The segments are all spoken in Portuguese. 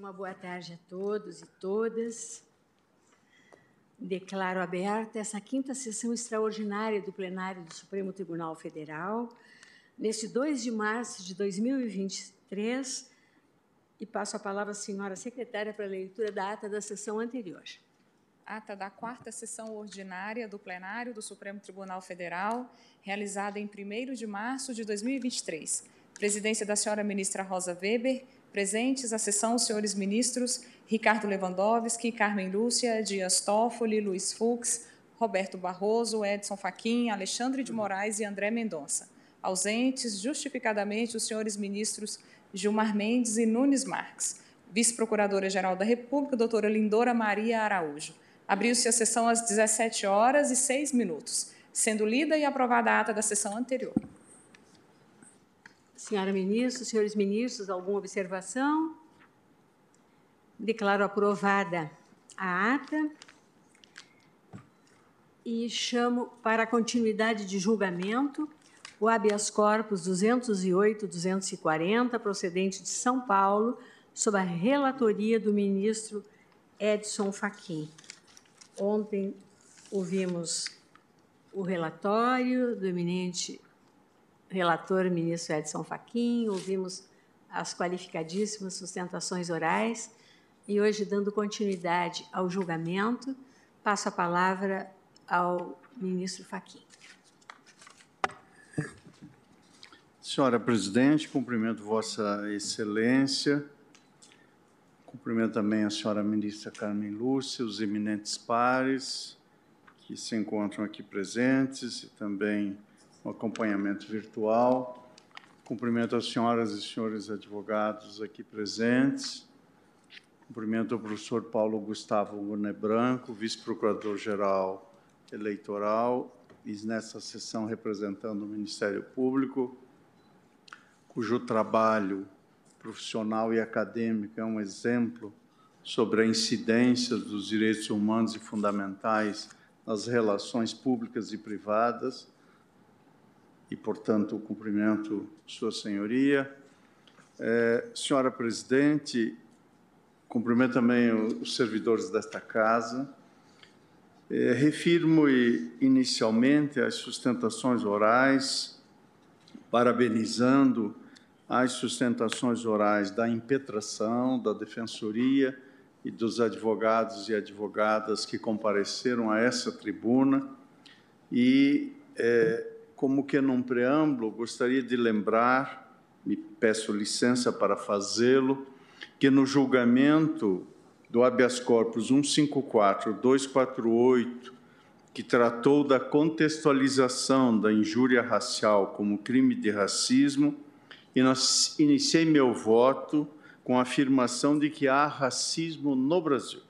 Uma boa tarde a todos e todas. Declaro aberta essa quinta sessão extraordinária do plenário do Supremo Tribunal Federal, neste 2 de março de 2023, e passo a palavra à senhora secretária para a leitura da ata da sessão anterior. Ata da quarta sessão ordinária do plenário do Supremo Tribunal Federal, realizada em 1 de março de 2023. Presidência da senhora ministra Rosa Weber, presentes à sessão os senhores ministros Ricardo Lewandowski, Carmen Lúcia, Dias Toffoli, Luiz Fux, Roberto Barroso, Edson Fachin, Alexandre de Moraes e André Mendonça. Ausentes, justificadamente, os senhores ministros Gilmar Mendes e Nunes Marques. Vice-Procuradora-Geral da República, doutora Lindora Maria Araújo. Abriu-se a sessão às 17 horas e 6 minutos, sendo lida e aprovada a ata da sessão anterior. Senhora ministra, senhores ministros, alguma observação? Declaro aprovada a ata e chamo para a continuidade de julgamento o habeas corpus 208-240, procedente de São Paulo, sob a relatoria do ministro Edson Fachin. Ontem ouvimos o relatório do eminente relator, ministro Edson Fachin, ouvimos as qualificadíssimas sustentações orais e hoje, dando continuidade ao julgamento, passo a palavra ao ministro Fachin. Senhora Presidente, cumprimento Vossa Excelência, cumprimento também a senhora ministra Carmen Lúcia, os eminentes pares que se encontram aqui presentes e também o acompanhamento virtual. Cumprimento as senhoras e senhores advogados aqui presentes, Cumprimento o professor Paulo Gustavo Gune Branco, vice-procurador-geral eleitoral, e nessa sessão representando o Ministério Público, cujo trabalho profissional e acadêmico é um exemplo sobre a incidência dos direitos humanos e fundamentais nas relações públicas e privadas, e, portanto, cumprimento Sua Senhoria. É, senhora Presidente, Cumprimento também os servidores desta casa. É, refirmo inicialmente as sustentações orais, parabenizando as sustentações orais da impetração, da defensoria e dos advogados e advogadas que compareceram a essa tribuna e, é, como que num preâmbulo, gostaria de lembrar, me peço licença para fazê-lo, que no julgamento do habeas corpus 154-248, que tratou da contextualização da injúria racial como crime de racismo, e iniciei meu voto com a afirmação de que há racismo no Brasil.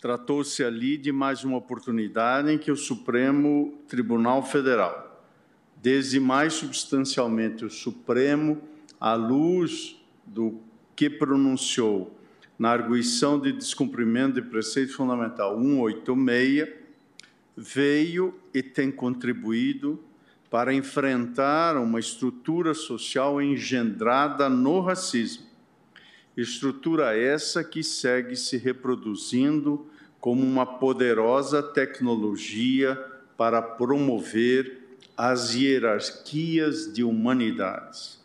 Tratou-se ali de mais uma oportunidade em que o Supremo Tribunal Federal, desde mais substancialmente o Supremo, à luz do que pronunciou na arguição de descumprimento de preceito fundamental 186, veio e tem contribuído para enfrentar uma estrutura social engendrada no racismo. Estrutura essa que segue se reproduzindo como uma poderosa tecnologia para promover as hierarquias de humanidades.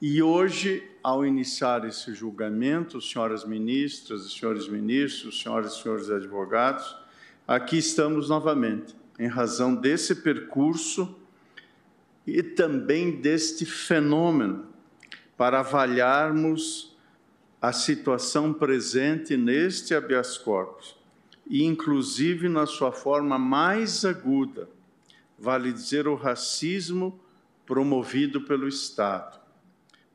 E hoje, ao iniciar esse julgamento, senhoras ministras senhores ministros, senhoras e senhores advogados, aqui estamos novamente, em razão desse percurso e também deste fenômeno, para avaliarmos a situação presente neste habeas corpus, e inclusive na sua forma mais aguda, vale dizer, o racismo promovido pelo Estado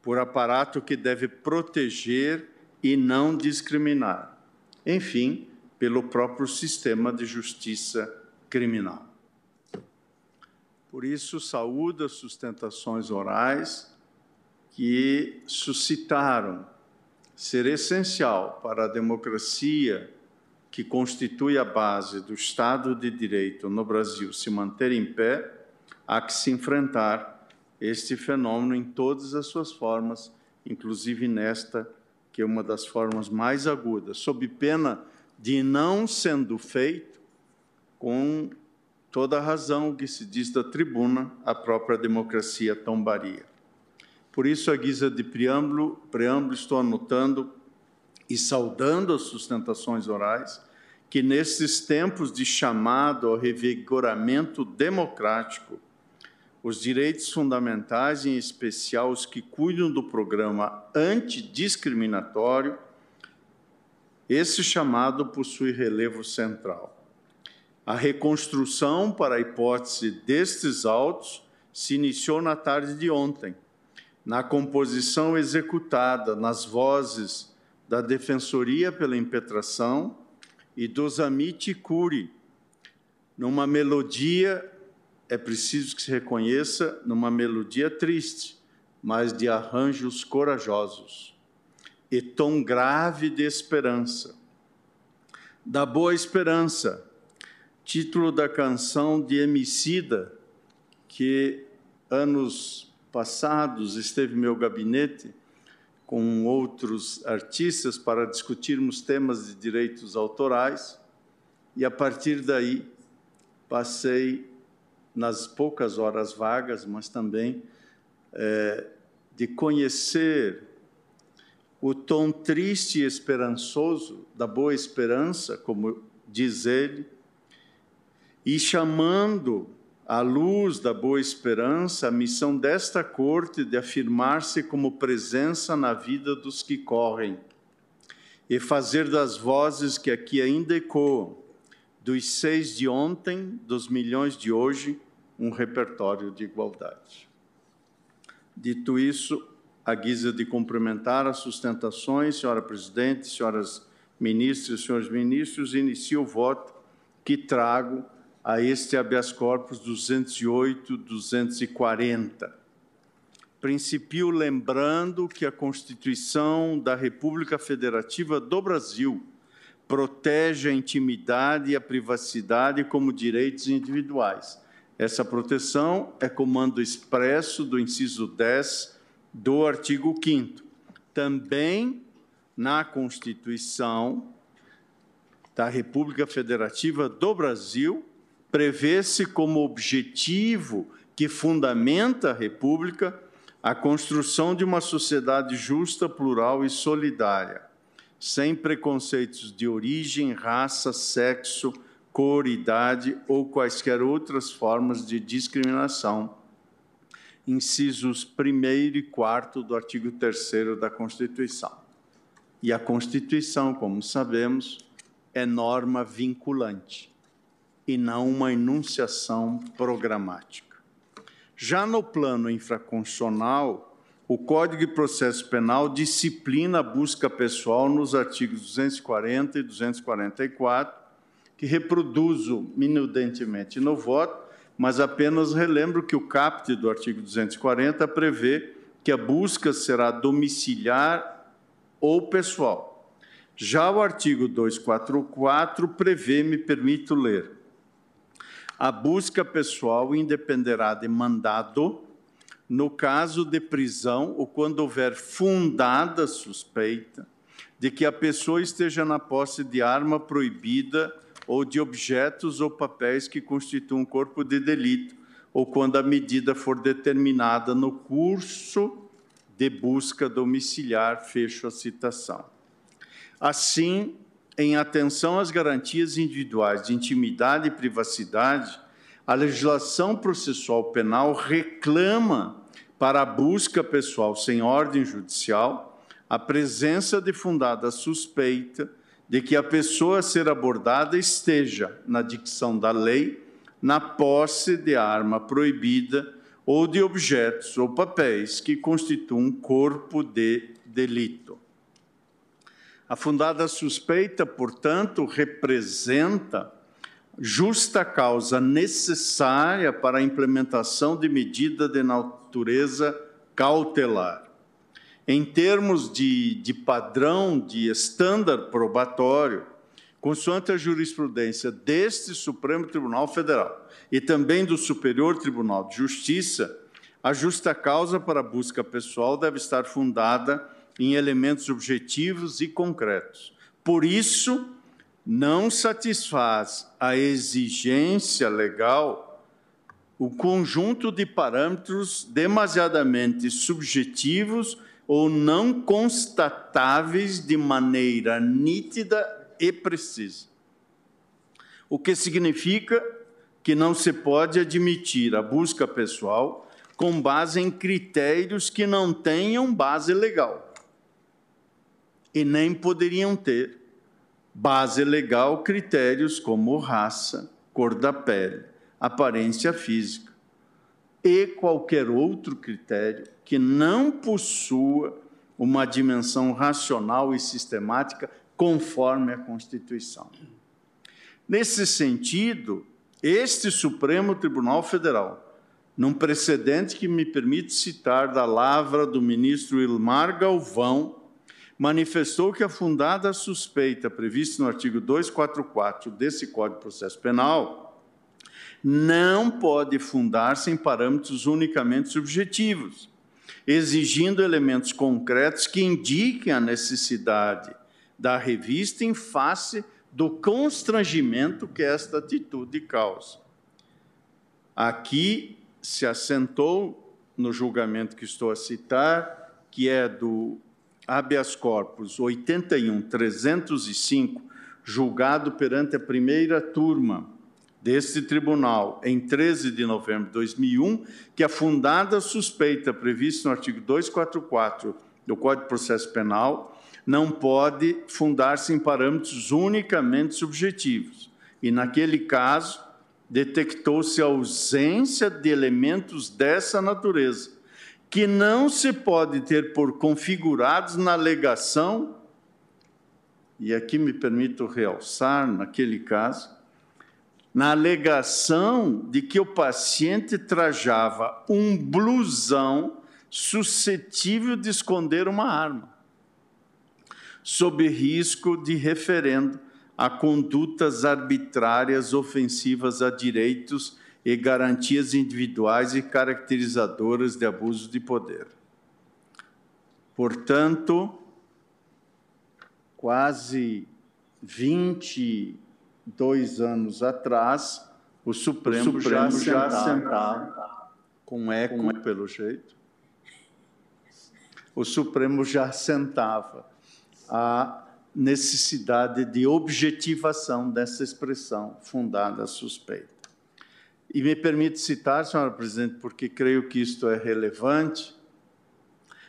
por aparato que deve proteger e não discriminar. Enfim, pelo próprio sistema de justiça criminal. Por isso, saúdo as sustentações orais que suscitaram ser essencial para a democracia que constitui a base do Estado de Direito no Brasil se manter em pé, há que se enfrentar este fenômeno em todas as suas formas inclusive nesta, que é uma das formas mais agudas, sob pena de não sendo feito com toda a razão que se diz da tribuna, a própria democracia tombaria. Por isso, a guisa de preâmbulo, preâmbulo estou anotando e saudando as sustentações orais, que nesses tempos de chamado ao revigoramento democrático, os direitos fundamentais, em especial os que cuidam do programa antidiscriminatório, esse chamado possui relevo central. A reconstrução para a hipótese destes autos se iniciou na tarde de ontem, na composição executada nas vozes da Defensoria pela Impetração e dos Amiti Curi, numa melodia, é preciso que se reconheça, numa melodia triste, mas de arranjos corajosos, e tom grave de esperança. Da boa esperança, título da canção de Emicida, que anos passados esteve meu gabinete com outros artistas para discutirmos temas de direitos autorais, e a partir daí passei, nas poucas horas vagas, mas também é, de conhecer o tom triste e esperançoso da boa esperança, como diz ele, e chamando à luz da boa esperança a missão desta corte de afirmar-se como presença na vida dos que correm e fazer das vozes que aqui ainda ecoam, dos seis de ontem, dos milhões de hoje, um repertório de igualdade. Dito isso, a guisa de cumprimentar as sustentações, senhora presidente, senhoras ministras senhores ministros, inicio o voto que trago a este habeas corpus 208, 240. Principio lembrando que a Constituição da República Federativa do Brasil protege a intimidade e a privacidade como direitos individuais. Essa proteção é comando expresso do inciso 10 do artigo 5 Também na Constituição da República Federativa do Brasil prevê-se como objetivo que fundamenta a República a construção de uma sociedade justa, plural e solidária, sem preconceitos de origem, raça, sexo, cor, idade ou quaisquer outras formas de discriminação. Incisos 1 e 4 do artigo 3 da Constituição. E a Constituição, como sabemos, é norma vinculante e não uma enunciação programática. Já no plano infraconstitucional, o Código de Processo Penal disciplina a busca pessoal nos artigos 240 e 244, que reproduzo minudentemente no voto, mas apenas relembro que o caput do artigo 240 prevê que a busca será domiciliar ou pessoal. Já o artigo 244 prevê, me permito ler, a busca pessoal independerá de mandado no caso de prisão ou quando houver fundada suspeita de que a pessoa esteja na posse de arma proibida ou de objetos ou papéis que constituam um corpo de delito, ou quando a medida for determinada no curso de busca domiciliar, fecho a citação. Assim, em atenção às garantias individuais de intimidade e privacidade, a legislação processual penal reclama para a busca pessoal sem ordem judicial a presença de fundada suspeita de que a pessoa a ser abordada esteja, na dicção da lei, na posse de arma proibida ou de objetos ou papéis que constituam um corpo de delito. A fundada suspeita, portanto, representa justa causa necessária para a implementação de medida de natureza cautelar. Em termos de, de padrão, de estándar probatório, consoante a jurisprudência deste Supremo Tribunal Federal e também do Superior Tribunal de Justiça, a justa causa para busca pessoal deve estar fundada em elementos objetivos e concretos. Por isso, não satisfaz a exigência legal o conjunto de parâmetros demasiadamente subjetivos ou não constatáveis de maneira nítida e precisa. O que significa que não se pode admitir a busca pessoal com base em critérios que não tenham base legal e nem poderiam ter base legal critérios como raça, cor da pele, aparência física e qualquer outro critério que não possua uma dimensão racional e sistemática conforme a Constituição. Nesse sentido, este Supremo Tribunal Federal, num precedente que me permite citar da lavra do ministro Ilmar Galvão, manifestou que a fundada suspeita prevista no artigo 244 desse Código de Processo Penal não pode fundar-se em parâmetros unicamente subjetivos, exigindo elementos concretos que indiquem a necessidade da revista em face do constrangimento que esta atitude causa. Aqui se assentou no julgamento que estou a citar, que é do habeas corpus 81305, julgado perante a primeira turma deste tribunal em 13 de novembro de 2001 que a fundada suspeita prevista no artigo 244 do Código de Processo Penal não pode fundar-se em parâmetros unicamente subjetivos. E, naquele caso, detectou-se a ausência de elementos dessa natureza, que não se pode ter por configurados na alegação, e aqui me permito realçar, naquele caso, na alegação de que o paciente trajava um blusão suscetível de esconder uma arma, sob risco de referendo a condutas arbitrárias ofensivas a direitos e garantias individuais e caracterizadoras de abuso de poder. Portanto, quase 20 dois anos atrás, o Supremo, o Supremo já, já sentava, com eco, com pelo jeito, o Supremo já sentava a necessidade de objetivação dessa expressão fundada suspeita. E me permite citar, senhora presidente, porque creio que isto é relevante,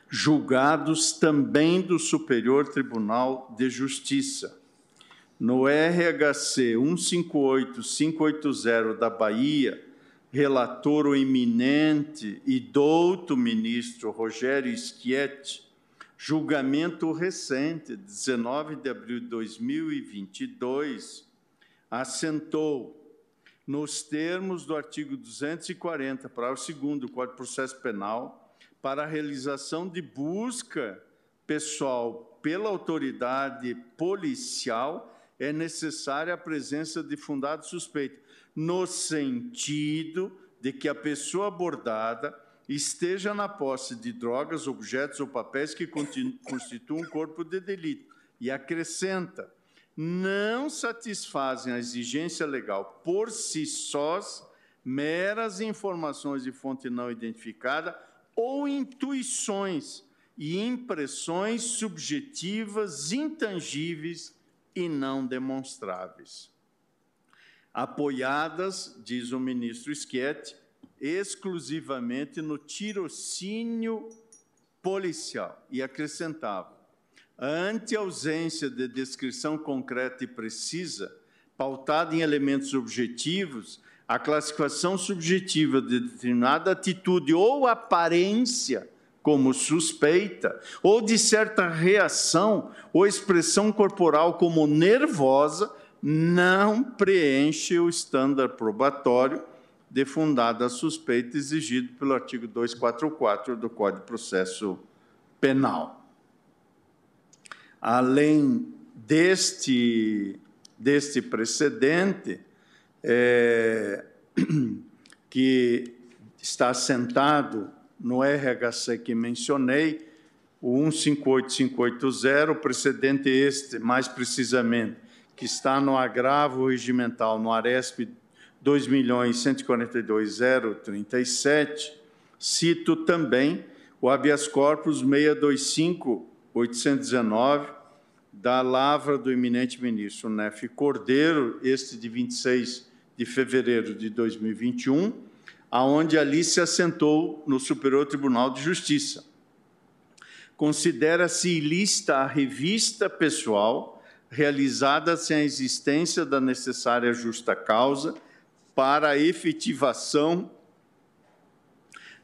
julgados também do Superior Tribunal de Justiça, no RHC 158580 da Bahia, relator o eminente e douto ministro Rogério Schietti, julgamento recente, 19 de abril de 2022, assentou nos termos do artigo 240, para o segundo do Código de Processo Penal, para a realização de busca pessoal pela autoridade policial é necessária a presença de fundado suspeito, no sentido de que a pessoa abordada esteja na posse de drogas, objetos ou papéis que constituam um corpo de delito. E acrescenta: não satisfazem a exigência legal por si sós meras informações de fonte não identificada ou intuições e impressões subjetivas intangíveis e não demonstráveis. Apoiadas, diz o ministro Schietti, exclusivamente no tirocínio policial. E acrescentava: ante ausência de descrição concreta e precisa, pautada em elementos objetivos, a classificação subjetiva de determinada atitude ou aparência como suspeita, ou de certa reação ou expressão corporal como nervosa, não preenche o estándar probatório de fundada suspeita exigido pelo artigo 244 do Código de Processo Penal. Além deste, deste precedente, é, que está assentado no RHC que mencionei, o 158580, precedente este, mais precisamente, que está no agravo regimental no Aresp 2.142.037, cito também o habeas corpus 625.819, da lavra do eminente ministro Nef Cordeiro, este de 26 de fevereiro de 2021, aonde ali se assentou no Superior Tribunal de Justiça. Considera-se ilícita a revista pessoal realizada sem a existência da necessária justa causa para a efetivação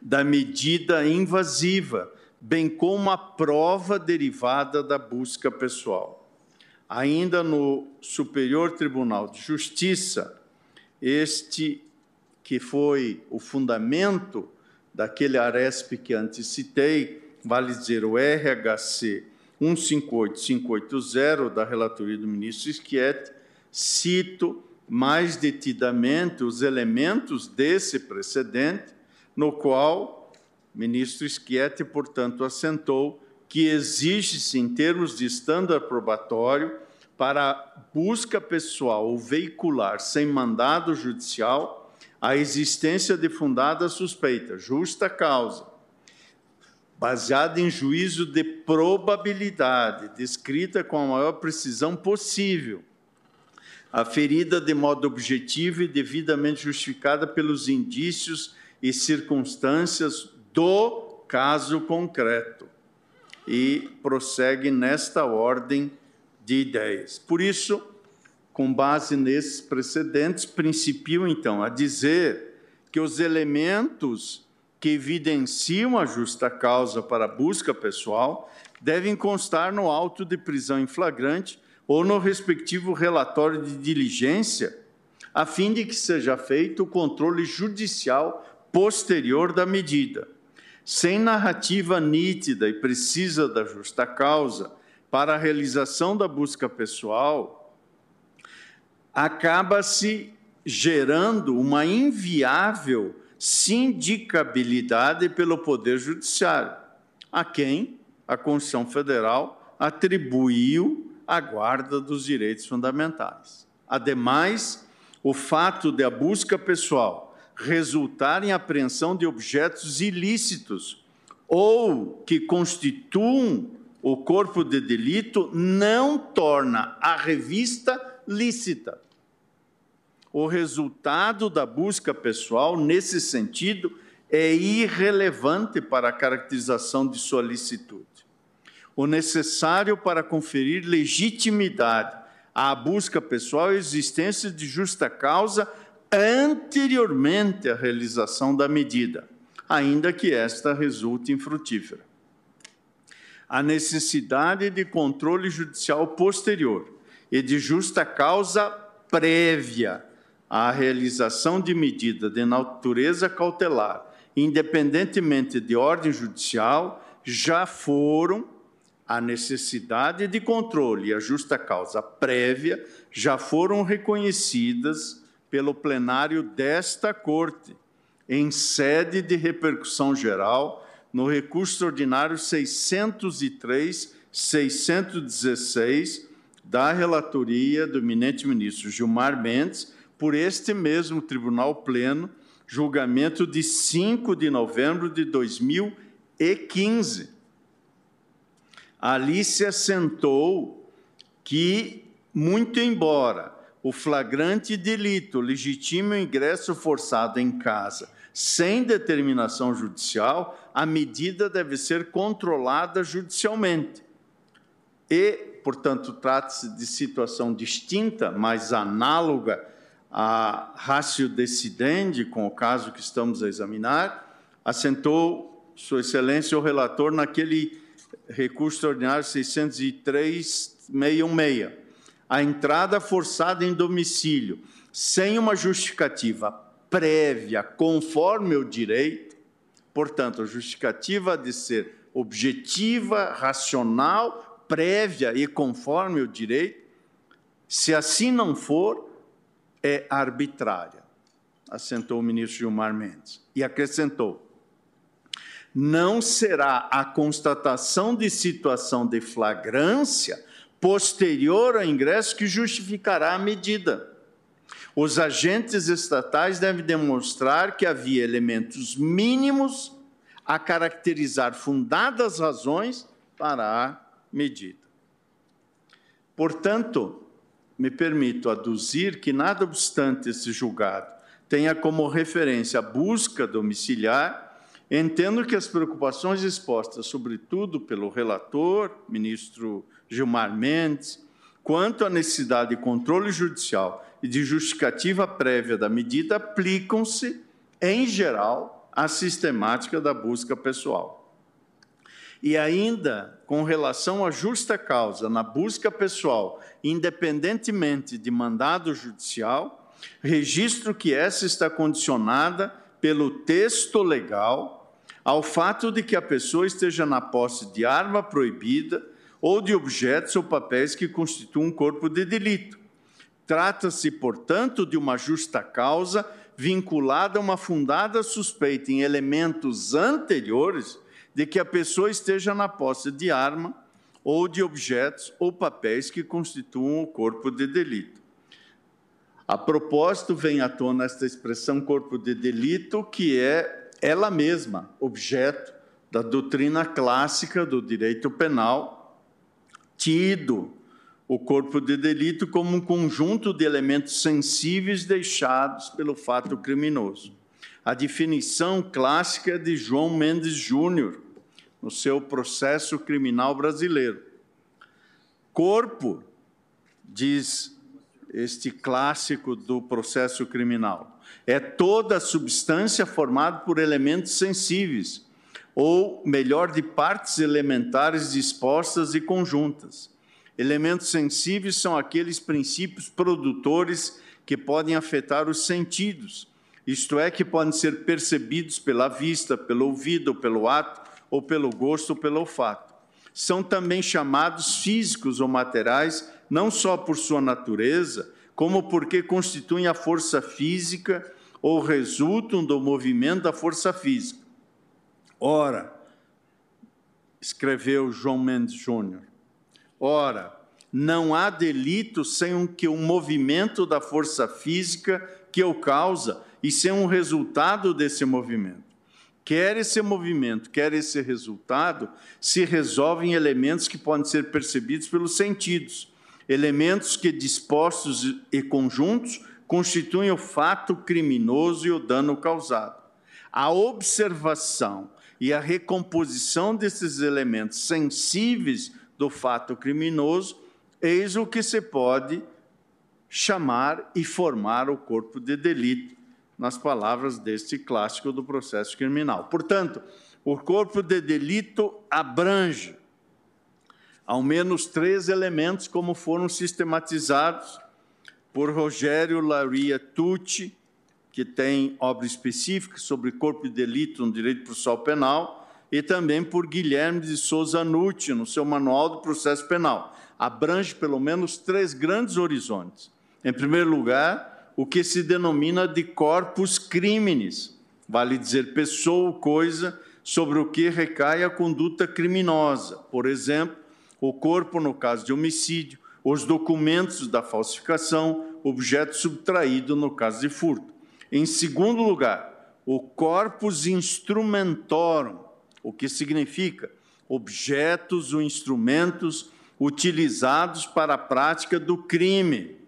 da medida invasiva, bem como a prova derivada da busca pessoal. Ainda no Superior Tribunal de Justiça, este que foi o fundamento daquele Aresp que antes citei, vale dizer, o RHC 158580 da relatoria do ministro Schietti, cito mais detidamente os elementos desse precedente, no qual ministro Schietti, portanto, assentou que exige-se, em termos de estándar probatório, para busca pessoal ou veicular sem mandado judicial a existência de fundada suspeita, justa causa, baseada em juízo de probabilidade, descrita com a maior precisão possível, aferida de modo objetivo e devidamente justificada pelos indícios e circunstâncias do caso concreto. E prossegue nesta ordem de ideias. Por isso, com base nesses precedentes, principio então a dizer que os elementos que evidenciam a justa causa para a busca pessoal devem constar no auto de prisão em flagrante ou no respectivo relatório de diligência, a fim de que seja feito o controle judicial posterior da medida. Sem narrativa nítida e precisa da justa causa para a realização da busca pessoal, acaba-se gerando uma inviável sindicabilidade pelo Poder Judiciário, a quem a Constituição Federal atribuiu a guarda dos direitos fundamentais. Ademais, o fato de a busca pessoal resultar em apreensão de objetos ilícitos ou que constituam o corpo de delito não torna a revista lícita o resultado da busca pessoal, nesse sentido, é irrelevante para a caracterização de sua licitude. O necessário para conferir legitimidade à busca pessoal é a existência de justa causa anteriormente à realização da medida, ainda que esta resulte infrutífera. A necessidade de controle judicial posterior e de justa causa prévia a realização de medida de natureza cautelar, independentemente de ordem judicial, já foram a necessidade de controle e a justa causa prévia já foram reconhecidas pelo plenário desta Corte, em sede de repercussão geral, no recurso ordinário 603-616 da relatoria do eminente ministro Gilmar Mendes, por este mesmo Tribunal Pleno, julgamento de 5 de novembro de 2015. Ali se assentou que, muito embora o flagrante delito legitime o ingresso forçado em casa sem determinação judicial, a medida deve ser controlada judicialmente. E, portanto, trata-se de situação distinta, mas análoga a ratio decidendi, com o caso que estamos a examinar, assentou Sua Excelência o relator naquele recurso ordinário 603-616. A entrada forçada em domicílio, sem uma justificativa prévia, conforme o direito, portanto, a justificativa de ser objetiva, racional, prévia e conforme o direito, se assim não for, é arbitrária, assentou o ministro Gilmar Mendes. E acrescentou: não será a constatação de situação de flagrância posterior ao ingresso que justificará a medida. Os agentes estatais devem demonstrar que havia elementos mínimos a caracterizar fundadas razões para a medida. Portanto, me permito aduzir que, nada obstante esse julgado tenha como referência a busca domiciliar, entendo que as preocupações expostas, sobretudo pelo relator, ministro Gilmar Mendes, quanto à necessidade de controle judicial e de justificativa prévia da medida, aplicam-se, em geral, à sistemática da busca pessoal. E ainda, com relação à justa causa na busca pessoal, independentemente de mandado judicial, registro que essa está condicionada pelo texto legal ao fato de que a pessoa esteja na posse de arma proibida ou de objetos ou papéis que constituam um corpo de delito. Trata-se, portanto, de uma justa causa vinculada a uma fundada suspeita em elementos anteriores de que a pessoa esteja na posse de arma ou de objetos ou papéis que constituam o corpo de delito. A propósito, vem à tona esta expressão corpo de delito, que é ela mesma objeto da doutrina clássica do direito penal, tido o corpo de delito como um conjunto de elementos sensíveis deixados pelo fato criminoso. A definição clássica de João Mendes Júnior, no seu processo criminal brasileiro. Corpo, diz este clássico do processo criminal, é toda substância formada por elementos sensíveis, ou melhor, de partes elementares dispostas e conjuntas. Elementos sensíveis são aqueles princípios produtores que podem afetar os sentidos, isto é, que podem ser percebidos pela vista, pelo ouvido, pelo ato, ou pelo gosto ou pelo olfato. São também chamados físicos ou materiais, não só por sua natureza, como porque constituem a força física ou resultam do movimento da força física. Ora, escreveu João Mendes Júnior, ora, não há delito sem que o movimento da força física que o causa e sem um resultado desse movimento quer esse movimento, quer esse resultado, se resolve em elementos que podem ser percebidos pelos sentidos, elementos que, dispostos e conjuntos, constituem o fato criminoso e o dano causado. A observação e a recomposição desses elementos sensíveis do fato criminoso, eis o que se pode chamar e formar o corpo de delito nas palavras deste clássico do processo criminal. Portanto, o corpo de delito abrange ao menos três elementos, como foram sistematizados por Rogério Laria Tucci, que tem obra específica sobre corpo de delito no direito processual penal, e também por Guilherme de Souza Nucci, no seu Manual do Processo Penal. Abrange pelo menos três grandes horizontes. Em primeiro lugar, o que se denomina de corpus criminis, vale dizer pessoa ou coisa sobre o que recai a conduta criminosa. Por exemplo, o corpo no caso de homicídio, os documentos da falsificação, objeto subtraído no caso de furto. Em segundo lugar, o corpus instrumentorum, o que significa objetos ou instrumentos utilizados para a prática do crime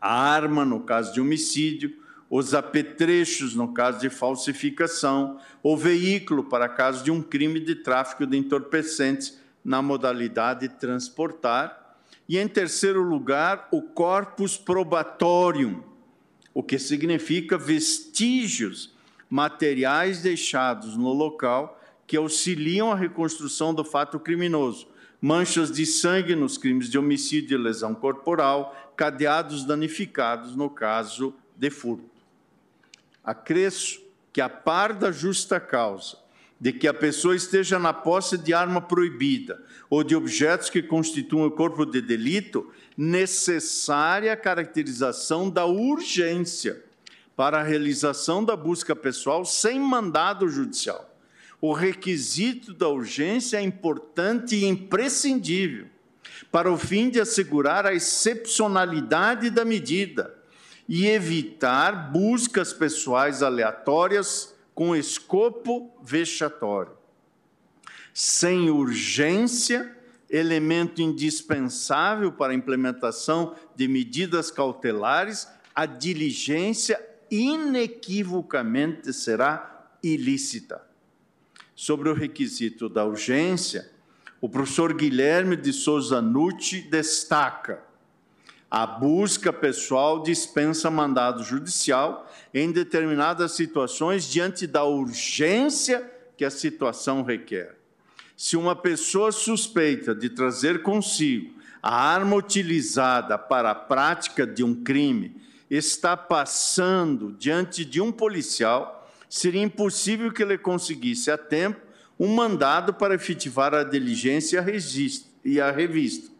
a arma no caso de homicídio, os apetrechos no caso de falsificação, o veículo para caso de um crime de tráfico de entorpecentes na modalidade transportar. E, em terceiro lugar, o corpus probatorium, o que significa vestígios materiais deixados no local que auxiliam a reconstrução do fato criminoso, manchas de sangue nos crimes de homicídio e lesão corporal, cadeados danificados no caso de furto. Acresço que, a par da justa causa de que a pessoa esteja na posse de arma proibida ou de objetos que constituam o corpo de delito, necessária caracterização da urgência para a realização da busca pessoal sem mandado judicial. o requisito da urgência é importante e imprescindível para o fim de assegurar a excepcionalidade da medida e evitar buscas pessoais aleatórias com escopo vexatório. Sem urgência, elemento indispensável para a implementação de medidas cautelares, a diligência inequivocamente será ilícita. Sobre o requisito da urgência, o professor Guilherme de Souza Nucci destaca a busca pessoal dispensa mandado judicial em determinadas situações diante da urgência que a situação requer. Se uma pessoa suspeita de trazer consigo a arma utilizada para a prática de um crime está passando diante de um policial, seria impossível que ele conseguisse a tempo um mandado para efetivar a diligência e a revista.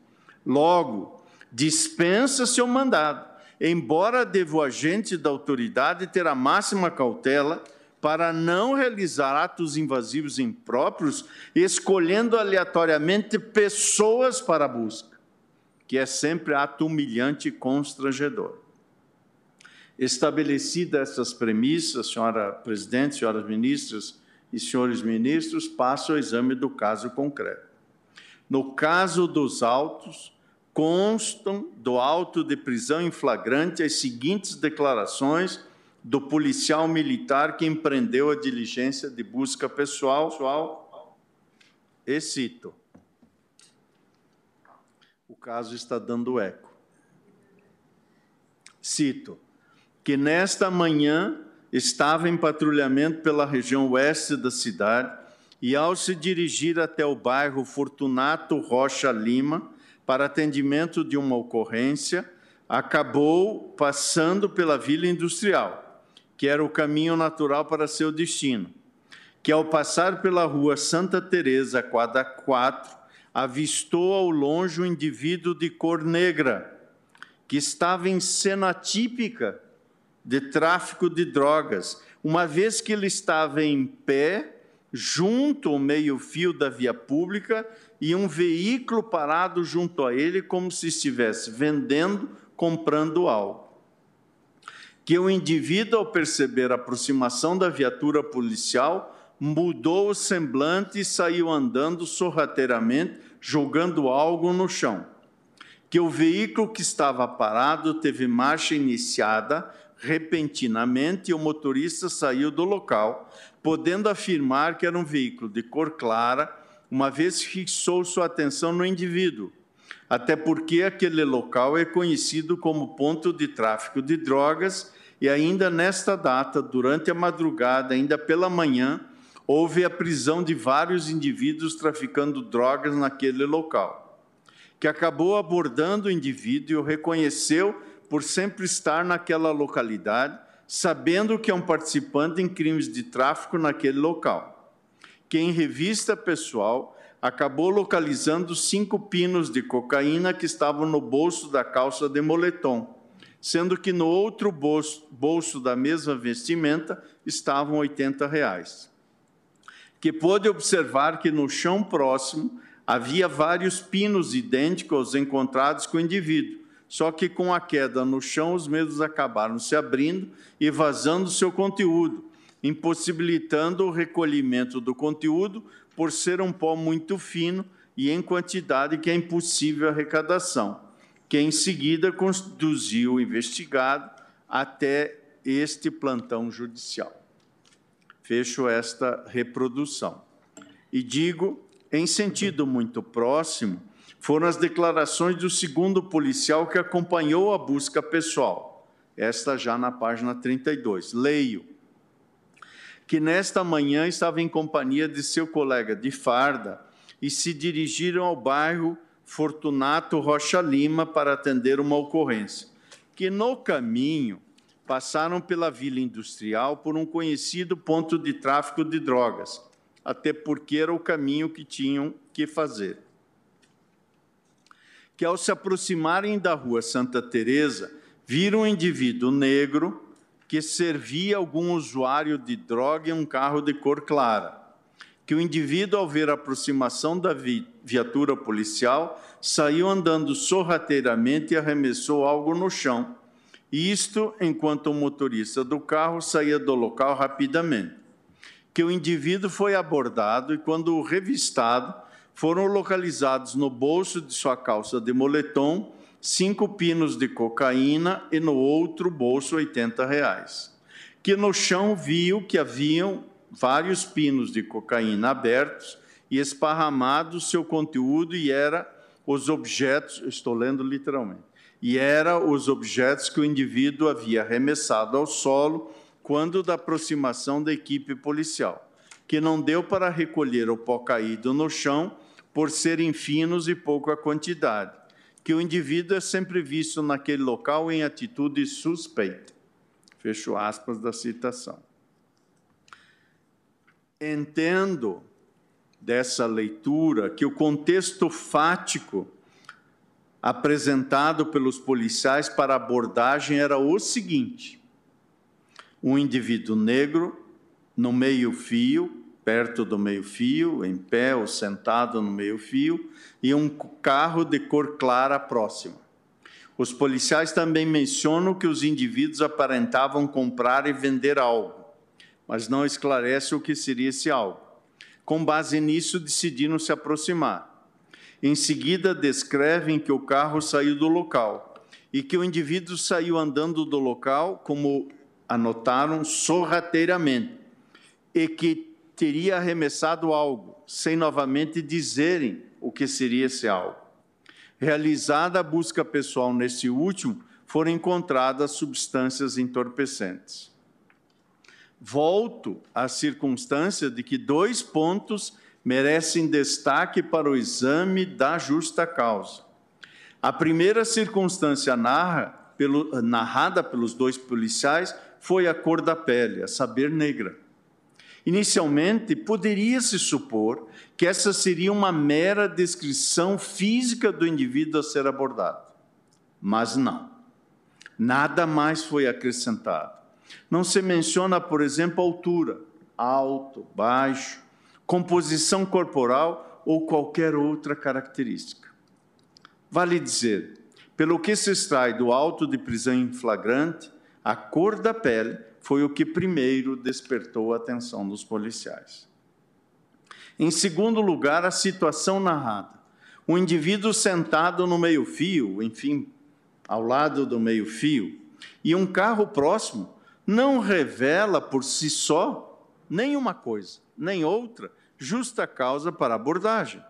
Logo, dispensa seu mandado, embora deva o agente da autoridade ter a máxima cautela para não realizar atos invasivos impróprios, escolhendo aleatoriamente pessoas para a busca, que é sempre ato humilhante e constrangedor. Estabelecidas essas premissas, senhora presidente, senhoras ministras e senhores ministros, passo ao exame do caso concreto. No caso dos autos, constam do auto de prisão em flagrante as seguintes declarações do policial militar que empreendeu a diligência de busca pessoal. E cito. O caso está dando eco. Cito que nesta manhã estava em patrulhamento pela região oeste da cidade e, ao se dirigir até o bairro Fortunato Rocha Lima para atendimento de uma ocorrência, acabou passando pela Vila Industrial que era o caminho natural para seu destino, que ao passar pela rua Santa Teresa, quadra 4, avistou ao longe um indivíduo de cor negra, que estava em cena típica de tráfico de drogas, uma vez que ele estava em pé, junto ao meio-fio da via pública, e um veículo parado junto a ele, como se estivesse vendendo, comprando algo que o indivíduo, ao perceber a aproximação da viatura policial, mudou o semblante e saiu andando sorrateiramente, jogando algo no chão. Que o veículo que estava parado teve marcha iniciada repentinamente e o motorista saiu do local, podendo afirmar que era um veículo de cor clara, uma vez fixou sua atenção no indivíduo, até porque aquele local é conhecido como ponto de tráfico de drogas e ainda nesta data, durante a madrugada, ainda pela manhã, houve a prisão de vários indivíduos traficando drogas naquele local, que acabou abordando o indivíduo e o reconheceu por sempre estar naquela localidade, sabendo que é um participante em crimes de tráfico naquele local. Que em revista pessoal acabou localizando cinco pinos de cocaína que estavam no bolso da calça de moletom sendo que no outro bolso, bolso da mesma vestimenta estavam 80 reais. Que pôde observar que no chão próximo havia vários pinos idênticos aos encontrados com o indivíduo, só que com a queda no chão os mesmos acabaram se abrindo e vazando seu conteúdo, impossibilitando o recolhimento do conteúdo por ser um pó muito fino e em quantidade que é impossível arrecadação que em seguida conduziu o investigado até este plantão judicial. Fecho esta reprodução. E digo, em sentido muito próximo, foram as declarações do segundo policial que acompanhou a busca pessoal. Esta já na página 32. Leio. Que nesta manhã estava em companhia de seu colega de farda e se dirigiram ao bairro Fortunato Rocha Lima para atender uma ocorrência, que no caminho passaram pela Vila Industrial por um conhecido ponto de tráfico de drogas, até porque era o caminho que tinham que fazer. Que ao se aproximarem da rua Santa Teresa, viram um indivíduo negro que servia algum usuário de droga em um carro de cor clara que o indivíduo, ao ver a aproximação da viatura policial, saiu andando sorrateiramente e arremessou algo no chão. Isto enquanto o motorista do carro saía do local rapidamente. Que o indivíduo foi abordado e, quando revistado, foram localizados no bolso de sua calça de moletom cinco pinos de cocaína e no outro bolso 80 reais. Que no chão viu que haviam vários pinos de cocaína abertos e esparramados seu conteúdo e era os objetos, estou lendo literalmente, e era os objetos que o indivíduo havia arremessado ao solo quando da aproximação da equipe policial, que não deu para recolher o pó caído no chão por serem finos e pouca quantidade, que o indivíduo é sempre visto naquele local em atitude suspeita. Fecho aspas da citação. Entendo dessa leitura que o contexto fático apresentado pelos policiais para abordagem era o seguinte: um indivíduo negro no meio-fio, perto do meio-fio, em pé ou sentado no meio-fio, e um carro de cor clara próximo. Os policiais também mencionam que os indivíduos aparentavam comprar e vender algo, mas não esclarece o que seria esse algo. Com base nisso, decidiram se aproximar. Em seguida, descrevem que o carro saiu do local e que o indivíduo saiu andando do local, como anotaram, sorrateiramente, e que teria arremessado algo, sem novamente dizerem o que seria esse algo. Realizada a busca pessoal nesse último, foram encontradas substâncias entorpecentes. Volto à circunstância de que dois pontos merecem destaque para o exame da justa causa. A primeira circunstância narra, pelo, narrada pelos dois policiais foi a cor da pele, a saber, negra. Inicialmente, poderia-se supor que essa seria uma mera descrição física do indivíduo a ser abordado. Mas não. Nada mais foi acrescentado. Não se menciona, por exemplo, altura, alto, baixo, composição corporal ou qualquer outra característica. Vale dizer, pelo que se extrai do auto de prisão em flagrante, a cor da pele foi o que primeiro despertou a atenção dos policiais. Em segundo lugar, a situação narrada. O indivíduo sentado no meio-fio, enfim, ao lado do meio-fio, e um carro próximo, não revela por si só nenhuma coisa, nem outra, justa causa para abordagem.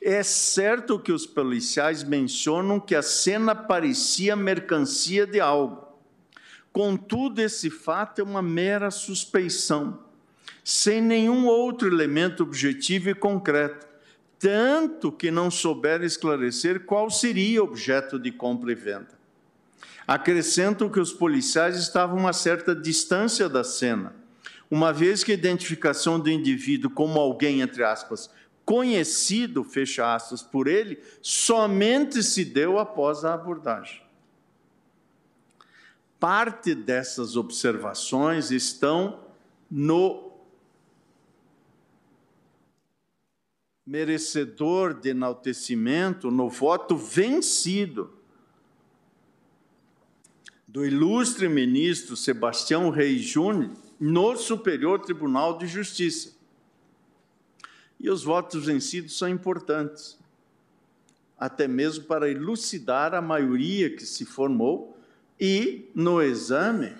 É certo que os policiais mencionam que a cena parecia mercancia de algo. Contudo, esse fato é uma mera suspeição, sem nenhum outro elemento objetivo e concreto, tanto que não souber esclarecer qual seria objeto de compra e venda. Acrescentam que os policiais estavam a certa distância da cena, uma vez que a identificação do indivíduo como alguém, entre aspas, conhecido, fecha aspas, por ele, somente se deu após a abordagem. Parte dessas observações estão no merecedor de enaltecimento, no voto vencido do ilustre ministro Sebastião Reis Júnior, no Superior Tribunal de Justiça. E os votos vencidos são importantes, até mesmo para elucidar a maioria que se formou e, no exame,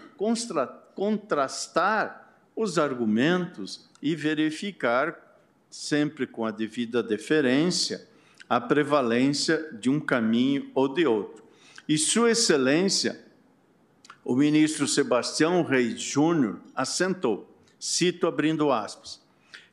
contrastar os argumentos e verificar, sempre com a devida deferência, a prevalência de um caminho ou de outro. E Sua Excelência o ministro Sebastião Reis Júnior assentou, cito abrindo aspas,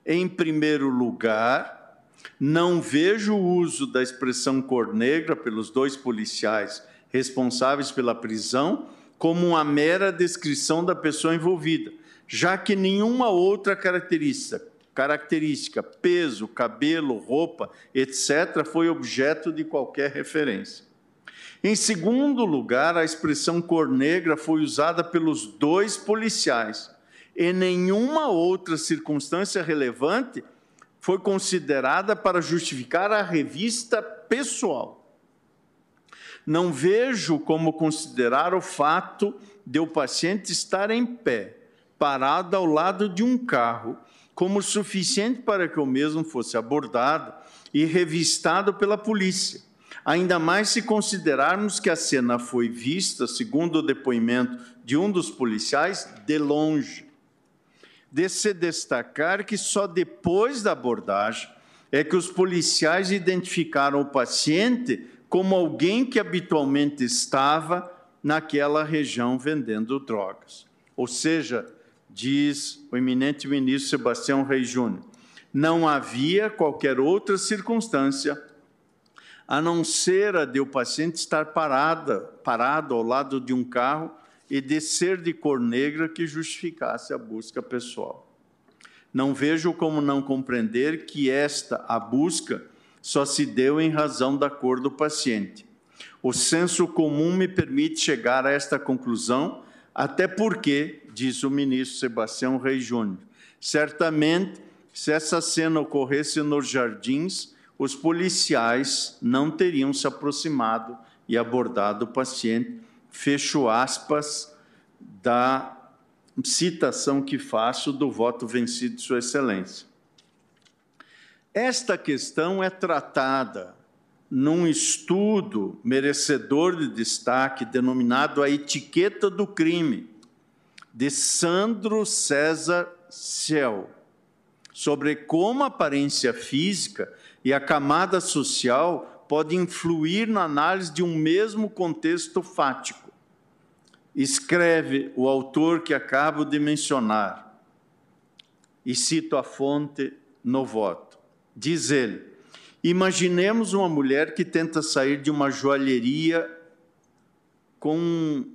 em primeiro lugar, não vejo o uso da expressão cor negra pelos dois policiais responsáveis pela prisão como uma mera descrição da pessoa envolvida, já que nenhuma outra característica, característica, peso, cabelo, roupa, etc., foi objeto de qualquer referência. Em segundo lugar, a expressão cor negra foi usada pelos dois policiais. Em nenhuma outra circunstância relevante foi considerada para justificar a revista pessoal. Não vejo como considerar o fato de o paciente estar em pé, parado ao lado de um carro, como suficiente para que o mesmo fosse abordado e revistado pela polícia. Ainda mais se considerarmos que a cena foi vista, segundo o depoimento de um dos policiais, de longe. De se destacar que só depois da abordagem é que os policiais identificaram o paciente como alguém que habitualmente estava naquela região vendendo drogas. Ou seja, diz o eminente ministro Sebastião Reis Júnior, não havia qualquer outra circunstância a não ser a de o paciente estar parada, parado ao lado de um carro e de ser de cor negra que justificasse a busca pessoal. Não vejo como não compreender que esta, a busca, só se deu em razão da cor do paciente. O senso comum me permite chegar a esta conclusão, até porque, diz o ministro Sebastião Reis Júnior, certamente, se essa cena ocorresse nos jardins, os policiais não teriam se aproximado e abordado o paciente. Fecho aspas da citação que faço do voto vencido Sua Excelência. Esta questão é tratada num estudo merecedor de destaque denominado A Etiqueta do Crime, de Sandro César Ciel, sobre como a aparência física e a camada social pode influir na análise de um mesmo contexto fático. Escreve o autor que acabo de mencionar, e cito a fonte no voto. Diz ele: Imaginemos uma mulher que tenta sair de uma joalheria com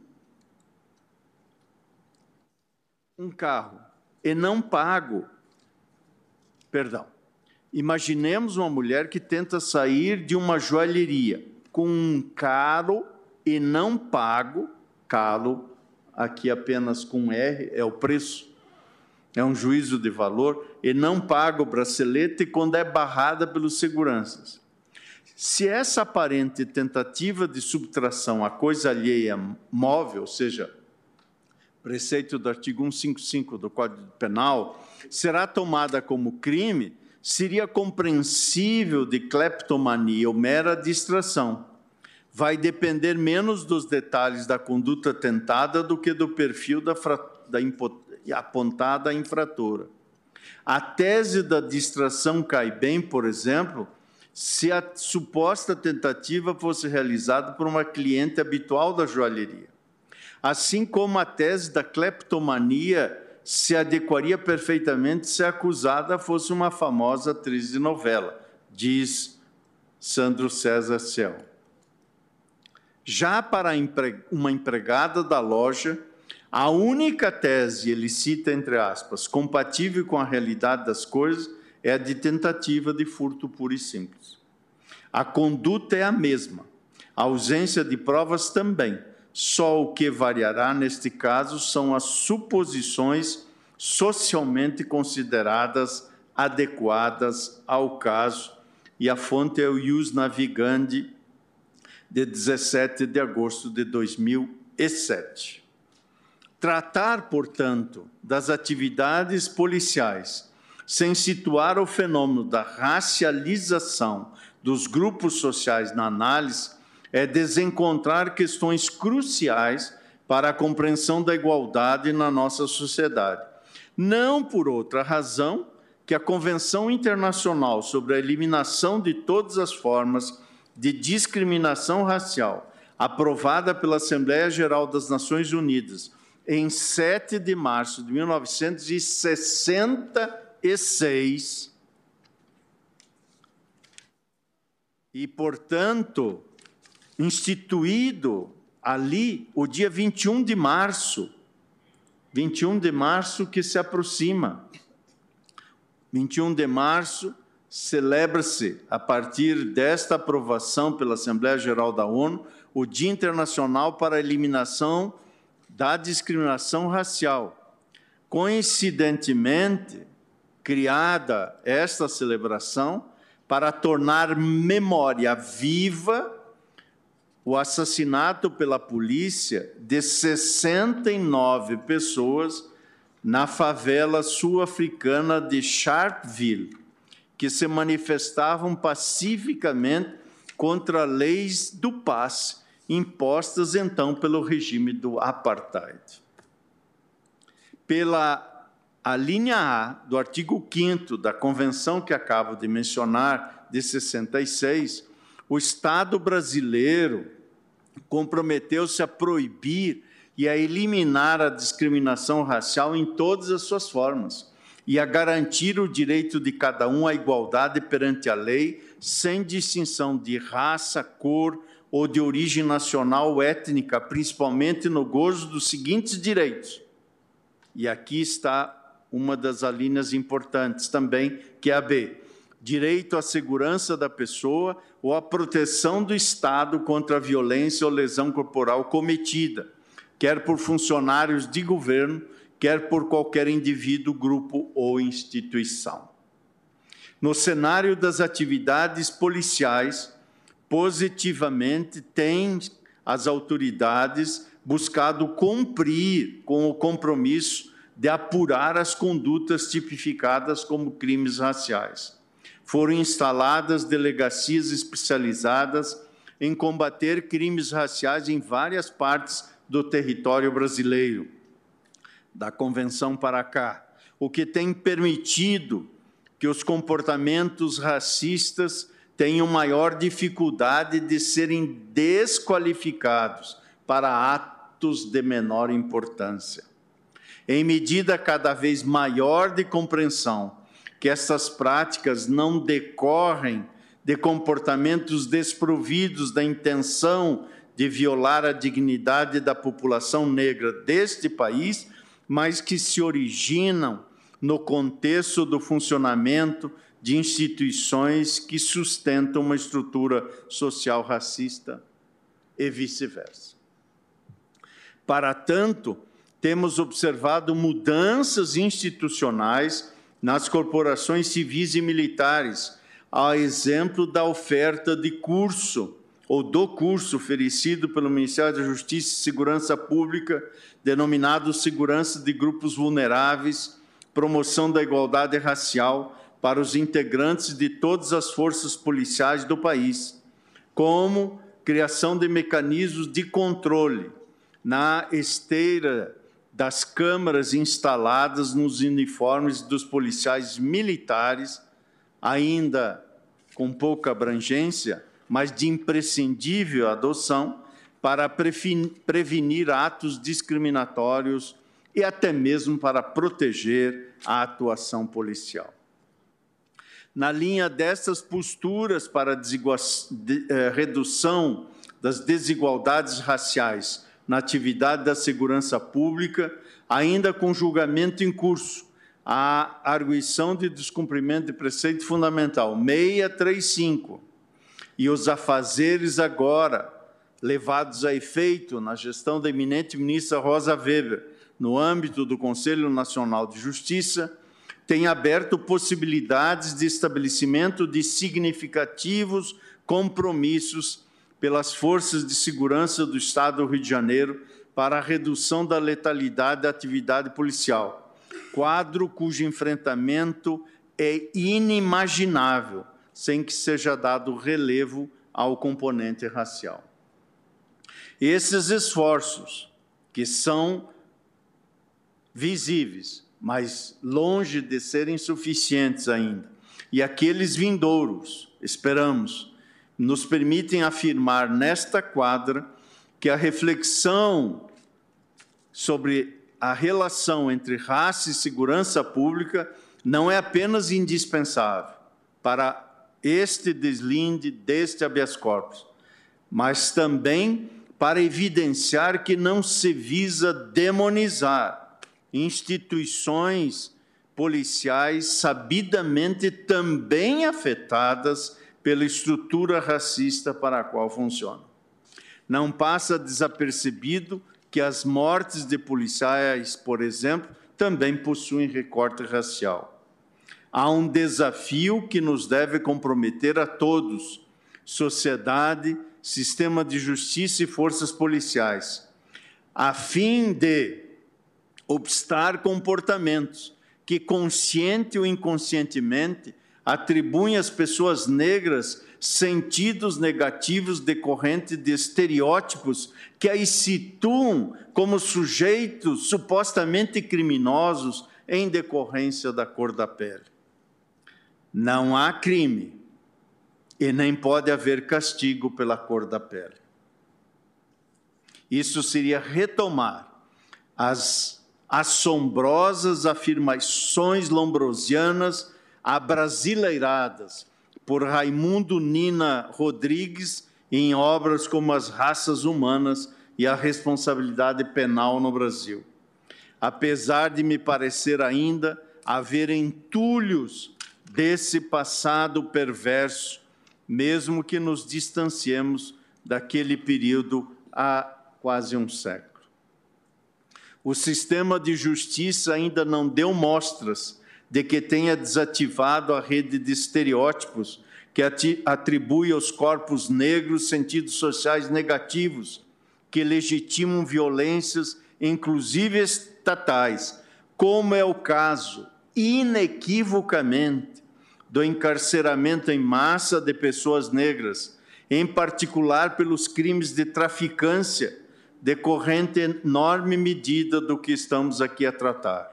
um carro e não pago. Perdão. Imaginemos uma mulher que tenta sair de uma joalheria com um caro e não pago, caro, aqui apenas com R, é o preço, é um juízo de valor, e não paga o bracelete quando é barrada pelos seguranças. Se essa aparente tentativa de subtração à coisa alheia móvel, ou seja, preceito do artigo 155 do Código Penal, será tomada como crime, seria compreensível de kleptomania ou mera distração. Vai depender menos dos detalhes da conduta tentada do que do perfil da, da apontada infratora. A tese da distração cai bem, por exemplo, se a suposta tentativa fosse realizada por uma cliente habitual da joalheria. Assim como a tese da kleptomania se adequaria perfeitamente se a acusada fosse uma famosa atriz de novela, diz Sandro César Cel. Já para uma empregada da loja, a única tese, ele cita entre aspas, compatível com a realidade das coisas, é a de tentativa de furto puro e simples. A conduta é a mesma, a ausência de provas também só o que variará neste caso são as suposições socialmente consideradas adequadas ao caso, e a fonte é o Ius Navigandi, de 17 de agosto de 2007. Tratar, portanto, das atividades policiais sem situar o fenômeno da racialização dos grupos sociais na análise é desencontrar questões cruciais para a compreensão da igualdade na nossa sociedade. Não por outra razão que a Convenção Internacional sobre a Eliminação de Todas as Formas de Discriminação Racial, aprovada pela Assembleia Geral das Nações Unidas em 7 de março de 1966, e, portanto, instituído ali o dia 21 de março. 21 de março que se aproxima. 21 de março celebra-se, a partir desta aprovação pela Assembleia Geral da ONU, o Dia Internacional para a Eliminação da Discriminação Racial. Coincidentemente, criada esta celebração para tornar memória viva o assassinato pela polícia de 69 pessoas na favela sul-africana de Sharpeville, que se manifestavam pacificamente contra leis do passe impostas então pelo regime do apartheid. Pela a linha A do artigo 5 da convenção que acabo de mencionar, de 66, o Estado brasileiro comprometeu-se a proibir e a eliminar a discriminação racial em todas as suas formas e a garantir o direito de cada um à igualdade perante a lei, sem distinção de raça, cor ou de origem nacional ou étnica, principalmente no gozo dos seguintes direitos. E aqui está uma das alíneas importantes também, que é a B. Direito à segurança da pessoa ou à proteção do Estado contra a violência ou lesão corporal cometida, quer por funcionários de governo, quer por qualquer indivíduo, grupo ou instituição. No cenário das atividades policiais, positivamente têm as autoridades buscado cumprir com o compromisso de apurar as condutas tipificadas como crimes raciais. Foram instaladas delegacias especializadas em combater crimes raciais em várias partes do território brasileiro da convenção para cá, o que tem permitido que os comportamentos racistas tenham maior dificuldade de serem desqualificados para atos de menor importância. Em medida cada vez maior de compreensão que essas práticas não decorrem de comportamentos desprovidos da intenção de violar a dignidade da população negra deste país, mas que se originam no contexto do funcionamento de instituições que sustentam uma estrutura social racista e vice-versa. Para tanto, temos observado mudanças institucionais nas corporações civis e militares, a exemplo da oferta de curso ou do curso oferecido pelo Ministério da Justiça e Segurança Pública, denominado Segurança de Grupos Vulneráveis, Promoção da Igualdade Racial para os integrantes de todas as forças policiais do país, como criação de mecanismos de controle na esteira das câmaras instaladas nos uniformes dos policiais militares, ainda com pouca abrangência, mas de imprescindível adoção para prevenir atos discriminatórios e até mesmo para proteger a atuação policial. Na linha dessas posturas para a eh, redução das desigualdades raciais na atividade da segurança pública, ainda com julgamento em curso, a arguição de descumprimento de preceito fundamental 635 e os afazeres agora levados a efeito na gestão da eminente ministra Rosa Weber, no âmbito do Conselho Nacional de Justiça, tem aberto possibilidades de estabelecimento de significativos compromissos pelas forças de segurança do Estado do Rio de Janeiro para a redução da letalidade da atividade policial, quadro cujo enfrentamento é inimaginável sem que seja dado relevo ao componente racial. Esses esforços, que são visíveis, mas longe de serem suficientes ainda, e aqueles vindouros, esperamos, nos permitem afirmar nesta quadra que a reflexão sobre a relação entre raça e segurança pública não é apenas indispensável para este deslinde deste habeas corpus, mas também para evidenciar que não se visa demonizar instituições policiais sabidamente também afetadas pela estrutura racista para a qual funcionam. Não passa desapercebido que as mortes de policiais, por exemplo, também possuem recorte racial. há um desafio que nos deve comprometer a todos: sociedade, sistema de justiça e forças policiais, a fim de obstar comportamentos que, consciente ou inconscientemente, atribuem às pessoas negras sentidos negativos decorrentes de estereótipos que as situam como sujeitos supostamente criminosos em decorrência da cor da pele. Não há crime e nem pode haver castigo pela cor da pele. Isso seria retomar as assombrosas afirmações lombrosianas abrasileiradas por Raimundo Nina Rodrigues em obras como As Raças Humanas e a Responsabilidade Penal no Brasil. Apesar de me parecer ainda haver entulhos desse passado perverso, mesmo que nos distanciemos daquele período há quase um século. O sistema de justiça ainda não deu mostras de que tenha desativado a rede de estereótipos que atribui aos corpos negros sentidos sociais negativos, que legitimam violências, inclusive estatais, como é o caso, inequivocamente, do encarceramento em massa de pessoas negras, em particular pelos crimes de traficância, decorrente enorme medida do que estamos aqui a tratar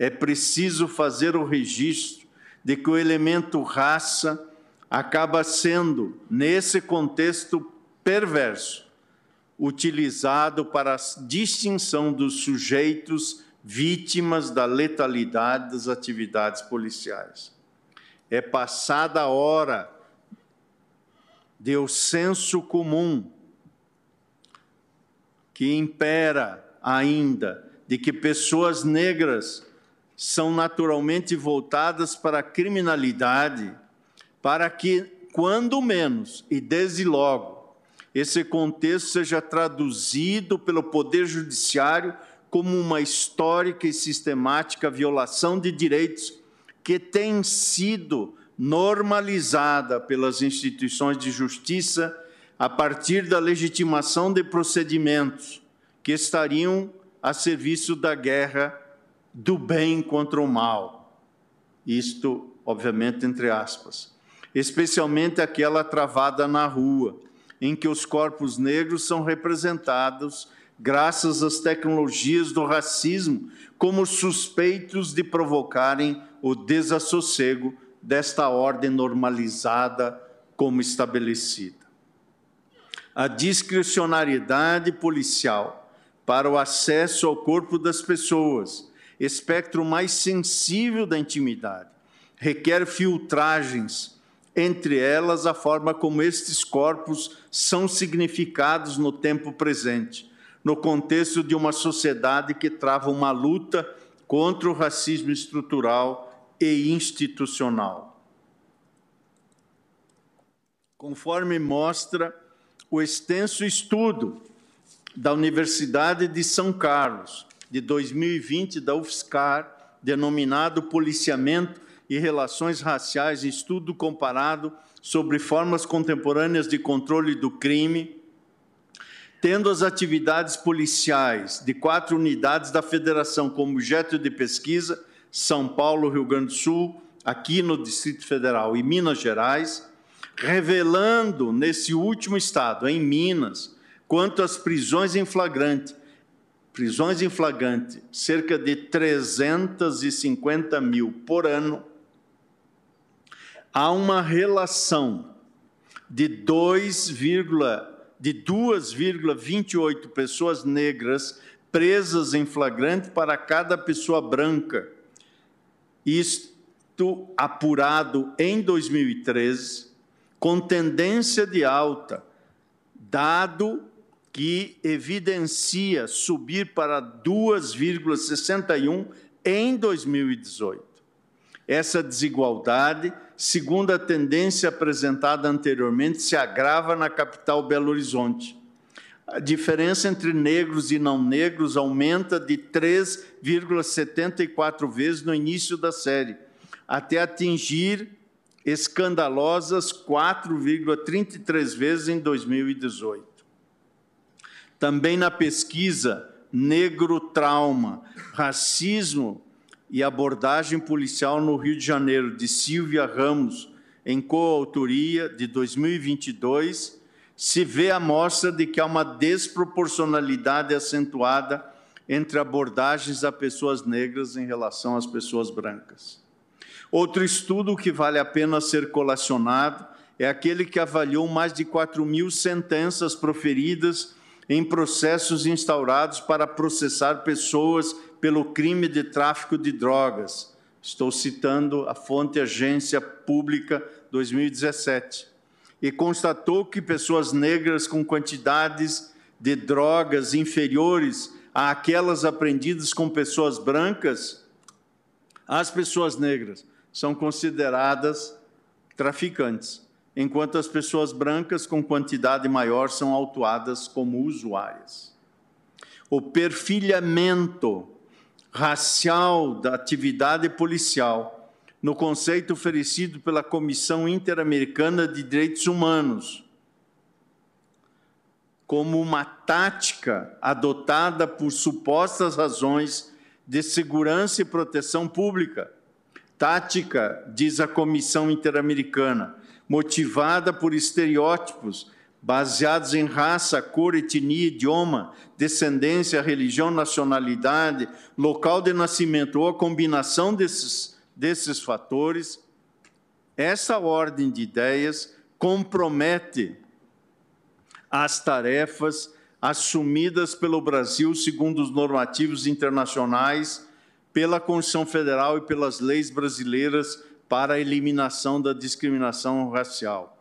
é preciso fazer o registro de que o elemento raça acaba sendo, nesse contexto perverso, utilizado para a distinção dos sujeitos vítimas da letalidade das atividades policiais. É passada a hora de o senso comum que impera ainda de que pessoas negras são naturalmente voltadas para a criminalidade, para que, quando menos, e desde logo, esse contexto seja traduzido pelo Poder Judiciário como uma histórica e sistemática violação de direitos que tem sido normalizada pelas instituições de justiça a partir da legitimação de procedimentos que estariam a serviço da guerra do bem contra o mal. Isto, obviamente, entre aspas. Especialmente aquela travada na rua, em que os corpos negros são representados, graças às tecnologias do racismo, como suspeitos de provocarem o desassossego desta ordem normalizada como estabelecida. A discricionariedade policial para o acesso ao corpo das pessoas espectro mais sensível da intimidade. Requer filtragens, entre elas a forma como estes corpos são significados no tempo presente, no contexto de uma sociedade que trava uma luta contra o racismo estrutural e institucional. Conforme mostra o extenso estudo da Universidade de São Carlos, de 2020 da UFSCar, denominado Policiamento e Relações Raciais, estudo comparado sobre formas contemporâneas de controle do crime, tendo as atividades policiais de quatro unidades da federação como objeto de pesquisa, São Paulo, Rio Grande do Sul, aqui no Distrito Federal e Minas Gerais, revelando nesse último estado, em Minas, quanto às prisões em flagrante, prisões em flagrante, cerca de 350 mil por ano, há uma relação de 2,28 pessoas negras presas em flagrante para cada pessoa branca. Isto apurado em 2013, com tendência de alta, dado que evidencia subir para 2,61 em 2018. Essa desigualdade, segundo a tendência apresentada anteriormente, se agrava na capital Belo Horizonte. A diferença entre negros e não negros aumenta de 3,74 vezes no início da série, até atingir escandalosas 4,33 vezes em 2018. Também na pesquisa Negro Trauma, Racismo e Abordagem Policial no Rio de Janeiro, de Silvia Ramos, em coautoria de 2022, se vê a mostra de que há uma desproporcionalidade acentuada entre abordagens a pessoas negras em relação às pessoas brancas. Outro estudo que vale a pena ser colacionado é aquele que avaliou mais de 4 mil sentenças proferidas em processos instaurados para processar pessoas pelo crime de tráfico de drogas. Estou citando a fonte Agência Pública 2017. E constatou que pessoas negras com quantidades de drogas inferiores àquelas apreendidas com pessoas brancas, as pessoas negras são consideradas traficantes, enquanto as pessoas brancas com quantidade maior são autuadas como usuárias. O perfilhamento racial da atividade policial, no conceito oferecido pela Comissão Interamericana de Direitos Humanos, como uma tática adotada por supostas razões de segurança e proteção pública tática, diz a Comissão Interamericana, motivada por estereótipos baseados em raça, cor, etnia, idioma, descendência, religião, nacionalidade, local de nascimento ou a combinação desses, desses fatores, essa ordem de ideias compromete as tarefas assumidas pelo Brasil segundo os normativos internacionais pela Constituição Federal e pelas leis brasileiras para a eliminação da discriminação racial.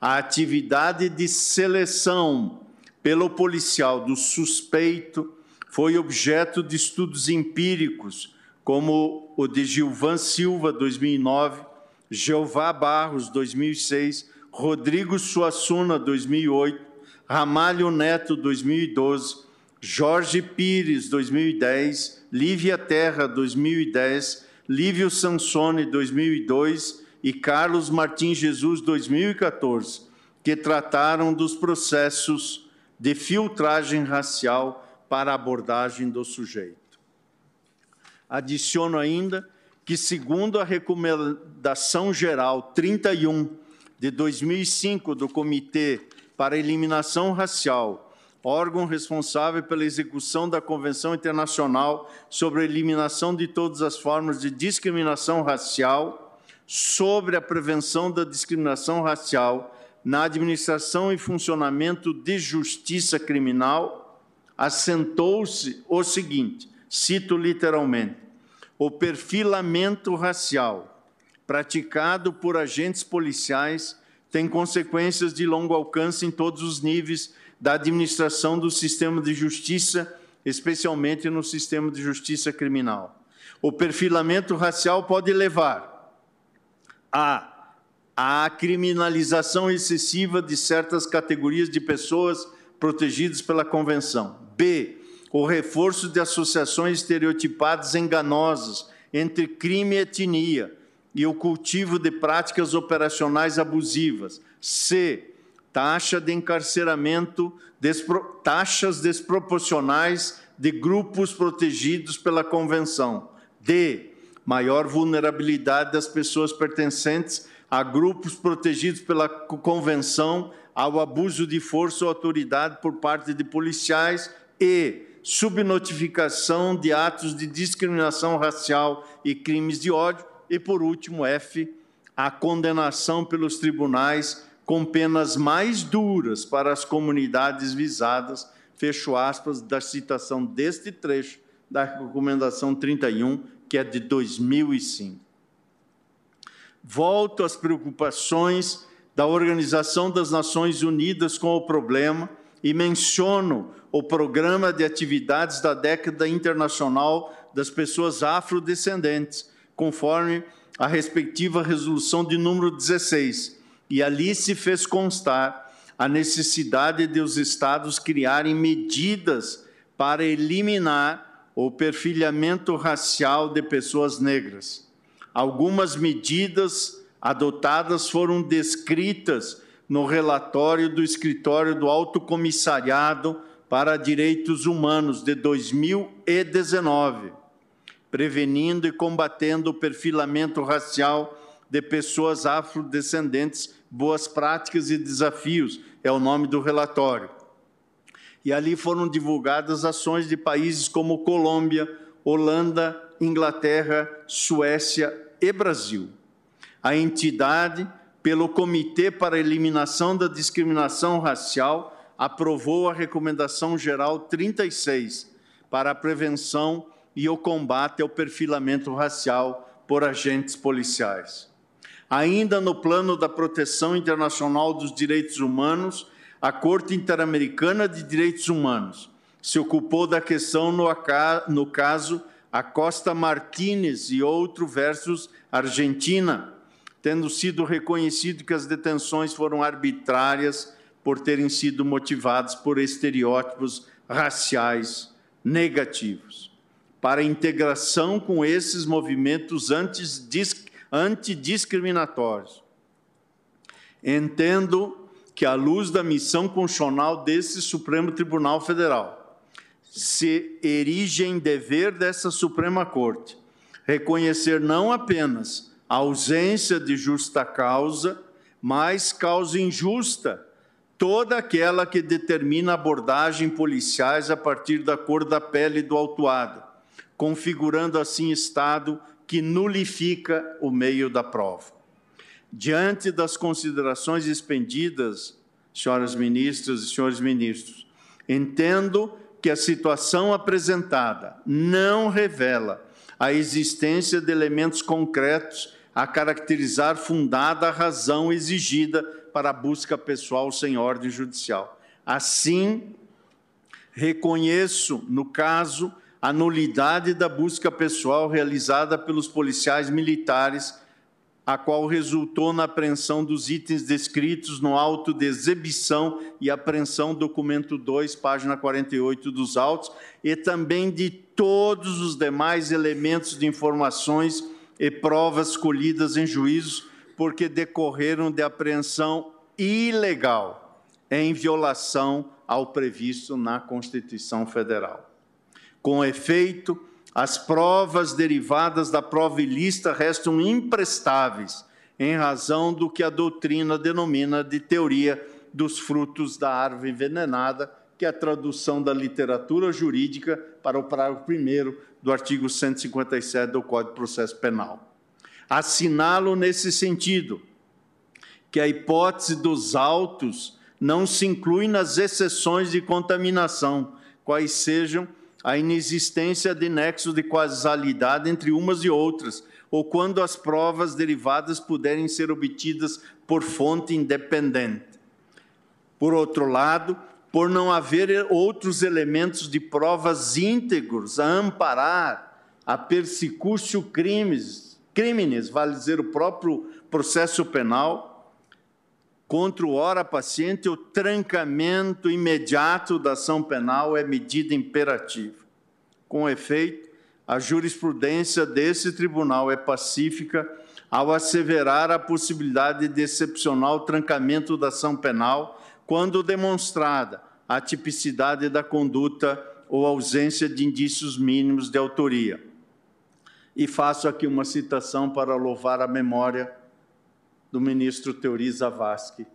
A atividade de seleção pelo policial do suspeito foi objeto de estudos empíricos, como o de Gilvan Silva, 2009, Jeová Barros, 2006, Rodrigo Suassuna, 2008, Ramalho Neto, 2012, Jorge Pires, 2010, Lívia Terra, 2010, Lívio Sansone, 2002 e Carlos Martins Jesus, 2014, que trataram dos processos de filtragem racial para abordagem do sujeito. Adiciono ainda que, segundo a Recomendação Geral 31 de 2005 do Comitê para Eliminação Racial, órgão responsável pela execução da Convenção Internacional sobre a Eliminação de Todas as Formas de Discriminação Racial, sobre a prevenção da discriminação racial na administração e funcionamento de justiça criminal, assentou-se o seguinte: cito literalmente, o perfilamento racial praticado por agentes policiais tem consequências de longo alcance em todos os níveis da administração do sistema de justiça, especialmente no sistema de justiça criminal. O perfilamento racial pode levar a a criminalização excessiva de certas categorias de pessoas protegidas pela Convenção. B. O reforço de associações estereotipadas enganosas entre crime e etnia e o cultivo de práticas operacionais abusivas. C taxa de encarceramento, despro, taxas desproporcionais de grupos protegidos pela Convenção. D. Maior vulnerabilidade das pessoas pertencentes a grupos protegidos pela Convenção ao abuso de força ou autoridade por parte de policiais e subnotificação de atos de discriminação racial e crimes de ódio. E, por último, F. A condenação pelos tribunais com penas mais duras para as comunidades visadas, fecho aspas, da citação deste trecho da Recomendação 31, que é de 2005. Volto às preocupações da Organização das Nações Unidas com o problema e menciono o programa de atividades da década internacional das pessoas afrodescendentes, conforme a respectiva resolução de número 16, e ali se fez constar a necessidade de os estados criarem medidas para eliminar o perfilhamento racial de pessoas negras. Algumas medidas adotadas foram descritas no relatório do Escritório do Alto Comissariado para Direitos Humanos de 2019, prevenindo e combatendo o perfilamento racial de pessoas afrodescendentes, boas práticas e desafios, é o nome do relatório. E ali foram divulgadas ações de países como Colômbia, Holanda, Inglaterra, Suécia e Brasil. A entidade, pelo Comitê para a Eliminação da Discriminação Racial, aprovou a Recomendação Geral 36 para a prevenção e o combate ao perfilamento racial por agentes policiais. Ainda no plano da proteção internacional dos direitos humanos, a Corte Interamericana de Direitos Humanos se ocupou da questão no, caso Acosta Martínez e outro versus Argentina, tendo sido reconhecido que as detenções foram arbitrárias por terem sido motivadas por estereótipos raciais negativos. Para integração com esses movimentos antidiscriminatórios, antidiscriminatórios. Entendo que, à luz da missão constitucional desse Supremo Tribunal Federal, se erige em dever dessa Suprema Corte reconhecer não apenas a ausência de justa causa, mas causa injusta, toda aquela que determina abordagem policiais a partir da cor da pele do autuado, configurando assim Estado que nulifica o meio da prova. Diante das considerações expendidas, senhoras ministras e senhores ministros, entendo que a situação apresentada não revela a existência de elementos concretos a caracterizar fundada a razão exigida para a busca pessoal sem ordem judicial. Assim, reconheço, no caso, a nulidade da busca pessoal realizada pelos policiais militares, a qual resultou na apreensão dos itens descritos no auto de exibição e apreensão documento 2, página 48 dos autos, e também de todos os demais elementos de informações e provas colhidas em juízo, porque decorreram de apreensão ilegal, em violação ao previsto na Constituição Federal. Com efeito, as provas derivadas da prova ilícita restam imprestáveis, em razão do que a doutrina denomina de teoria dos frutos da árvore envenenada, que é a tradução da literatura jurídica para o parágrafo 1 do artigo 157 do Código de Processo Penal. Assinalo nesse sentido que a hipótese dos autos não se inclui nas exceções de contaminação, quais sejam a inexistência de nexo de causalidade entre umas e outras, ou quando as provas derivadas puderem ser obtidas por fonte independente. Por outro lado, por não haver outros elementos de provas íntegros a amparar a persecutio crimes, crimes, vale dizer o próprio processo penal, Contra o hora paciente, o trancamento imediato da ação penal é medida imperativa. Com efeito, a jurisprudência desse tribunal é pacífica ao asseverar a possibilidade de excepcional trancamento da ação penal quando demonstrada a tipicidade da conduta ou ausência de indícios mínimos de autoria. E faço aqui uma citação para louvar a memória do ministro Teori Zavascki,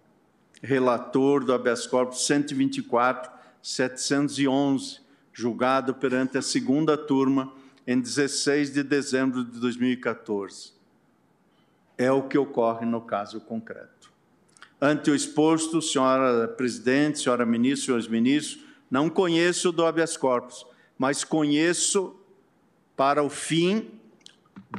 relator do habeas corpus 124 711, julgado perante a segunda turma em 16 de dezembro de 2014. É o que ocorre no caso concreto. Ante o exposto, senhora presidente, senhora ministra, senhores ministros, não conheço do habeas corpus, mas conheço para o fim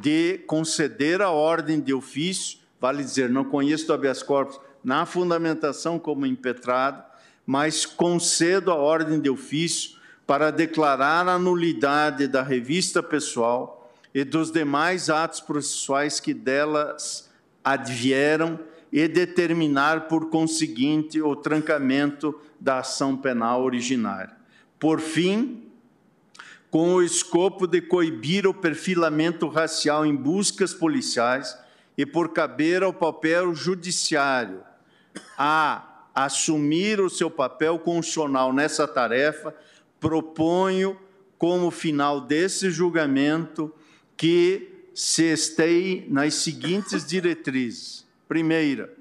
de conceder a ordem de ofício Vale dizer, não conheço o habeas corpus na fundamentação como impetrado, mas concedo a ordem de ofício para declarar a nulidade da revista pessoal e dos demais atos processuais que delas advieram e determinar, por conseguinte, o trancamento da ação penal originária. Por fim, com o escopo de coibir o perfilamento racial em buscas policiais e por caber ao papel judiciário a assumir o seu papel constitucional nessa tarefa, proponho, como final desse julgamento, que se esteie nas seguintes diretrizes. Primeira,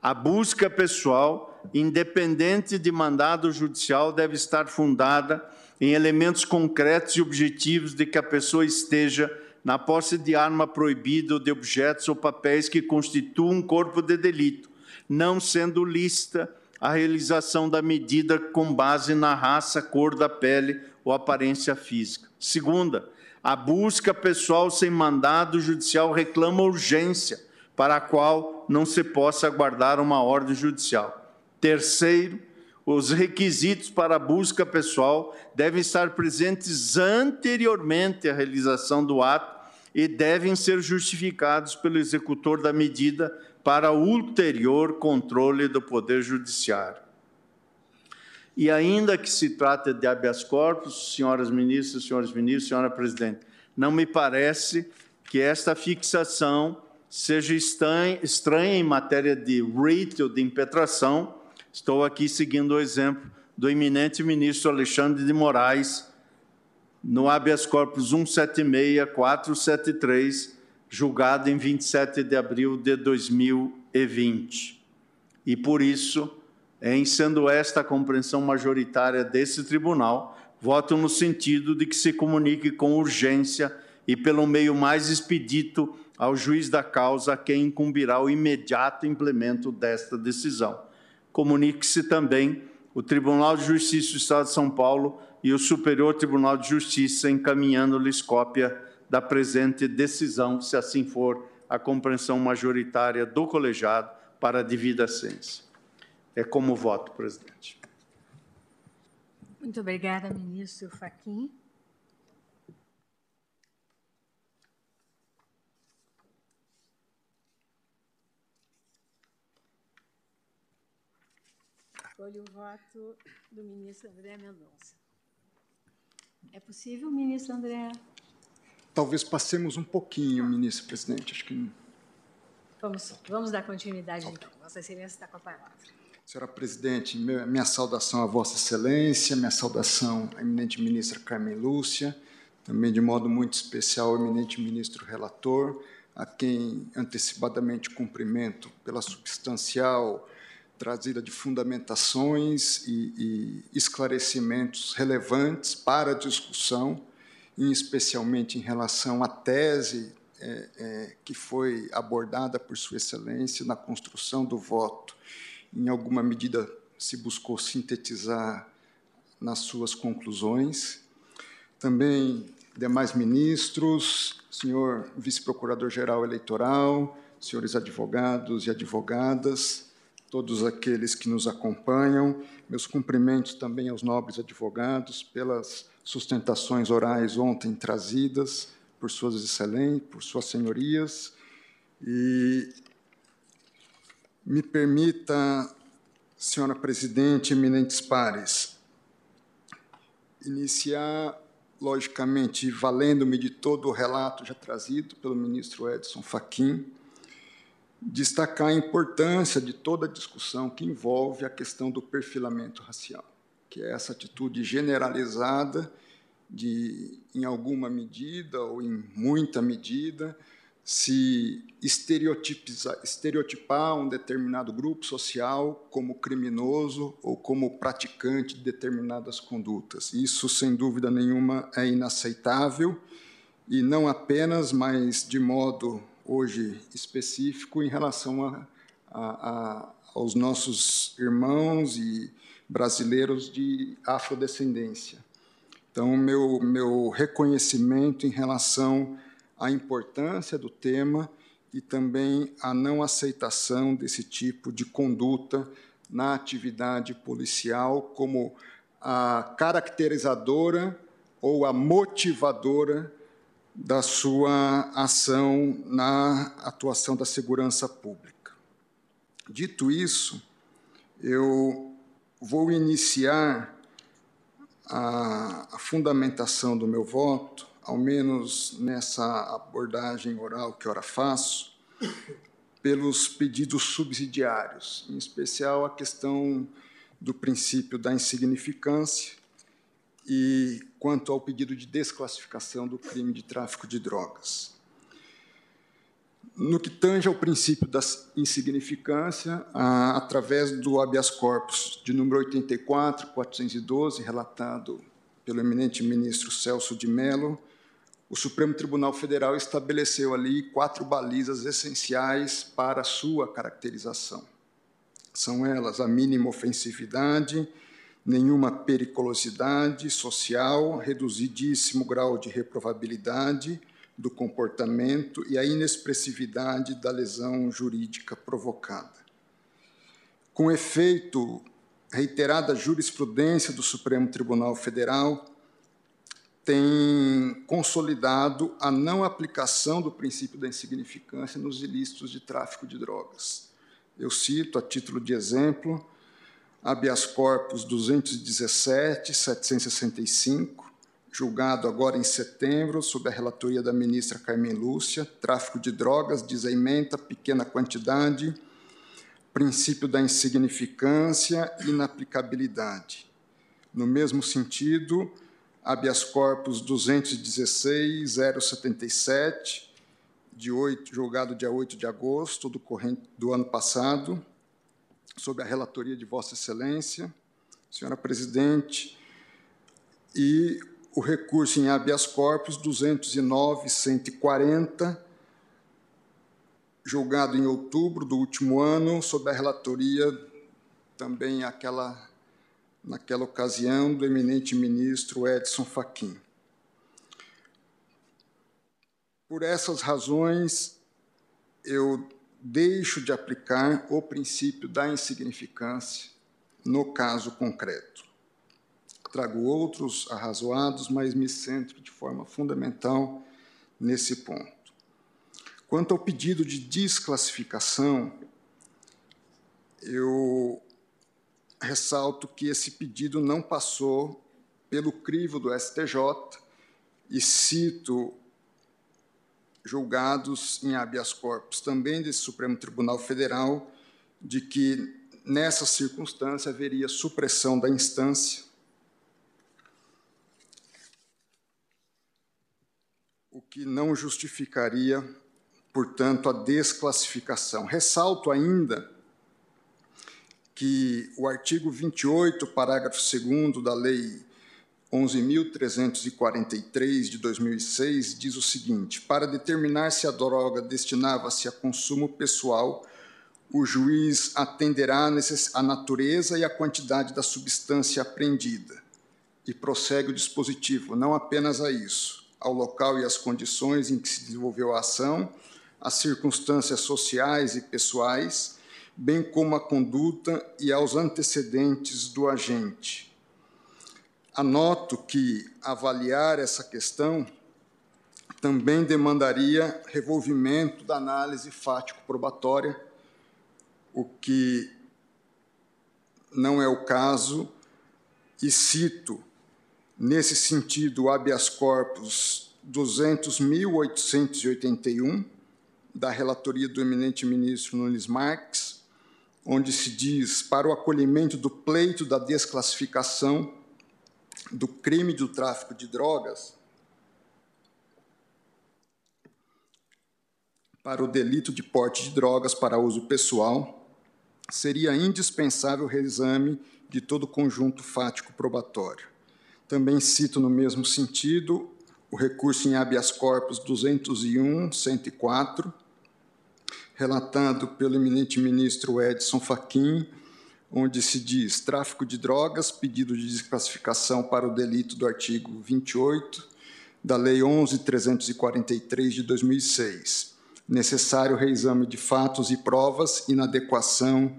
a busca pessoal, independente de mandado judicial, deve estar fundada em elementos concretos e objetivos de que a pessoa esteja na posse de arma proibida ou de objetos ou papéis que constituam um corpo de delito, não sendo lícita a realização da medida com base na raça, cor da pele ou aparência física. Segunda, a busca pessoal sem mandado judicial reclama urgência, para a qual não se possa aguardar uma ordem judicial. Terceiro, os requisitos para a busca pessoal devem estar presentes anteriormente à realização do ato e devem ser justificados pelo executor da medida para ulterior controle do Poder Judiciário. E ainda que se trate de habeas corpus, senhoras ministras, senhores ministros, senhora presidente, não me parece que esta fixação seja estranha em matéria de rate ou de impetração. Estou aqui seguindo o exemplo do eminente ministro Alexandre de Moraes, no habeas corpus 176-473, julgado em 27 de abril de 2020. E por isso, em sendo esta a compreensão majoritária desse tribunal, voto no sentido de que se comunique com urgência e pelo meio mais expedito ao juiz da causa a quem incumbirá o imediato implemento desta decisão. Comunique-se também o Tribunal de Justiça do Estado de São Paulo e o Superior Tribunal de Justiça encaminhando-lhes cópia da presente decisão, se assim for a compreensão majoritária do colegiado para a devida ciência. É como voto, presidente. Muito obrigada, ministro Faquim. Escolho o voto do ministro André Mendonça. É possível, ministro André? Talvez passemos um pouquinho, ministro presidente. Acho que. Vamos, vamos dar continuidade, então. Vossa Excelência está com a palavra. Senhora presidente, minha saudação a Vossa Excelência, minha saudação à eminente ministra Carmen Lúcia, também de modo muito especial ao eminente ministro relator, a quem antecipadamente cumprimento pela substancial trazida de fundamentações e, e esclarecimentos relevantes para a discussão em especialmente em relação à tese é, é, que foi abordada por Sua Excelência na construção do voto. Em alguma medida, se buscou sintetizar nas suas conclusões. Também demais ministros, senhor vice-procurador-geral eleitoral, senhores advogados e advogadas, todos aqueles que nos acompanham, meus cumprimentos também aos nobres advogados pelas sustentações orais ontem trazidas por suas excelências, por suas senhorias, e me permita, senhora presidente, eminentes pares, iniciar, logicamente, valendo-me de todo o relato já trazido pelo ministro Edson Fachin, destacar a importância de toda a discussão que envolve a questão do perfilamento racial que é essa atitude generalizada de, em alguma medida ou em muita medida, se estereotipar um determinado grupo social como criminoso ou como praticante de determinadas condutas. Isso, sem dúvida nenhuma, é inaceitável e não apenas, mas de modo hoje específico em relação a, a, a, aos nossos irmãos e brasileiros de afrodescendência. Então, meu, meu reconhecimento em relação à importância do tema e também a não aceitação desse tipo de conduta na atividade policial como a caracterizadora ou a motivadora da sua ação na atuação da segurança pública. Dito isso, eu vou iniciar a, fundamentação do meu voto, ao menos nessa abordagem oral que ora faço, pelos pedidos subsidiários, em especial a questão do princípio da insignificância e quanto ao pedido de desclassificação do crime de tráfico de drogas. No que tange ao princípio da insignificância, através do habeas corpus de número 84, 412, relatado pelo eminente ministro Celso de Mello, o Supremo Tribunal Federal estabeleceu ali quatro balizas essenciais para a sua caracterização. São elas a mínima ofensividade, nenhuma periculosidade social, reduzidíssimo grau de reprovabilidade, do comportamento e a inexpressividade da lesão jurídica provocada. Com efeito, reiterada jurisprudência do Supremo Tribunal Federal tem consolidado a não aplicação do princípio da insignificância nos ilícitos de tráfico de drogas. Eu cito, a título de exemplo, habeas corpus 217, 765, julgado agora em setembro, sob a relatoria da ministra Carmen Lúcia, tráfico de drogas, desementa, pequena quantidade, princípio da insignificância e inaplicabilidade. No mesmo sentido, habeas corpus 216, 077, de 8, julgado dia 8 de agosto do, corrente, do ano passado, sob a relatoria de Vossa Excelência, senhora presidente, e o recurso em habeas corpus 209.140, julgado em outubro do último ano, sob a relatoria também aquela, naquela ocasião do eminente ministro Edson Fachin. Por essas razões, eu deixo de aplicar o princípio da insignificância no caso concreto. Trago outros arrazoados, mas me centro de forma fundamental nesse ponto. Quanto ao pedido de desclassificação, eu ressalto que esse pedido não passou pelo crivo do STJ e cito julgados em habeas corpus também desse Supremo Tribunal Federal de que nessa circunstância haveria supressão da instância o que não justificaria, portanto, a desclassificação. Ressalto ainda que o artigo 28, parágrafo 2 da Lei 11.343 de 2006 diz o seguinte: para determinar se a droga destinava-se a consumo pessoal, o juiz atenderá à natureza e à quantidade da substância apreendida. E prossegue o dispositivo, não apenas a isso ao local e às condições em que se desenvolveu a ação, às circunstâncias sociais e pessoais, bem como à conduta e aos antecedentes do agente. Anoto que avaliar essa questão também demandaria revolvimento da análise fático-probatória, o que não é o caso, e cito Nesse sentido, o habeas corpus 200.881, da relatoria do eminente ministro Nunes Marques, onde se diz para o acolhimento do pleito da desclassificação do crime do tráfico de drogas para o delito de porte de drogas para uso pessoal, seria indispensável o reexame de todo o conjunto fático probatório. Também cito no mesmo sentido o recurso em habeas corpus 201-104, relatado pelo eminente ministro Edson Fachin, onde se diz tráfico de drogas, pedido de desclassificação para o delito do artigo 28 da Lei 11.343 de 2006. Necessário reexame de fatos e provas, inadequação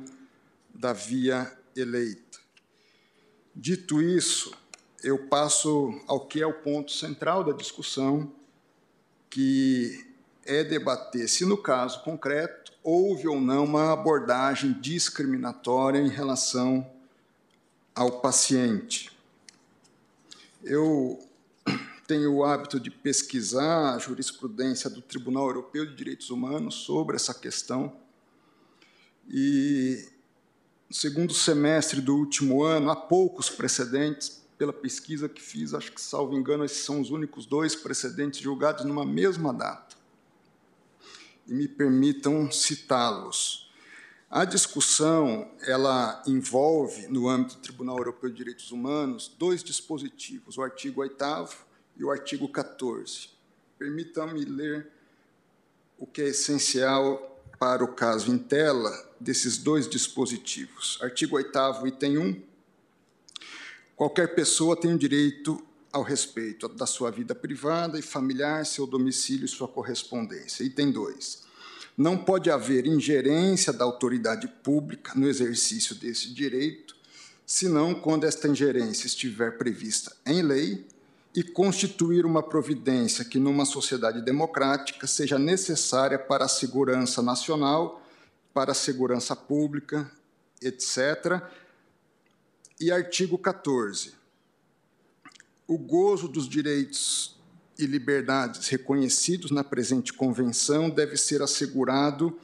da via eleita. Dito isso, eu passo ao que é o ponto central da discussão, que é debater se, no caso concreto, houve ou não uma abordagem discriminatória em relação ao paciente. Eu tenho o hábito de pesquisar a jurisprudência do Tribunal Europeu de Direitos Humanos sobre essa questão. E no segundo semestre do último ano, há poucos precedentes, pela pesquisa que fiz, acho que, salvo engano, esses são os únicos dois precedentes julgados numa mesma data. E me permitam citá-los. A discussão ela envolve, no âmbito do Tribunal Europeu de Direitos Humanos, dois dispositivos, o artigo 8 e o artigo 14. Permitam-me ler o que é essencial para o caso em tela desses dois dispositivos. Artigo 8 item 1. Qualquer pessoa tem o direito ao respeito da sua vida privada e familiar, seu domicílio e sua correspondência. Item 2 não pode haver ingerência da autoridade pública no exercício desse direito, senão quando esta ingerência estiver prevista em lei e constituir uma providência que, numa sociedade democrática, seja necessária para a segurança nacional, para a segurança pública, etc. E artigo 14. O gozo dos direitos e liberdades reconhecidos na presente convenção deve ser assegurado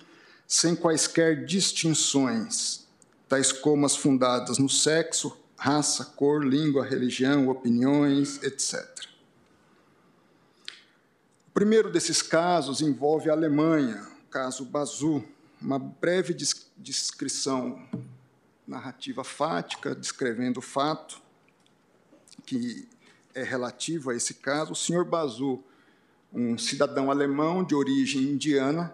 sem quaisquer distinções, tais como as fundadas no sexo, raça, cor, língua, religião, opiniões, etc. O primeiro desses casos envolve a Alemanha, o caso Bazu, uma breve descrição narrativa fática, descrevendo o fato que é relativo a esse caso. O senhor Bazu, um cidadão alemão de origem indiana,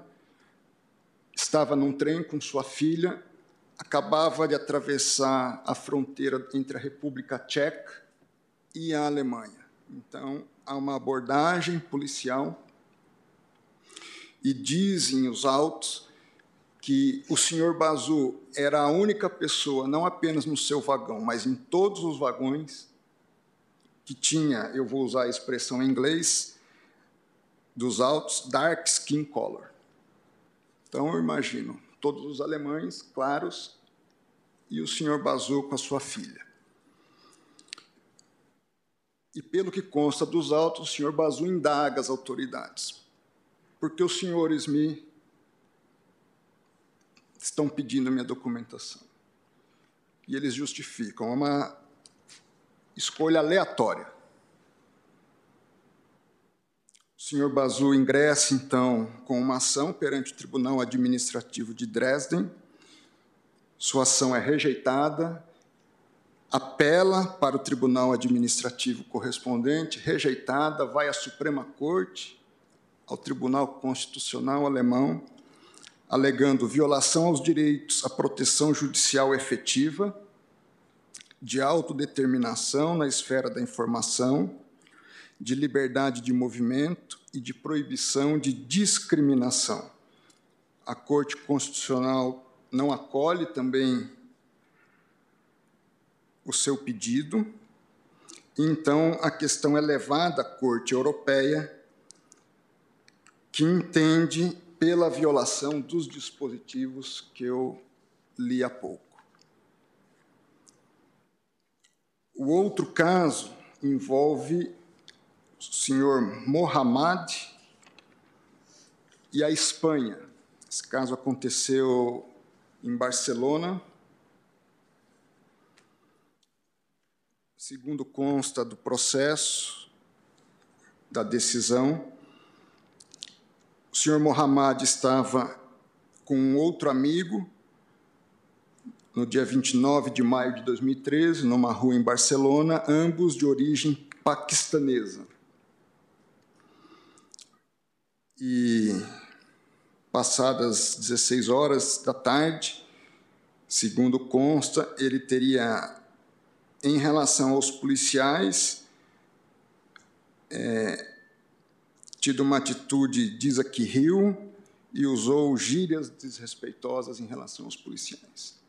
estava num trem com sua filha, acabava de atravessar a fronteira entre a República Tcheca e a Alemanha. Então, há uma abordagem policial e dizem os autos que o senhor Bazu era a única pessoa, não apenas no seu vagão, mas em todos os vagões, que tinha, eu vou usar a expressão em inglês, dos autos, dark skin color. Então, eu imagino todos os alemães claros e o senhor Bazu com a sua filha. E pelo que consta dos autos, o senhor Bazu indaga as autoridades. Porque os senhores me estão pedindo minha documentação. E eles justificam. É uma escolha aleatória. O senhor Bazu ingressa, então, com uma ação perante o Tribunal Administrativo de Dresden. Sua ação é rejeitada, apela para o Tribunal Administrativo correspondente, rejeitada, vai à Suprema Corte, ao Tribunal Constitucional alemão, alegando violação aos direitos à proteção judicial efetiva de autodeterminação na esfera da informação, de liberdade de movimento e de proibição de discriminação. A Corte Constitucional não acolhe também o seu pedido, então a questão é levada à Corte Europeia, que entende pela violação dos dispositivos que eu li há pouco. O outro caso envolve o senhor Mohamed e a Espanha. Esse caso aconteceu em Barcelona. Segundo consta do processo, da decisão, o senhor Mohamed estava com um outro amigo no dia 29 de maio de 2013, numa rua em Barcelona, ambos de origem paquistanesa. E passadas 16 horas da tarde, segundo consta, ele teria, em relação aos policiais, é, tido uma atitude, diz aqui, rio, e usou gírias desrespeitosas em relação aos policiais.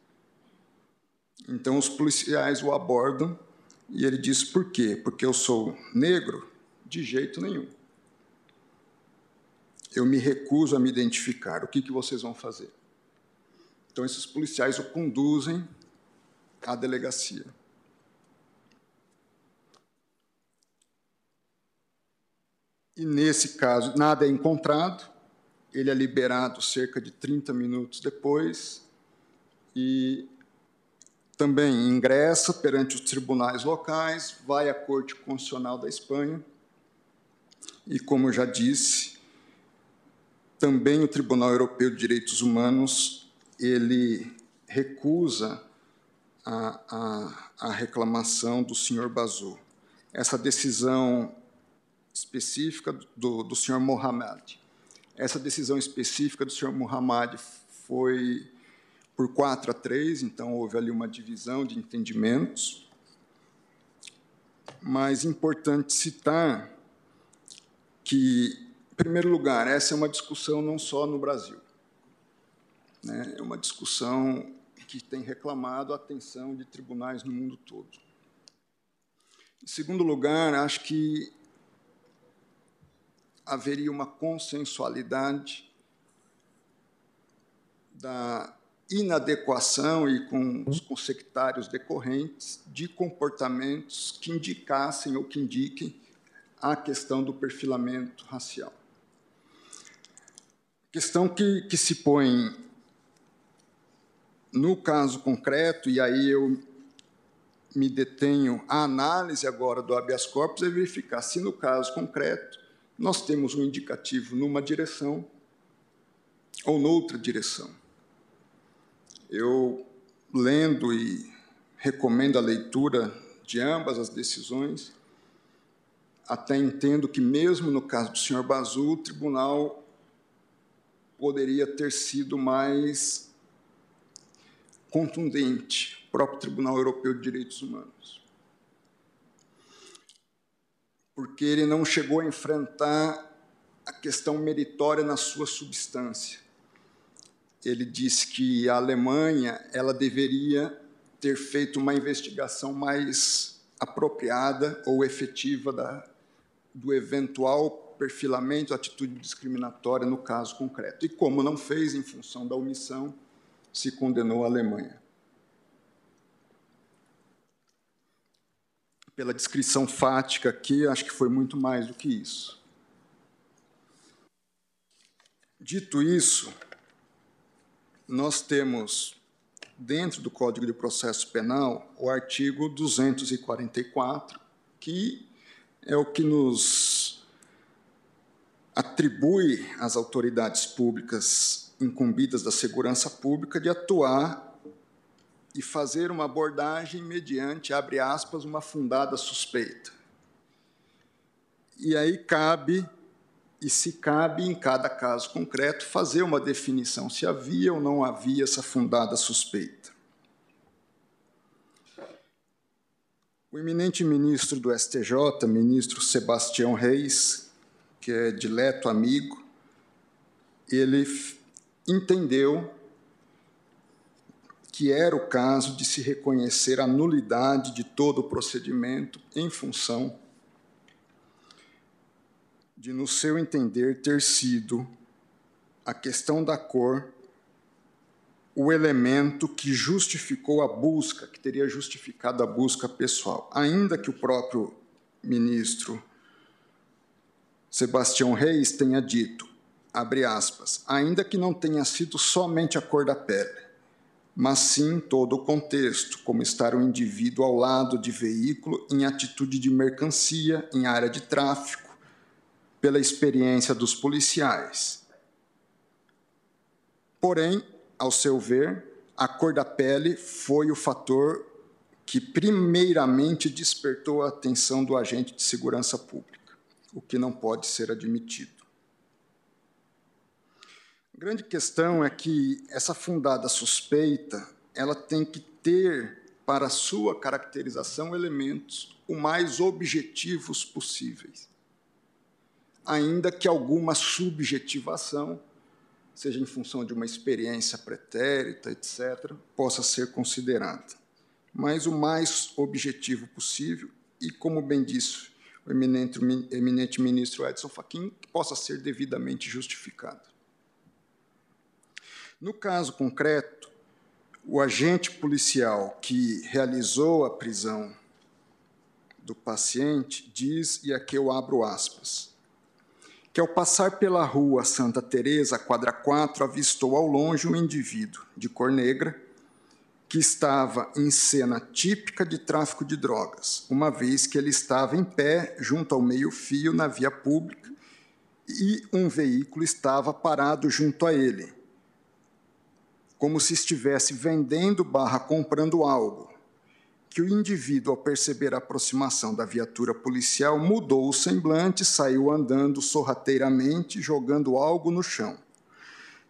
Então os policiais o abordam e ele diz: por quê? Porque eu sou negro? De jeito nenhum. Eu me recuso a me identificar. O que, que vocês vão fazer? Então esses policiais o conduzem à delegacia. e nesse caso nada é encontrado, ele é liberado cerca de 30 minutos depois e também ingressa perante os tribunais locais, vai à Corte Constitucional da Espanha e, como já disse, também o Tribunal Europeu de Direitos Humanos ele recusa a, a, a reclamação do senhor Bazu. Essa decisão específica do, do senhor Mohamed. Essa decisão específica do senhor Mohamed foi por 4 a 3, então houve ali uma divisão de entendimentos. Mas importante citar que, em primeiro lugar, essa é uma discussão não só no Brasil. Né? É uma discussão que tem reclamado a atenção de tribunais no mundo todo. Em segundo lugar, acho que haveria uma consensualidade da inadequação e com os consectários decorrentes de comportamentos que indicassem ou que indiquem a questão do perfilamento racial. Questão que, que se põe no caso concreto, e aí eu me detenho a análise agora do habeas corpus, é verificar se no caso concreto nós temos um indicativo numa direção ou noutra direção. Eu, lendo e recomendo a leitura de ambas as decisões, até entendo que, mesmo no caso do senhor Bazu, o tribunal poderia ter sido mais contundente, o próprio Tribunal Europeu de Direitos Humanos. Porque ele não chegou a enfrentar a questão meritória na sua substância ele disse que a Alemanha ela deveria ter feito uma investigação mais apropriada ou efetiva da, do eventual perfilamento, atitude discriminatória no caso concreto. E como não fez em função da omissão, se condenou a Alemanha. Pela descrição fática aqui, acho que foi muito mais do que isso. Dito isso, nós temos, dentro do Código de Processo Penal, o artigo 244, que é o que nos atribui às autoridades públicas incumbidas da segurança pública de atuar e fazer uma abordagem mediante, abre aspas, uma fundada suspeita. E aí cabe e se cabe, em cada caso concreto, fazer uma definição se havia ou não havia essa fundada suspeita. O eminente ministro do STJ, ministro Sebastião Reis, que é dileto amigo, ele entendeu que era o caso de se reconhecer a nulidade de todo o procedimento em função de, no seu entender, ter sido a questão da cor o elemento que justificou a busca, que teria justificado a busca pessoal. Ainda que o próprio ministro Sebastião Reis tenha dito, abre aspas, ainda que não tenha sido somente a cor da pele, mas sim todo o contexto, como estar o indivíduo ao lado de veículo em atitude de mercancia, em área de tráfico, pela experiência dos policiais. Porém, ao seu ver, a cor da pele foi o fator que primeiramente despertou a atenção do agente de segurança pública, o que não pode ser admitido. A grande questão é que essa fundada suspeita, ela tem que ter para sua caracterização elementos o mais objetivos possíveis ainda que alguma subjetivação, seja em função de uma experiência pretérita, etc., possa ser considerada. Mas o mais objetivo possível, e como bem disse o eminente, eminente ministro Edson Fachin, que possa ser devidamente justificado. No caso concreto, o agente policial que realizou a prisão do paciente diz, e aqui eu abro aspas, que ao passar pela rua Santa Teresa, quadra 4, avistou ao longe um indivíduo de cor negra que estava em cena típica de tráfico de drogas, uma vez que ele estava em pé junto ao meio-fio na via pública e um veículo estava parado junto a ele, como se estivesse vendendo barra comprando algo que o indivíduo, ao perceber a aproximação da viatura policial, mudou o semblante, saiu andando sorrateiramente, jogando algo no chão.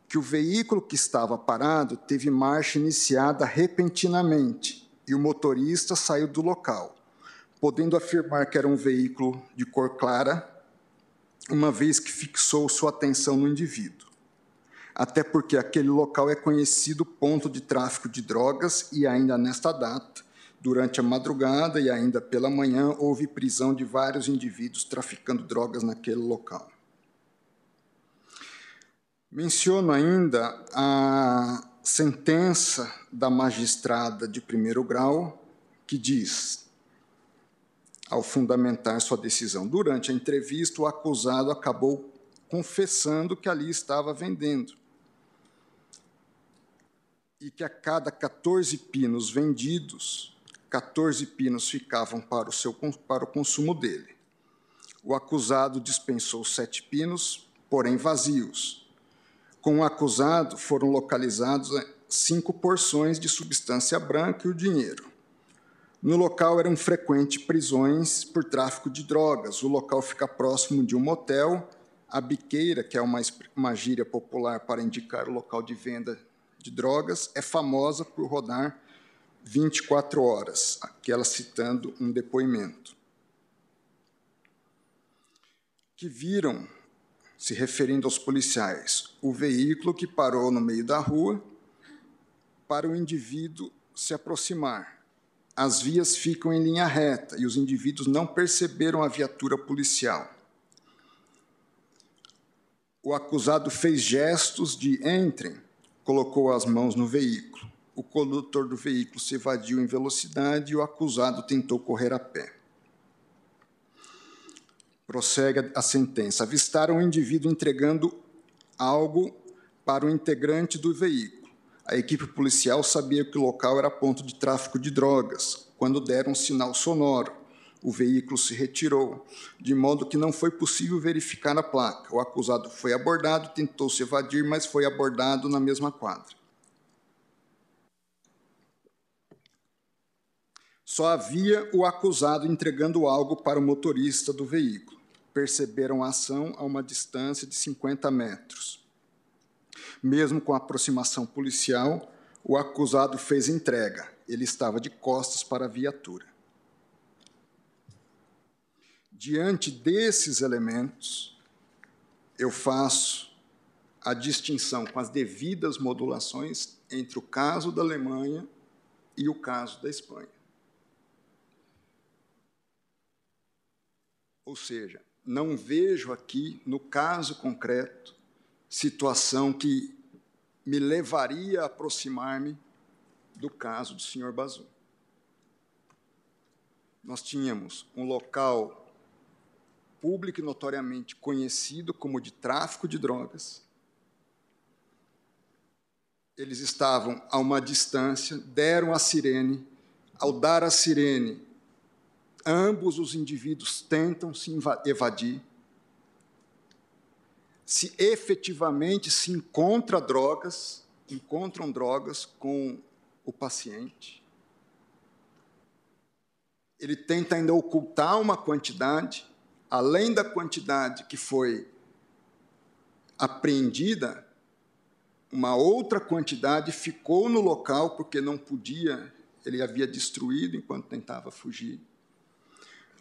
Que o veículo que estava parado teve marcha iniciada repentinamente e o motorista saiu do local, podendo afirmar que era um veículo de cor clara, uma vez que fixou sua atenção no indivíduo. Até porque aquele local é conhecido ponto de tráfico de drogas e ainda nesta data Durante a madrugada e ainda pela manhã, houve prisão de vários indivíduos traficando drogas naquele local. Menciono ainda a sentença da magistrada de primeiro grau, que diz, ao fundamentar sua decisão, durante a entrevista, o acusado acabou confessando que ali estava vendendo e que a cada 14 pinos vendidos, 14 pinos ficavam para o, seu, para o consumo dele. O acusado dispensou sete pinos, porém vazios. Com o acusado foram localizados eh, cinco porções de substância branca e o dinheiro. No local eram frequentes prisões por tráfico de drogas. O local fica próximo de um motel. A biqueira, que é uma, uma gíria popular para indicar o local de venda de drogas, é famosa por rodar 24 horas, aquela citando um depoimento. Que viram, se referindo aos policiais, o veículo que parou no meio da rua para o indivíduo se aproximar. As vias ficam em linha reta e os indivíduos não perceberam a viatura policial. O acusado fez gestos de entrem, colocou as mãos no veículo o condutor do veículo se evadiu em velocidade e o acusado tentou correr a pé. Prossegue a sentença. Avistaram o indivíduo entregando algo para o integrante do veículo. A equipe policial sabia que o local era ponto de tráfico de drogas. Quando deram um sinal sonoro, o veículo se retirou, de modo que não foi possível verificar a placa. O acusado foi abordado, tentou se evadir, mas foi abordado na mesma quadra. Só havia o acusado entregando algo para o motorista do veículo. Perceberam a ação a uma distância de 50 metros. Mesmo com a aproximação policial, o acusado fez entrega. Ele estava de costas para a viatura. Diante desses elementos, eu faço a distinção com as devidas modulações entre o caso da Alemanha e o caso da Espanha. Ou seja, não vejo aqui, no caso concreto, situação que me levaria a aproximar-me do caso do senhor Bazu. Nós tínhamos um local público e notoriamente conhecido como de tráfico de drogas. Eles estavam a uma distância, deram a sirene. Ao dar a sirene, ambos os indivíduos tentam se evadir. Se efetivamente se encontra drogas, encontram drogas com o paciente. Ele tenta ainda ocultar uma quantidade, além da quantidade que foi apreendida, uma outra quantidade ficou no local porque não podia, ele havia destruído enquanto tentava fugir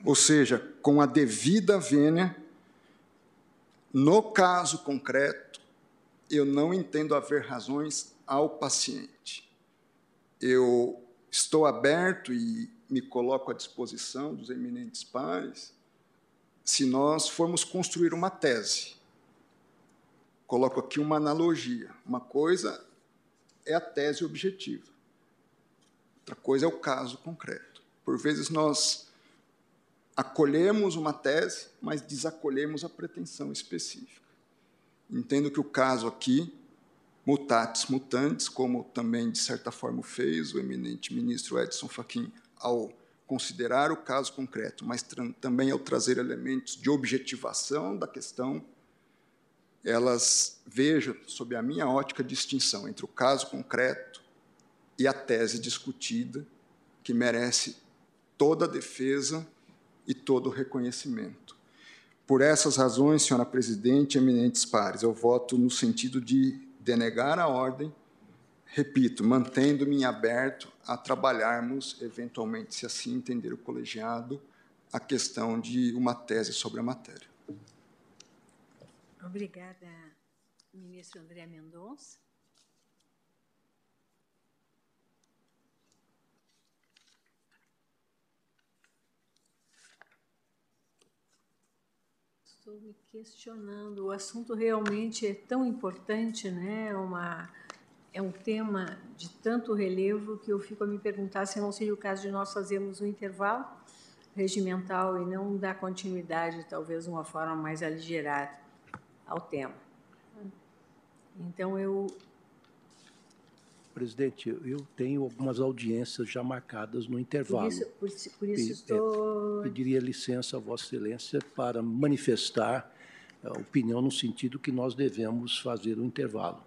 ou seja, com a devida vênia, no caso concreto, eu não entendo haver razões ao paciente. Eu estou aberto e me coloco à disposição dos eminentes pares se nós formos construir uma tese. Coloco aqui uma analogia. Uma coisa é a tese objetiva, outra coisa é o caso concreto. Por vezes nós acolhemos uma tese, mas desacolhemos a pretensão específica. Entendo que o caso aqui, mutatis mutandis, como também, de certa forma, fez o eminente ministro Edson Fachin ao considerar o caso concreto, mas também ao trazer elementos de objetivação da questão, elas vejam, sob a minha ótica, distinção entre o caso concreto e a tese discutida, que merece toda a defesa e todo o reconhecimento. Por essas razões, senhora presidente, eminentes pares, eu voto no sentido de denegar a ordem, repito, mantendo-me aberto a trabalharmos, eventualmente, se assim entender o colegiado, a questão de uma tese sobre a matéria. Obrigada, ministro André Mendonça. Estou me questionando. O assunto realmente é tão importante, né? Uma, é um tema de tanto relevo que eu fico a me perguntar se não seria o caso de nós fazermos um intervalo regimental e não dar continuidade, talvez, de uma forma mais aligerada ao tema. Então, eu. Presidente, eu tenho algumas audiências já marcadas no intervalo. Por isso, por, por isso estou. Pediria licença a Vossa Excelência para manifestar a opinião no sentido que nós devemos fazer o intervalo,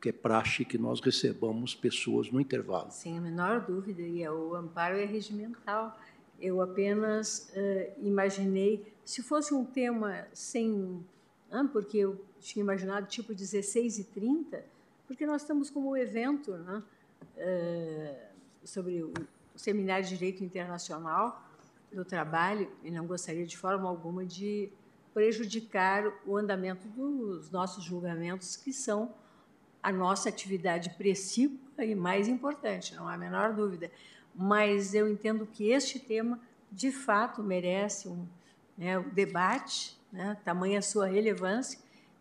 que é praxe que nós recebamos pessoas no intervalo. Sem a menor dúvida, e é o amparo é regimental. Eu apenas uh, imaginei, se fosse um tema sem porque eu tinha imaginado tipo 16 e 30, porque nós estamos como evento né, uh, sobre o Seminário de Direito Internacional do Trabalho, e não gostaria de forma alguma de prejudicar o andamento dos nossos julgamentos, que são a nossa atividade precípua e mais importante, não há a menor dúvida. Mas eu entendo que este tema, de fato, merece um né, debate né, tamanha sua relevância,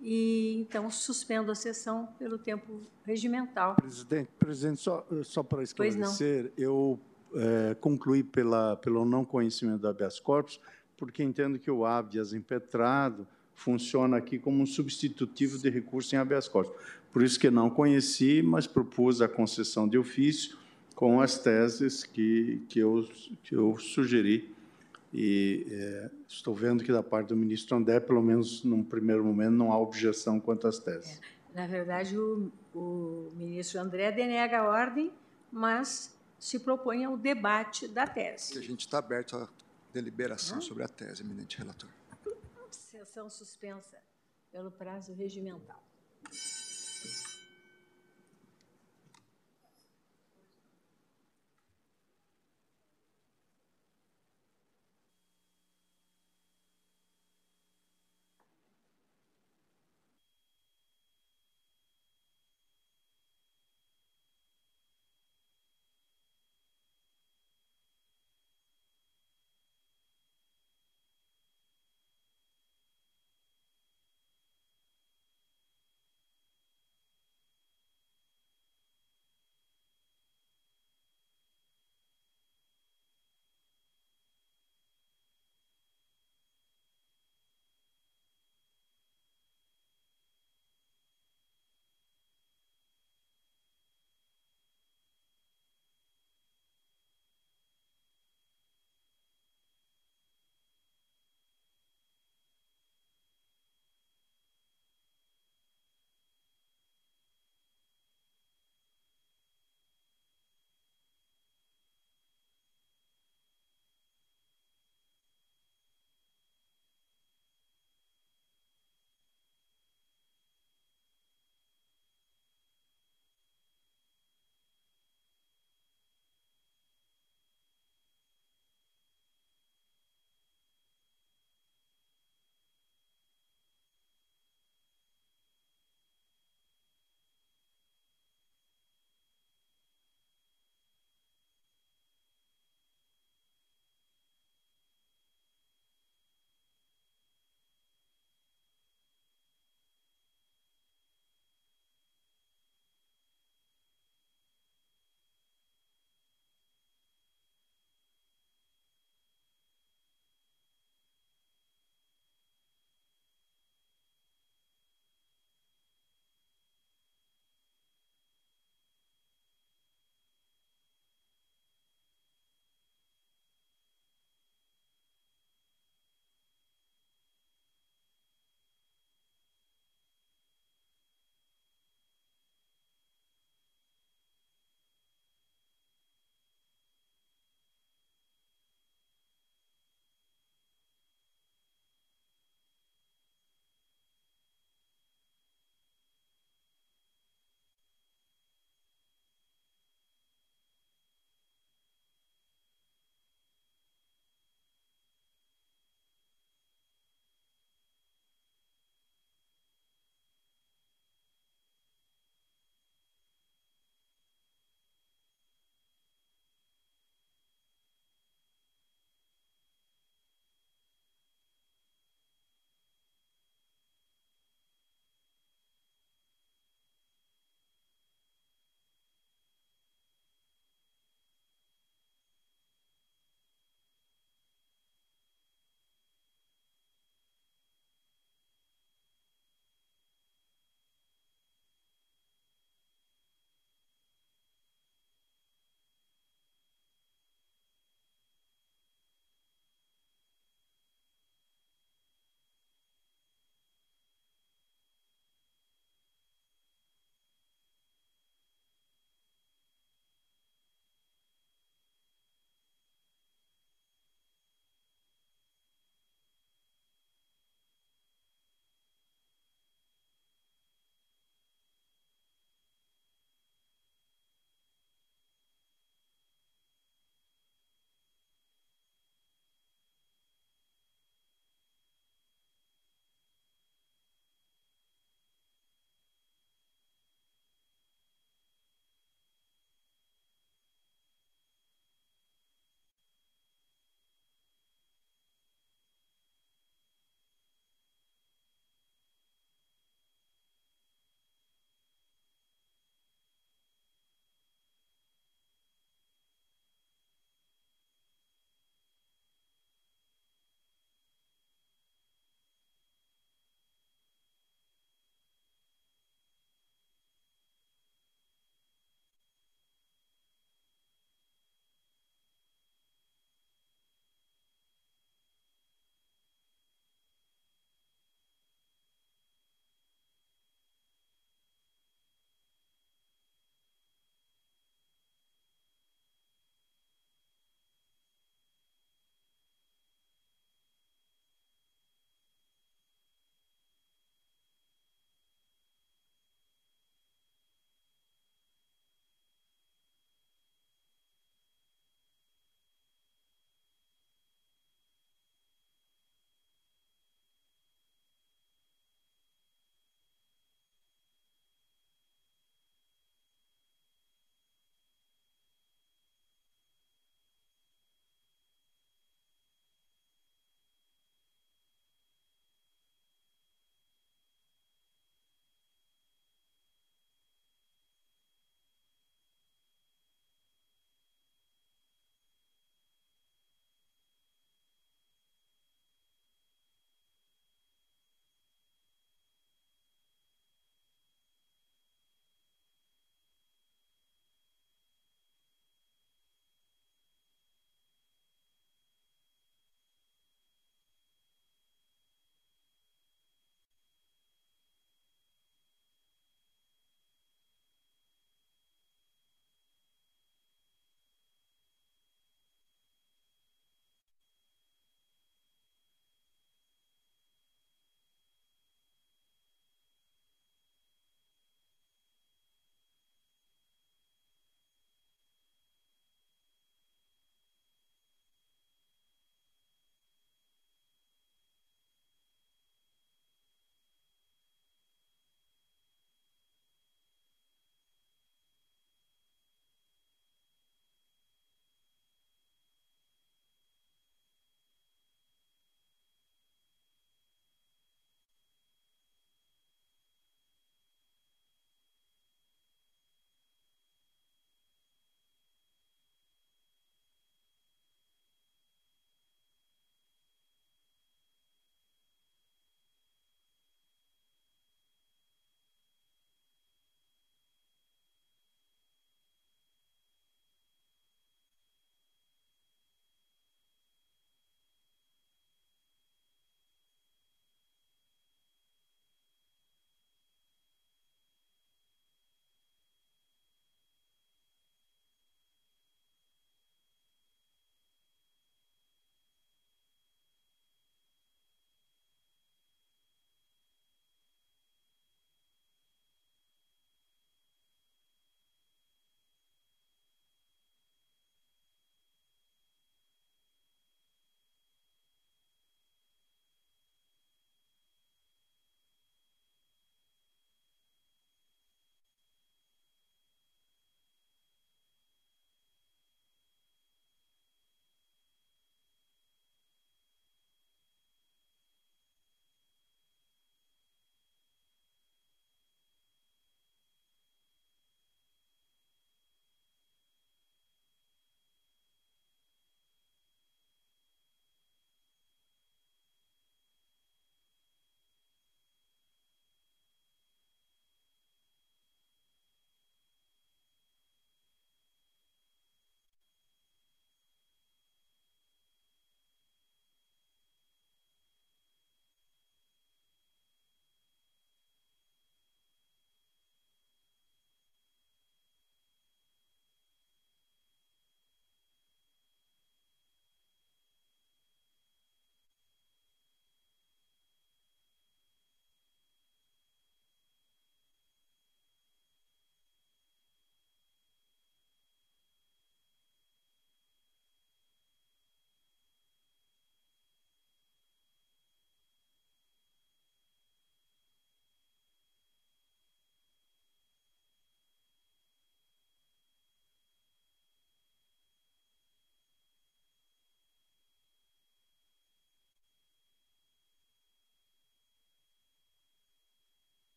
e então suspendo a sessão pelo tempo regimental. Presidente, presidente só, só para esclarecer, eu é, concluí pela, pelo não conhecimento do habeas corpus, porque entendo que o habeas impetrado funciona aqui como um substitutivo de recurso em habeas corpus. Por isso que não conheci, mas propus a concessão de ofício com as teses que, que, eu, que eu sugeri e é, estou vendo que da parte do ministro André, pelo menos num primeiro momento, não há objeção quanto às teses. É, na verdade, o, o, ministro André denega a ordem, mas se propõe ao debate da tese. a gente está aberto à deliberação sobre a tese, eminente relator. Sessão suspensa pelo prazo regimental.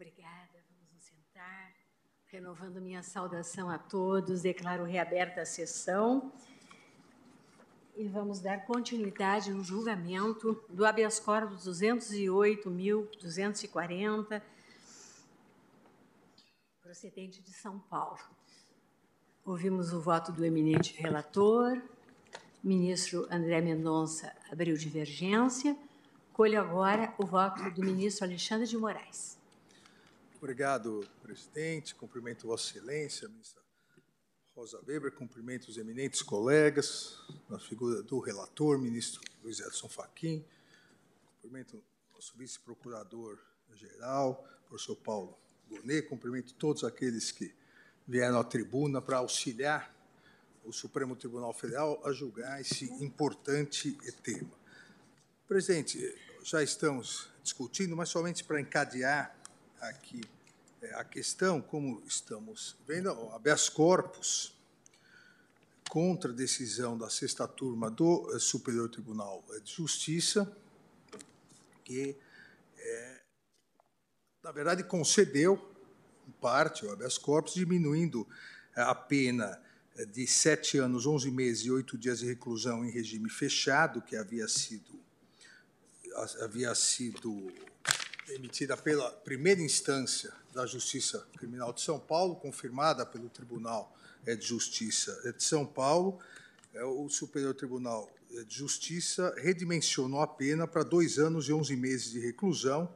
Obrigada. Vamos nos sentar. Renovando minha saudação a todos, declaro reaberta a sessão e vamos dar continuidade no julgamento do habeas corpus 208.240, procedente de São Paulo. Ouvimos o voto do eminente relator, ministro André Mendonça abriu divergência. Colho agora o voto do ministro Alexandre de Moraes. Obrigado, presidente. Cumprimento Vossa Excelência, ministra Rosa Weber, cumprimento os eminentes colegas, na figura do relator, ministro Luiz Edson Fachin, cumprimento nosso vice-procurador-geral, professor Paulo Gonet, cumprimento todos aqueles que vieram à tribuna para auxiliar o Supremo Tribunal Federal a julgar esse importante tema. Presidente, já estamos discutindo, mas somente para encadear aqui é, a questão, como estamos vendo, habeas corpus contra a decisão da sexta turma do eh, Superior Tribunal de Justiça, que, é, na verdade, concedeu, em parte, o habeas corpus, diminuindo eh, a pena eh, de sete anos, onze meses e oito dias de reclusão em regime fechado, que havia sido, havia sido emitida pela primeira instância da Justiça Criminal de São Paulo, confirmada pelo Tribunal eh, de Justiça de São Paulo, eh, o Superior Tribunal de Justiça redimensionou a pena para dois anos e onze meses de reclusão,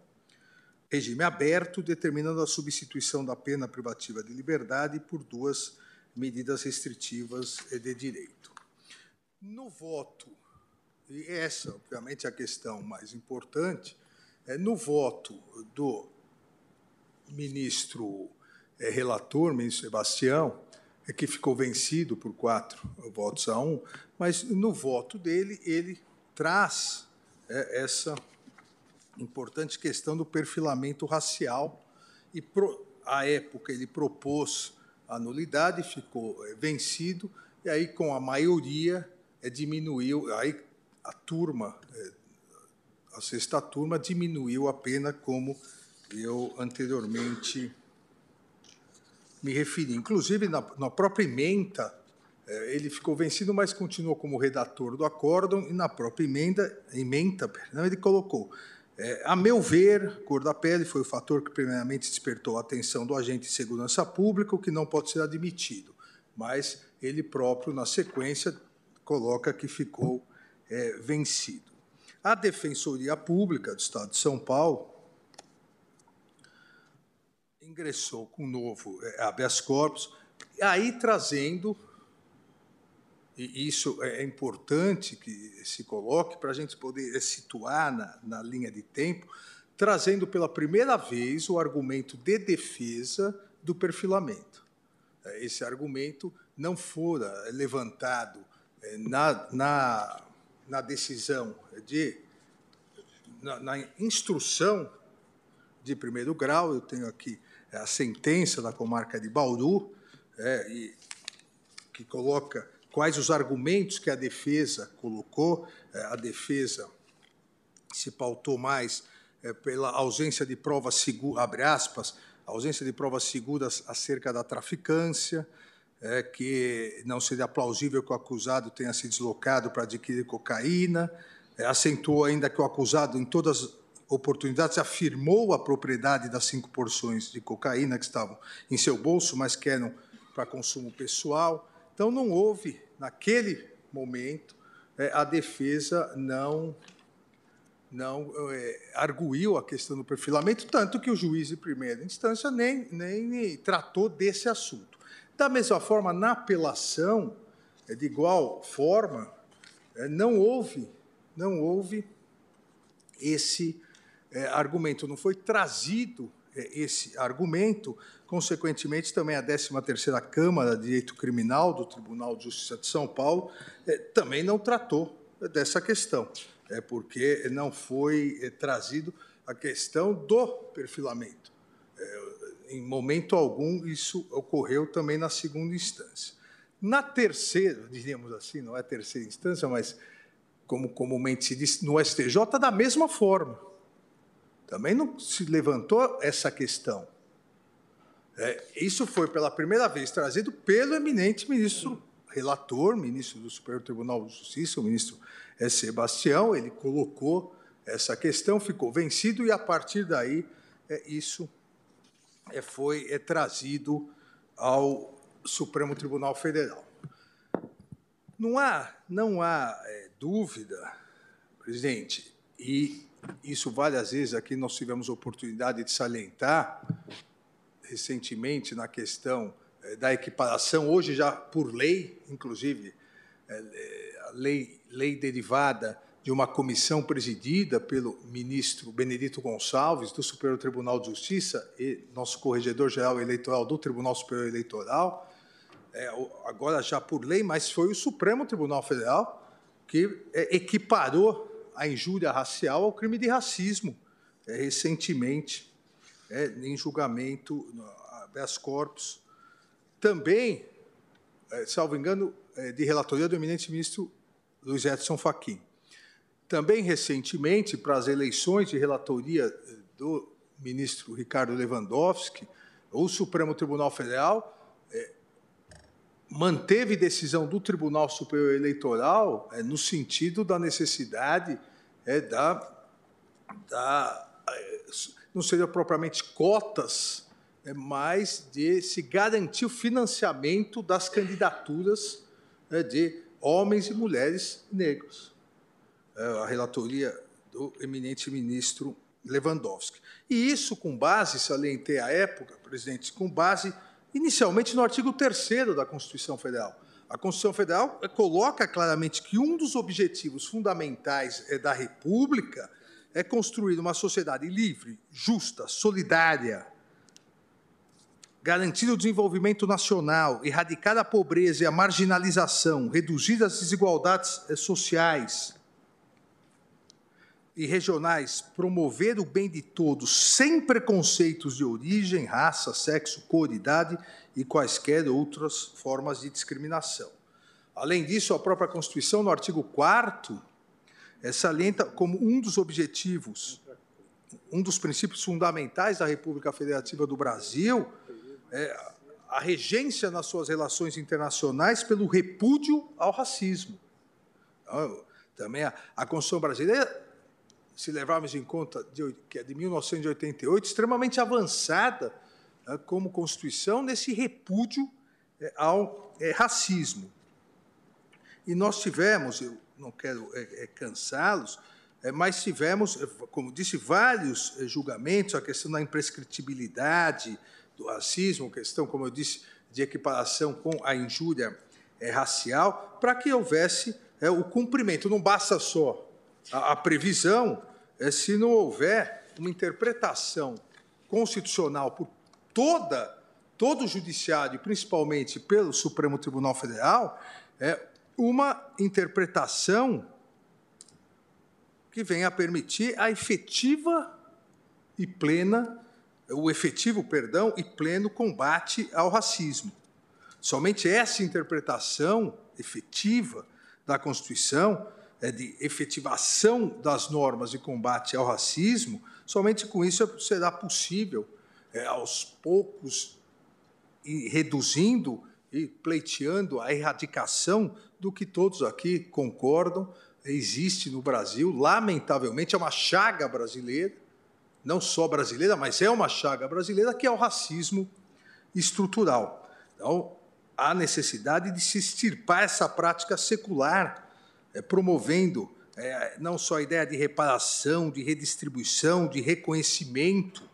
regime aberto, determinando a substituição da pena privativa de liberdade por duas medidas restritivas de direito. No voto, e essa, obviamente, é a questão mais importante, é, no voto do ministro é, relator, ministro Sebastião, é que ficou vencido por quatro votos a um, mas no voto dele, ele traz é, essa importante questão do perfilamento racial e, pro, à época, ele propôs a nulidade, ficou é, vencido, e aí, com a maioria, é, diminuiu, aí a turma é, a sexta turma diminuiu a pena, como eu anteriormente me referi. Inclusive, na, na própria emenda, eh, ele ficou vencido, mas continuou como redator do acórdão, e na própria emenda, emenda perdão, ele colocou. É, a meu ver, cor da pele foi o fator que primeiramente despertou a atenção do agente de segurança pública, o que não pode ser admitido. Mas ele próprio, na sequência, coloca que ficou é, vencido. A Defensoria Pública do Estado de São Paulo ingressou com um novo é, habeas corpus, aí trazendo, e isso é importante que se coloque para a gente poder situar na, na linha de tempo, trazendo pela primeira vez o argumento de defesa do perfilamento. É, esse argumento não fora levantado é, na, na na decisão de na, na, instrução de primeiro grau, eu tenho aqui a sentença da comarca de Bauru, é, e, que coloca quais os argumentos que a defesa colocou. É, a defesa se pautou mais é, pela ausência de provas seguras, abre aspas, ausência de provas seguras acerca da traficância, é, que não seria plausível que o acusado tenha se deslocado para adquirir cocaína, é, acentuou ainda que o acusado, em todas as oportunidades, afirmou a propriedade das cinco porções de cocaína que estavam em seu bolso, mas que eram para consumo pessoal. Então, não houve, naquele momento, é, a defesa não não é, arguiu a questão do perfilamento, tanto que o juiz de primeira instância nem, nem tratou desse assunto. Da mesma forma, na apelação, é de igual forma, é, não houve, não houve esse é, argumento, não foi trazido esse argumento, consequentemente também a 13ª Câmara de Direito Criminal do Tribunal de Justiça de São Paulo também não tratou dessa questão, é porque não foi trazido a questão do perfilamento em momento algum isso ocorreu também na segunda instância. Na terceira, diríamos assim, não é terceira instância, mas como comumente se diz, no STJ, da mesma forma. também não se levantou essa questão. É, isso foi pela primeira vez trazido pelo eminente ministro relator, ministro do Superior Tribunal de Justiça, o ministro Sebastião, ele colocou essa questão, ficou vencido e a partir daí é, isso é, foi é, trazido ao Supremo Tribunal Federal. Não há, não há é, dúvida, presidente, e isso várias vezes aqui nós tivemos oportunidade de salientar, recentemente na questão é, da equiparação, hoje já por lei, inclusive, é, é, lei, lei derivada de uma comissão presidida pelo ministro Benedito Gonçalves, do Superior Tribunal de Justiça, e nosso corregedor-geral eleitoral do Tribunal Superior Eleitoral, é, agora já por lei, mas foi o Supremo Tribunal Federal que é, equiparou a injúria racial ao crime de racismo, é, recentemente, é, em julgamento habeas corpus. Também, é, salvo engano, é, de relatoria do eminente ministro Luiz Edson Fachin. Também, recentemente, para as eleições de relatoria é, do ministro Ricardo Lewandowski, o Supremo Tribunal Federal manteve decisão do Tribunal Superior Eleitoral é, no sentido da necessidade é, da, da é, não seria propriamente cotas, é, mas de se garantir o financiamento das candidaturas é, de homens e mulheres negros. É, a relatoria do eminente ministro Lewandowski. E isso com base, salientei à época, presidente, com base inicialmente no artigo 3 da Constituição Federal. A Constituição Federal coloca claramente que um dos objetivos fundamentais eh, da República é construir uma sociedade livre, justa, solidária, garantir o desenvolvimento nacional, erradicar a pobreza e a marginalização, reduzir as desigualdades eh, sociais, e regionais promover o bem de todos sem preconceitos de origem, raça, sexo, cor, idade e quaisquer outras formas de discriminação. Além disso, a própria Constituição, no artigo 4 é, salienta como um dos objetivos, um dos princípios fundamentais da República Federativa do Brasil, é a regência nas suas relações internacionais pelo repúdio ao racismo. Então, também a, a Constituição brasileira se levarmos em conta de, que é de 1988, extremamente avançada né, como Constituição nesse repúdio é, ao é, racismo. E nós tivemos, eu não quero é, é cansá-los, é, mas tivemos, como disse, vários julgamentos, a questão da imprescritibilidade do racismo, questão, como eu disse, de equiparação com a injúria racial, para que houvesse o cumprimento. Não basta só a, a previsão é se não houver uma interpretação constitucional por toda todo o judiciário, principalmente pelo Supremo Tribunal Federal, é uma interpretação que venha a permitir a efetiva e plena o efetivo, perdão, e pleno combate ao racismo. Somente essa interpretação efetiva da Constituição de efetivação das normas de combate ao racismo, somente com isso será possível, é, aos poucos, ir reduzindo e pleiteando a erradicação do que todos aqui concordam existe no Brasil, lamentavelmente, é uma chaga brasileira, não só brasileira, mas é uma chaga brasileira, que é o racismo estrutural. Então, há necessidade de se extirpar essa prática secular é, promovendo é, não só a ideia de reparação, de redistribuição, de reconhecimento,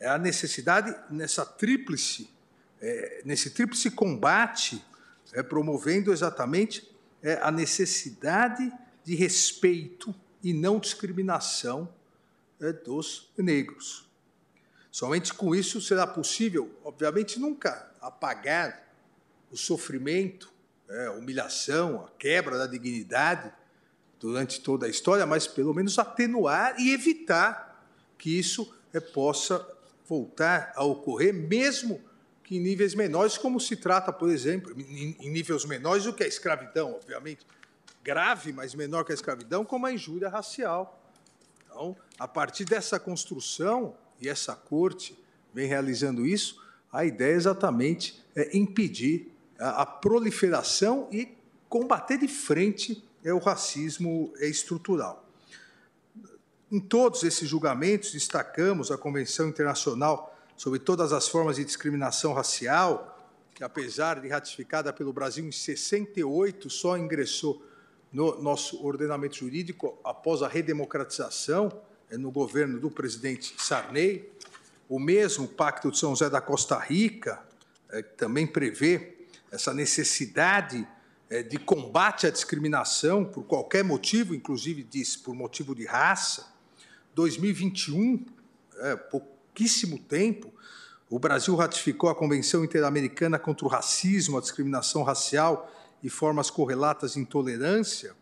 é, a necessidade nessa tríplice, é, nesse tríplice combate, é, promovendo exatamente a necessidade de respeito e não discriminação dos negros. Somente com isso será possível, obviamente, nunca apagar o sofrimento é, humilhação, a quebra da dignidade durante toda a história, mas pelo menos atenuar e evitar que isso é, possa voltar a ocorrer, mesmo que em níveis menores, como se trata, por exemplo, em, em níveis menores do que a escravidão, obviamente, grave, mas menor que a escravidão, como a injúria racial. Então, a partir dessa construção, e essa corte vem realizando isso, a ideia exatamente é impedir a, proliferação e combater de frente é, o racismo estrutural. Em todos esses julgamentos, destacamos a Convenção Internacional sobre todas as formas de discriminação racial, que, apesar de ratificada pelo Brasil em 68, só ingressou no nosso ordenamento jurídico após a redemocratização é, no governo do presidente Sarney. O mesmo Pacto de São José da Costa Rica, é, que também prevê essa necessidade é, de combate à discriminação por qualquer motivo, inclusive diz por motivo de raça. 2021, é, pouquíssimo tempo, o Brasil ratificou a Convenção Interamericana contra o Racismo, a Discriminação Racial e Formas Correlatas de Intolerância,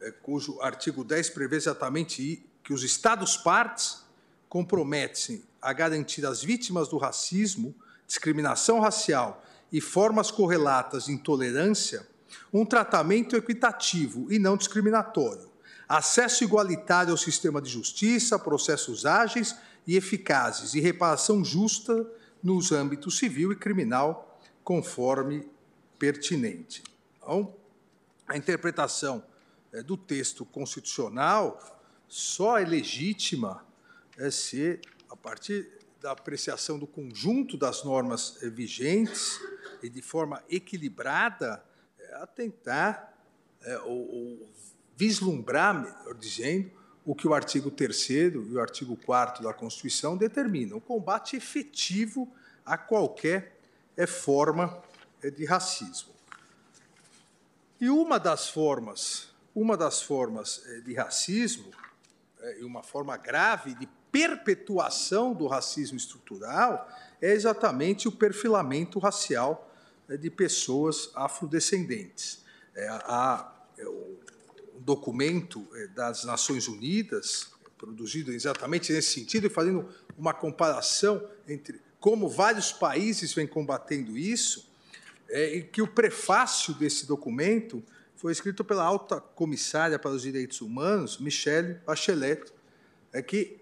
é, cujo artigo 10 prevê exatamente que os Estados-partes comprometem a garantir às vítimas do racismo, discriminação racial e formas correlatas de intolerância um tratamento equitativo e não discriminatório, acesso igualitário ao sistema de justiça, processos ágeis e eficazes e reparação justa nos âmbitos civil e criminal, conforme pertinente. Então, a interpretação é, do texto constitucional só é legítima é, se, a partir da apreciação do conjunto das normas é, vigentes e de forma equilibrada, atentar é, ou, ou, vislumbrar, melhor dizendo, o que o artigo 3 e o artigo 4 da Constituição determinam: o combate efetivo a qualquer é, forma é, de racismo. E uma das formas, uma das formas é, de racismo, é, e uma forma grave de perpetuação do racismo estrutural, é exatamente o perfilamento racial é de pessoas afrodescendentes. É, há é, um documento é, das Nações Unidas, produzido exatamente nesse sentido, e fazendo uma comparação entre como vários países vêm combatendo isso, e que o prefácio desse documento foi escrito pela alta comissária para os direitos humanos, Michelle Bachelet, é que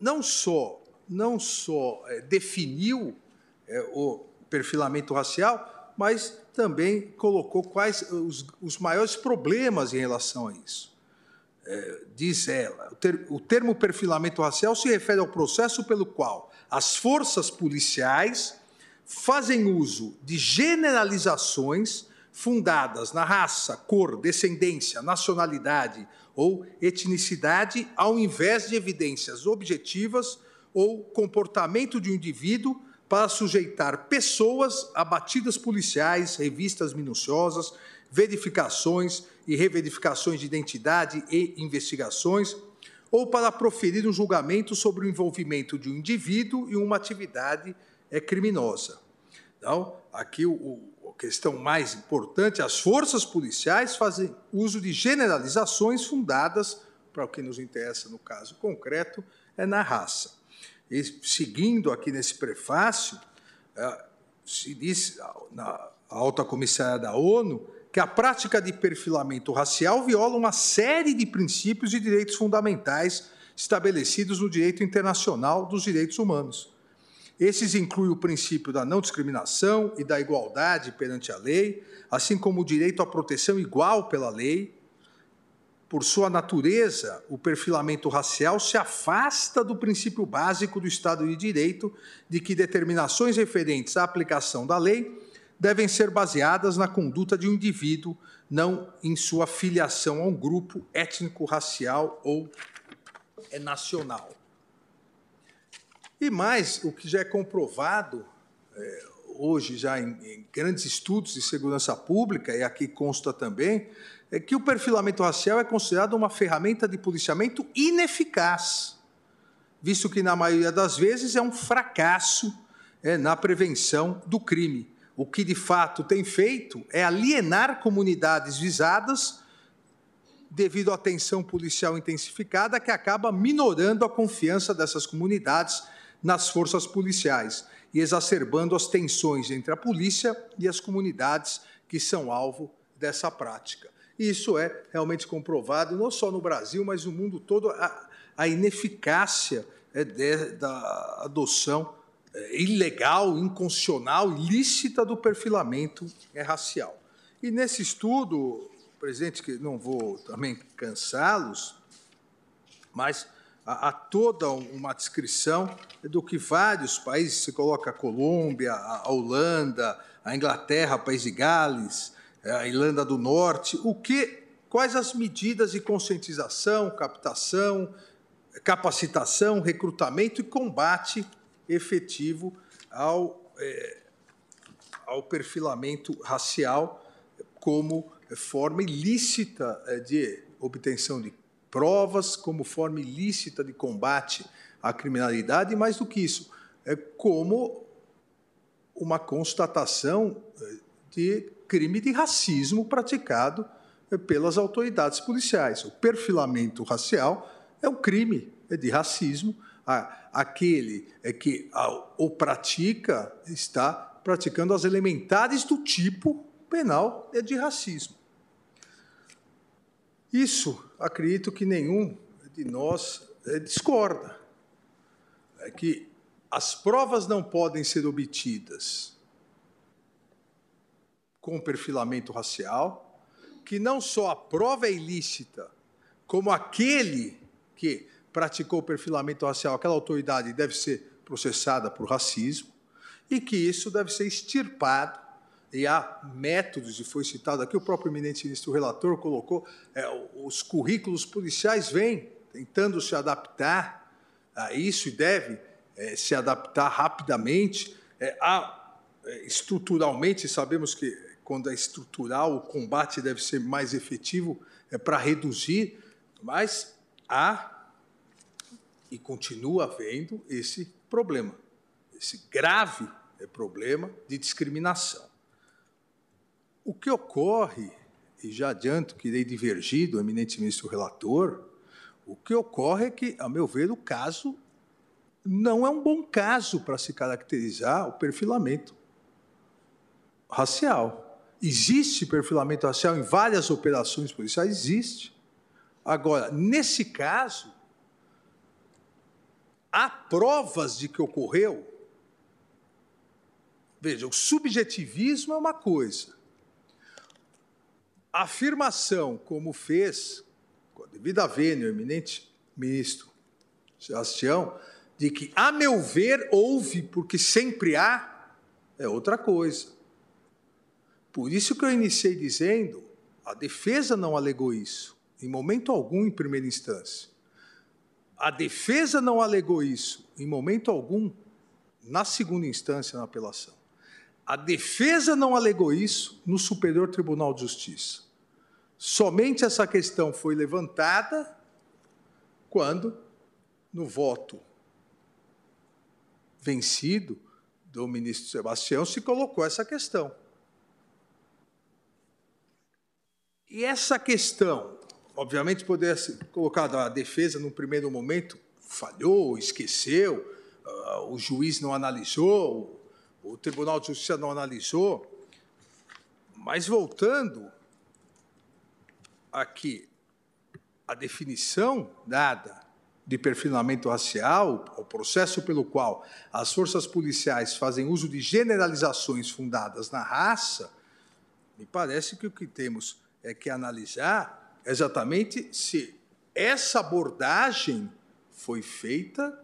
não só não só definiu o perfilamento racial, mas também colocou quais os, os maiores problemas em relação a isso. É, diz ela, o, ter, o termo perfilamento racial se refere ao processo pelo qual as forças policiais fazem uso de generalizações fundadas na raça, cor, descendência, nacionalidade ou etnicidade, ao invés de evidências objetivas ou comportamento de um indivíduo para sujeitar pessoas a batidas policiais, revistas minuciosas, verificações e reverificações de identidade e investigações, ou para proferir um julgamento sobre o envolvimento de um indivíduo em uma atividade é, criminosa. Então, aqui o, a questão mais importante, as forças policiais fazem uso de generalizações fundadas, para o que nos interessa no caso concreto, é na raça e seguindo aqui nesse prefácio, é, se diz na alta comissária da ONU que a prática de perfilamento racial viola uma série de princípios e direitos fundamentais estabelecidos no direito internacional dos direitos humanos. Esses incluem o princípio da não discriminação e da igualdade perante a lei, assim como o direito à proteção igual pela lei, por sua natureza, o perfilamento racial se afasta do princípio básico do Estado de Direito, de que determinações referentes à aplicação da lei devem ser baseadas na conduta de um indivíduo, não em sua filiação a um grupo étnico, racial ou nacional. E mais, o que já é comprovado é, hoje, já em, em grandes estudos de segurança pública, e aqui consta também, é que o perfilamento racial é considerado uma ferramenta de policiamento ineficaz, visto que, na maioria das vezes, é um fracasso é, na prevenção do crime. O que, de fato, tem feito é alienar comunidades visadas devido à atenção policial intensificada, que acaba minorando a confiança dessas comunidades nas forças policiais e exacerbando as tensões entre a polícia e as comunidades que são alvo dessa prática. E isso é realmente comprovado, não só no Brasil, mas no mundo todo, a, a ineficácia é, de, da adoção é, ilegal, inconstitucional, ilícita do perfilamento é, racial. E nesse estudo, presidente, que não vou também cansá-los, mas há, toda uma descrição do que vários países, se coloca a Colômbia, a Holanda, a Inglaterra, País de Gales, a Irlanda do Norte, o que, quais as medidas de conscientização, captação, capacitação, recrutamento e combate efetivo ao, é, ao perfilamento racial como forma ilícita é, de obtenção de provas, como forma ilícita de combate à criminalidade, e mais do que isso, é como uma constatação é, de crime de racismo praticado é, pelas autoridades policiais. O perfilamento racial é um crime de racismo. Aquele é que o pratica está praticando as elementares do tipo penal de racismo. Isso, acredito que nenhum de nós é, discorda. É que as provas não podem ser obtidas com perfilamento racial, que não só a prova é ilícita, como aquele que praticou perfilamento racial, aquela autoridade deve ser processada por racismo, e que isso deve ser extirpado. E há métodos, e foi citado aqui, o próprio eminente ministro relator colocou, é, os currículos policiais vêm tentando se adaptar a isso e deve é, se adaptar rapidamente. É, há, é, estruturalmente, sabemos que quando é estrutural, o combate deve ser mais efetivo é, para reduzir, mas há e continua havendo esse problema, esse grave é, problema de discriminação. O que ocorre, e já adianto que irei divergir do eminente ministro relator, o que ocorre é que, a meu ver, o caso não é um bom caso para se caracterizar o perfilamento racial. Existe perfilamento racial em várias operações policiais? Existe. Agora, nesse caso, há provas de que ocorreu. Veja, o subjetivismo é uma coisa. A afirmação, como fez, com a devida vênia, o eminente ministro Sebastião, de que, a meu ver, houve, porque sempre há, é outra coisa. Por isso que eu iniciei dizendo, a defesa não alegou isso, em momento algum, em primeira instância a defesa não alegou isso em momento algum na segunda instância na apelação. A defesa não alegou isso no Superior Tribunal de Justiça. Somente essa questão foi levantada quando, no voto vencido do ministro Sebastião, se colocou essa questão. E essa questão obviamente, poderia ser colocado a defesa, no primeiro momento, falhou, esqueceu, uh, o juiz não analisou, o, o Tribunal de Justiça não analisou. Mas voltando aqui, a definição dada de perfilamento racial, o processo pelo qual as forças policiais fazem uso de generalizações fundadas na raça, me parece que o que temos é que analisar exatamente se essa abordagem foi feita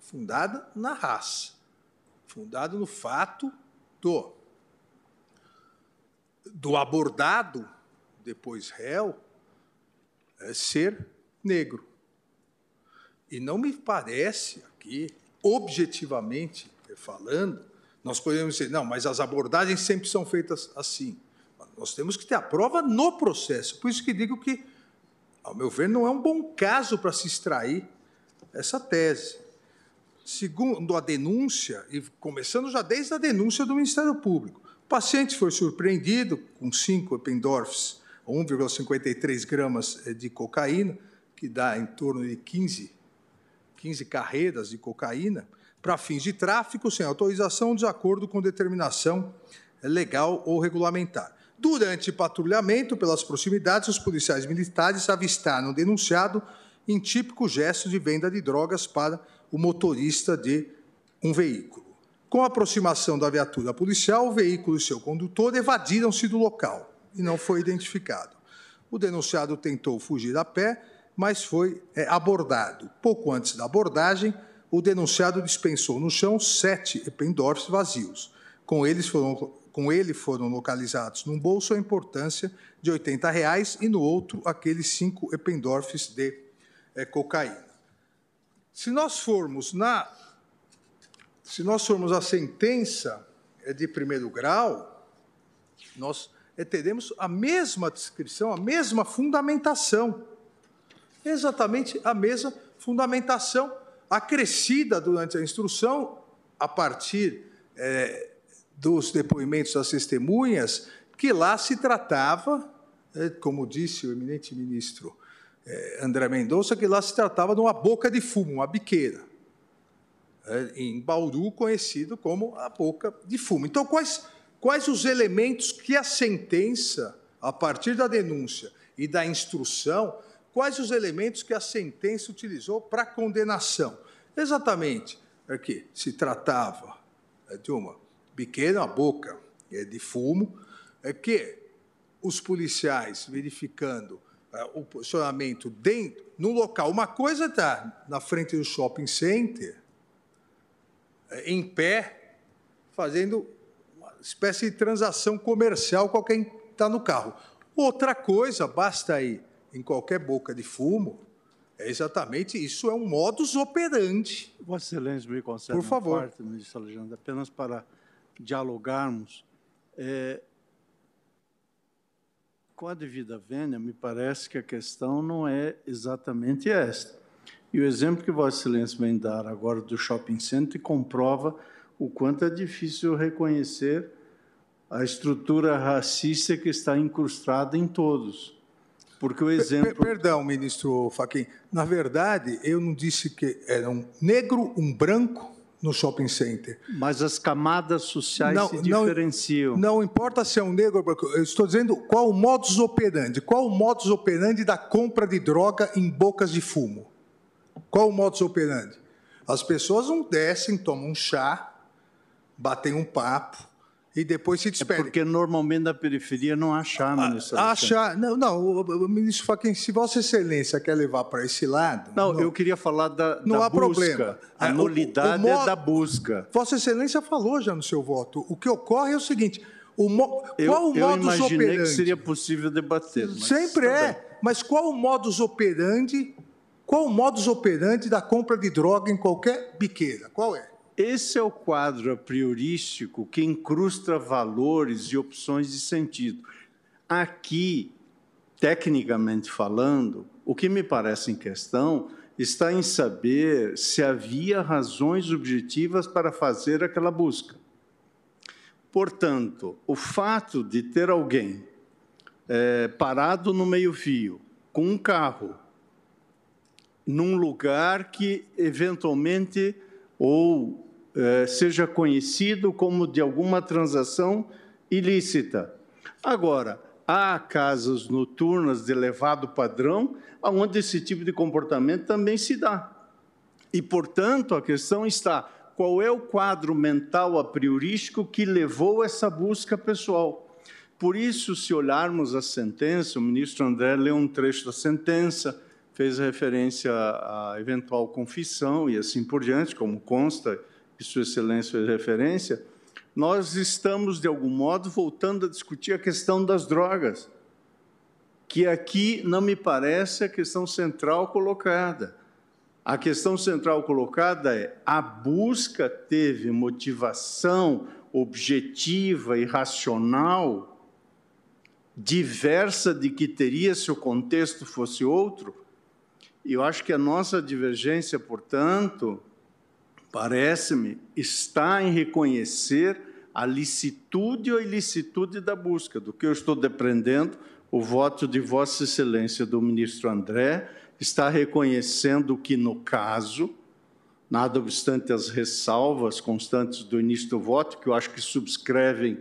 fundada na raça, fundada no fato do do abordado depois réu é ser negro. E não me parece aqui, objetivamente falando, nós podemos dizer, não, mas as abordagens sempre são feitas assim. Nós temos que ter a prova no processo. Por isso que digo que, ao meu ver, não é um bom caso para se extrair essa tese. Segundo a denúncia, e começando já desde a denúncia do Ministério Público, o paciente foi surpreendido com 5 Eppendorfs, 1,53 gramas eh, de cocaína, que dá em torno de 15, 15 carreiras de cocaína, para fins de tráfico sem autorização, de acordo com determinação legal ou regulamentar. Durante patrulhamento pelas proximidades, os policiais militares avistaram o denunciado em típico gesto de venda de drogas para o motorista de um veículo. Com a aproximação da viatura policial, o veículo e seu condutor evadiram-se do local e não foi identificado. O denunciado tentou fugir a pé, mas foi é, abordado. Pouco antes da abordagem, o denunciado dispensou no chão sete Eppendorfs vazios. Com, eles foram, com ele foram localizados num bolso a importância de 80 reais e no outro aqueles cinco Eppendorfs de é, cocaína. Se nós formos na se nós formos a sentença é de primeiro grau, nós é, teremos a mesma descrição, a mesma fundamentação. Exatamente a mesma fundamentação acrescida durante a instrução, a partir é, dos depoimentos das testemunhas, que lá se tratava, é, como disse o eminente ministro é, André Mendonça, que lá se tratava de uma boca de fumo, uma biqueira, é, em Bauru conhecido como a boca de fumo. Então, quais, quais os elementos que a sentença, a partir da denúncia e da instrução, quais os elementos que a sentença utilizou para condenação? Exatamente, aqui se tratava de uma pequena boca é, de fumo, é que os policiais verificando é, o posicionamento dentro, no local. Uma coisa está na frente do shopping center, é, em pé, fazendo uma espécie de transação comercial com quem está no carro. Outra coisa, basta ir em qualquer boca de fumo, é exatamente isso, é um modus operandi. Vossa Excelência me concede Por favor. parte, ministro Alexandre, apenas para dialogarmos. É, com a devida vênia, me parece que a questão não é exatamente esta. E o exemplo que Vossa Excelência vem dar agora do shopping center comprova o quanto é difícil reconhecer a estrutura racista que está incrustada em todos. Porque o exemplo. Perdão, ministro Faquim. Na verdade, eu não disse que era um negro, um branco no shopping center. Mas as camadas sociais não, se diferenciam. Não, não importa se é um negro. Eu estou dizendo qual o modus operandi. Qual o modus operandi da compra de droga em bocas de fumo? Qual o modus operandi? As pessoas não descem, tomam um chá, batem um papo, e depois se despede. É porque normalmente na periferia não ministro. Há chá. Não, não, o, ministro Fachin, se Vossa Excelência quer levar para esse lado. Não, não, eu queria falar da, não da há busca. Problema. A nulidade o, o, é da busca. Vossa Excelência falou já no seu voto. O que ocorre é o seguinte: o mo, eu, qual o eu modus imaginei operandi? que seria possível debater. Sempre é. Bem. Mas qual o modus operandi? Qual o modus operandi da compra de droga em qualquer biqueira? Qual é? Esse é o quadro a priorístico que incrusta valores e opções de sentido. Aqui, tecnicamente falando, o que me parece em questão está em saber se havia razões objetivas para fazer aquela busca. Portanto, o fato de ter alguém é, parado no meio-fio, com um carro, num lugar que eventualmente ou eh, seja conhecido como de alguma transação ilícita. Agora, há casas noturnas de elevado padrão onde esse tipo de comportamento também se dá. E, portanto, a questão está: qual é o quadro mental a priorístico que levou essa busca pessoal? Por isso, se olharmos a sentença, o ministro André leu um trecho da sentença, fez referência à eventual confissão e assim por diante, como consta que Sua Excelência fez referência, nós estamos, de algum modo, voltando a discutir a questão das drogas, que aqui não me parece a questão central colocada. A questão central colocada é a busca teve motivação objetiva e racional diversa de que teria se o contexto fosse outro. E eu acho que a nossa divergência, portanto, parece-me, está em reconhecer a licitude ou ilicitude da busca. Do que eu estou depreendendo, o voto de Vossa Excelência do ministro André está reconhecendo que, no caso, nada obstante as ressalvas constantes do início do voto, que eu acho que subscrevem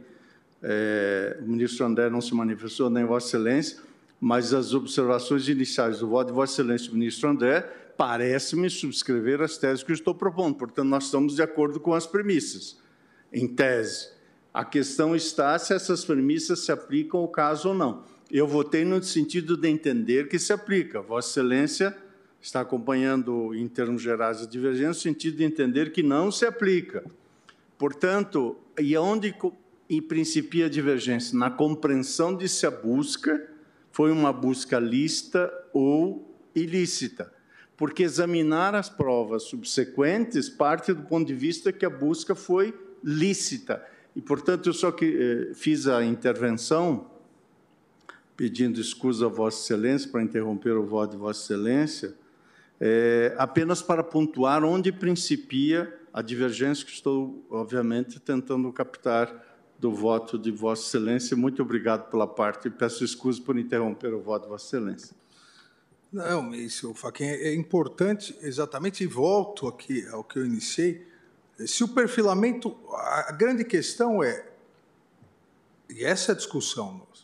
é, o ministro André não se manifestou, nem Vossa Excelência, mas as observações iniciais do voto de Vossa Excelência, o ministro André, parece-me subscrever as teses que eu estou propondo. Portanto, nós estamos de acordo com as premissas, em tese. A questão está se essas premissas se aplicam ao caso ou não. Eu votei no sentido de entender que se aplica. Vossa Excelência está acompanhando, em termos gerais, a divergência, no sentido de entender que não se aplica. Portanto, e onde em principia a divergência? Na compreensão de se a busca foi uma busca lícita ou ilícita. Porque examinar as provas subsequentes parte do ponto de vista que a busca foi lícita. E, portanto, eu só que, eh, fiz a intervenção pedindo escusa a Vossa Excelência para interromper o voto de Vossa Excelência, é, apenas para pontuar onde principia a divergência que estou, obviamente, tentando captar do voto de Vossa Excelência. Muito obrigado pela parte e peço escusa por interromper o voto de Vossa Excelência. Não, isso, Faquinha, é importante, exatamente, e volto aqui ao que eu iniciei. Se o perfilamento, a grande questão é, e essa é a discussão nossa,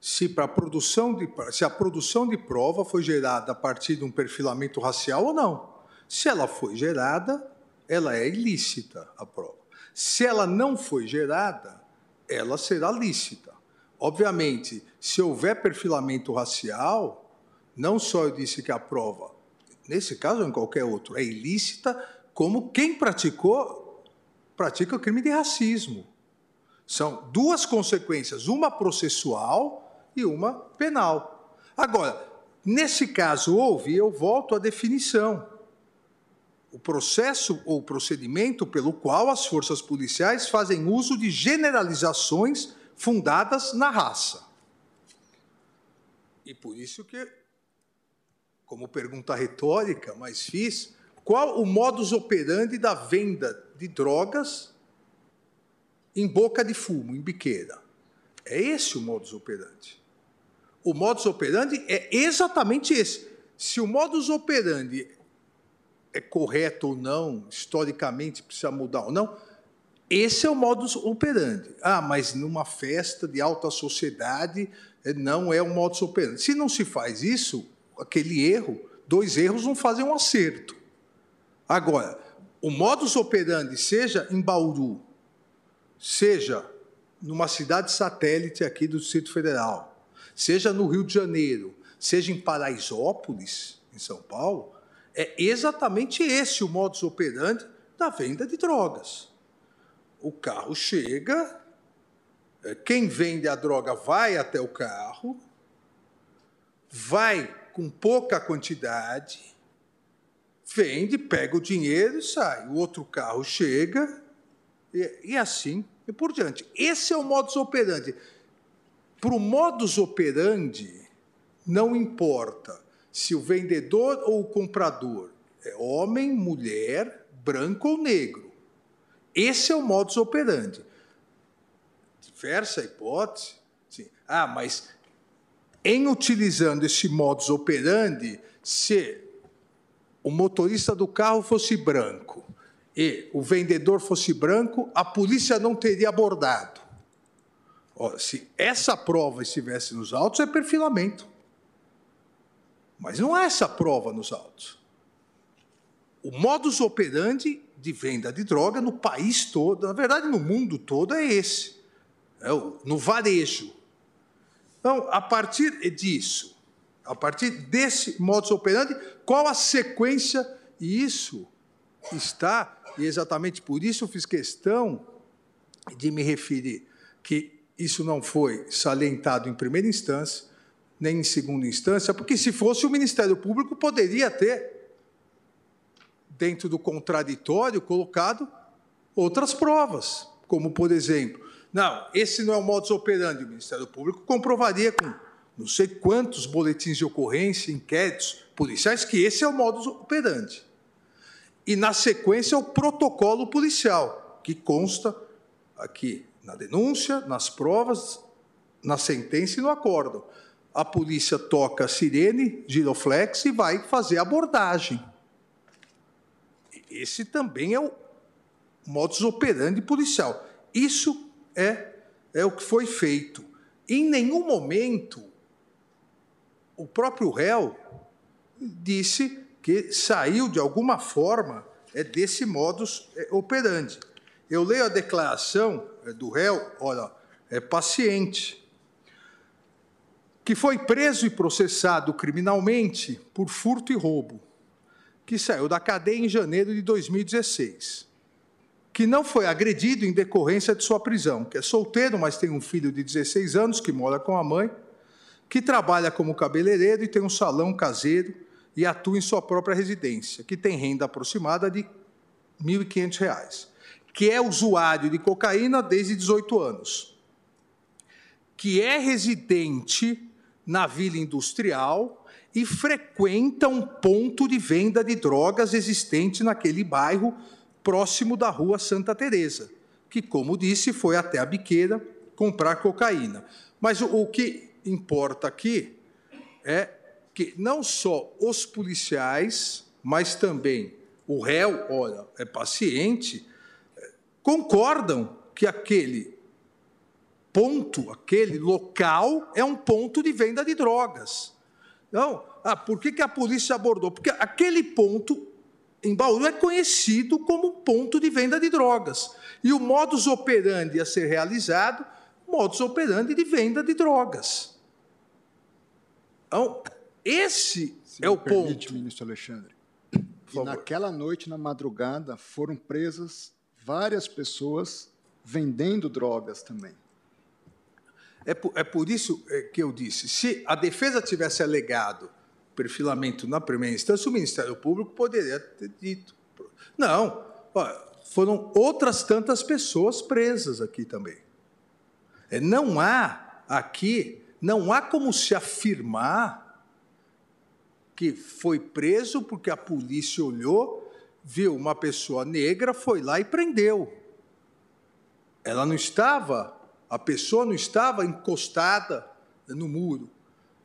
se, para a produção de, se a produção de prova foi gerada a partir de um perfilamento racial ou não. Se ela foi gerada, ela é ilícita, a prova. Se ela não foi gerada, ela será lícita. Obviamente, se houver perfilamento racial, não só eu disse que a prova, nesse caso ou em qualquer outro, é ilícita, como quem praticou, pratica o crime de racismo. São duas consequências, uma processual e uma penal. Agora, nesse caso houve, eu volto à definição. O processo ou procedimento pelo qual as forças policiais fazem uso de generalizações fundadas na raça. E por isso que, como pergunta retórica, mas fiz, qual o modus operandi da venda de drogas em boca de fumo, em biqueira? É esse o modus operandi o modus operandi é exatamente esse. Se o modus operandi é correto ou não, historicamente precisa mudar ou não, esse é o modus operandi. Ah, mas numa festa de alta sociedade eh, não é o modus operandi. Se não se faz isso, aquele erro, dois erros não fazem um acerto. Agora, o modus operandi, seja em Bauru, seja numa cidade satélite aqui do Distrito Federal, seja no Rio de Janeiro, seja em Paraisópolis, em São Paulo, é exatamente esse o modus operandi da venda de drogas. O carro chega, é, quem vende a droga vai até o carro, vai com pouca quantidade, vende, pega o dinheiro e sai. O outro carro chega e, e assim e por diante. Esse é o modus operandi. Para o modus operandi, não importa se o vendedor ou o comprador é homem, mulher, branco ou negro. Esse é o modus operandi. Diversa hipótese. Sim. Ah, mas em utilizando esse modus operandi, se o motorista do carro fosse branco e o vendedor fosse branco, a polícia não teria abordado se essa prova estivesse nos autos, é perfilamento. Mas não é essa prova nos autos. O modus operandi de venda de droga no país todo, na verdade no mundo todo, é esse. É o, no varejo. Então, a partir disso, a partir desse modus operandi, qual a sequência? E isso está, e exatamente por isso fiz questão de me referir que isso não foi salientado em primeira instância, nem em segunda instância, porque se fosse o Ministério Público poderia ter, dentro do contraditório, colocado outras provas, como, por exemplo, não, esse não é o modus operandi, o Ministério Público comprovaria com não sei quantos boletins de ocorrência, inquéritos policiais, que esse é o modus operandi. E, na sequência, o protocolo policial, que consta aqui na denúncia, nas provas, na sentença e no acórdão. A polícia toca a sirene, giroflex e vai fazer a abordagem. Esse também é o modus operandi policial. Isso é, é o que foi feito. Em nenhum momento o próprio réu disse que saiu de alguma forma é desse modus é, operandi. Eu leio a declaração é, do réu, olha, é paciente, que foi preso e processado criminalmente por furto e roubo, que saiu da cadeia em janeiro de 2016, que não foi agredido em decorrência de sua prisão, que é solteiro, mas tem um filho de 16 anos que mora com a mãe, que trabalha como cabeleireiro e tem um salão caseiro e atua em sua própria residência, que tem renda aproximada de R$ 1.500, que é usuário de cocaína desde 18 anos, que é residente na Vila Industrial e frequenta um ponto de venda de drogas existente naquele bairro próximo da Rua Santa Teresa, que, como disse, foi até a biqueira comprar cocaína. Mas o, o que importa aqui é que não só os policiais, mas também o réu, olha, é paciente, concordam que aquele ponto, aquele local é um ponto de venda de drogas. Então, ah, por que, que a polícia abordou? Porque aquele ponto em Bauru é conhecido como ponto de venda de drogas. E o modus operandi a ser realizado, modus operandi de venda de drogas. Então, esse Se é o permite, ponto. ministro Alexandre. E naquela noite, na madrugada, foram presas várias pessoas vendendo drogas também. É por, é por isso é, que eu disse: se a defesa tivesse alegado perfilamento na primeira instância, o Ministério Público poderia ter dito. Não, foram outras tantas pessoas presas aqui também. É, não há aqui, não há como se afirmar que foi preso porque a polícia olhou, viu uma pessoa negra, foi lá e prendeu. Ela não estava, a pessoa não estava encostada no muro,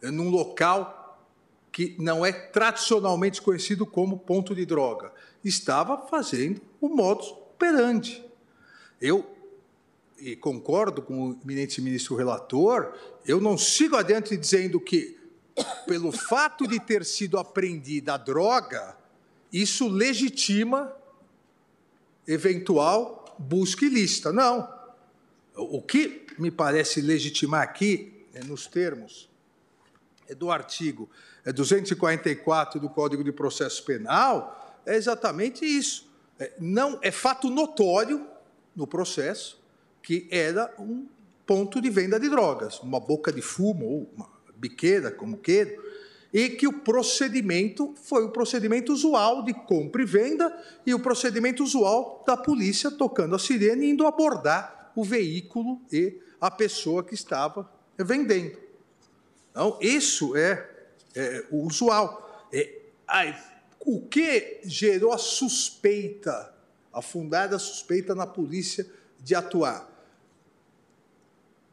num local que não é tradicionalmente conhecido como ponto de droga. Estava fazendo o modus operandi. Eu e concordo com o eminente ministro relator, eu não sigo adiante dizendo que, pelo fato de ter sido apreendida a droga, isso legitima eventual busca ilícita. Não. O que me parece legitimar aqui, é nos termos é do artigo 244 do Código de Processo Penal, é exatamente isso. É, não é fato notório no processo que era um ponto de venda de drogas, uma boca de fumo ou uma biqueira, como queira, e que o procedimento foi o procedimento usual de compra e venda e o procedimento usual da polícia tocando a sirene e indo abordar o veículo e a pessoa que estava vendendo. Então, isso é, é o usual. É, o que gerou a suspeita, a fundada suspeita na polícia de atuar?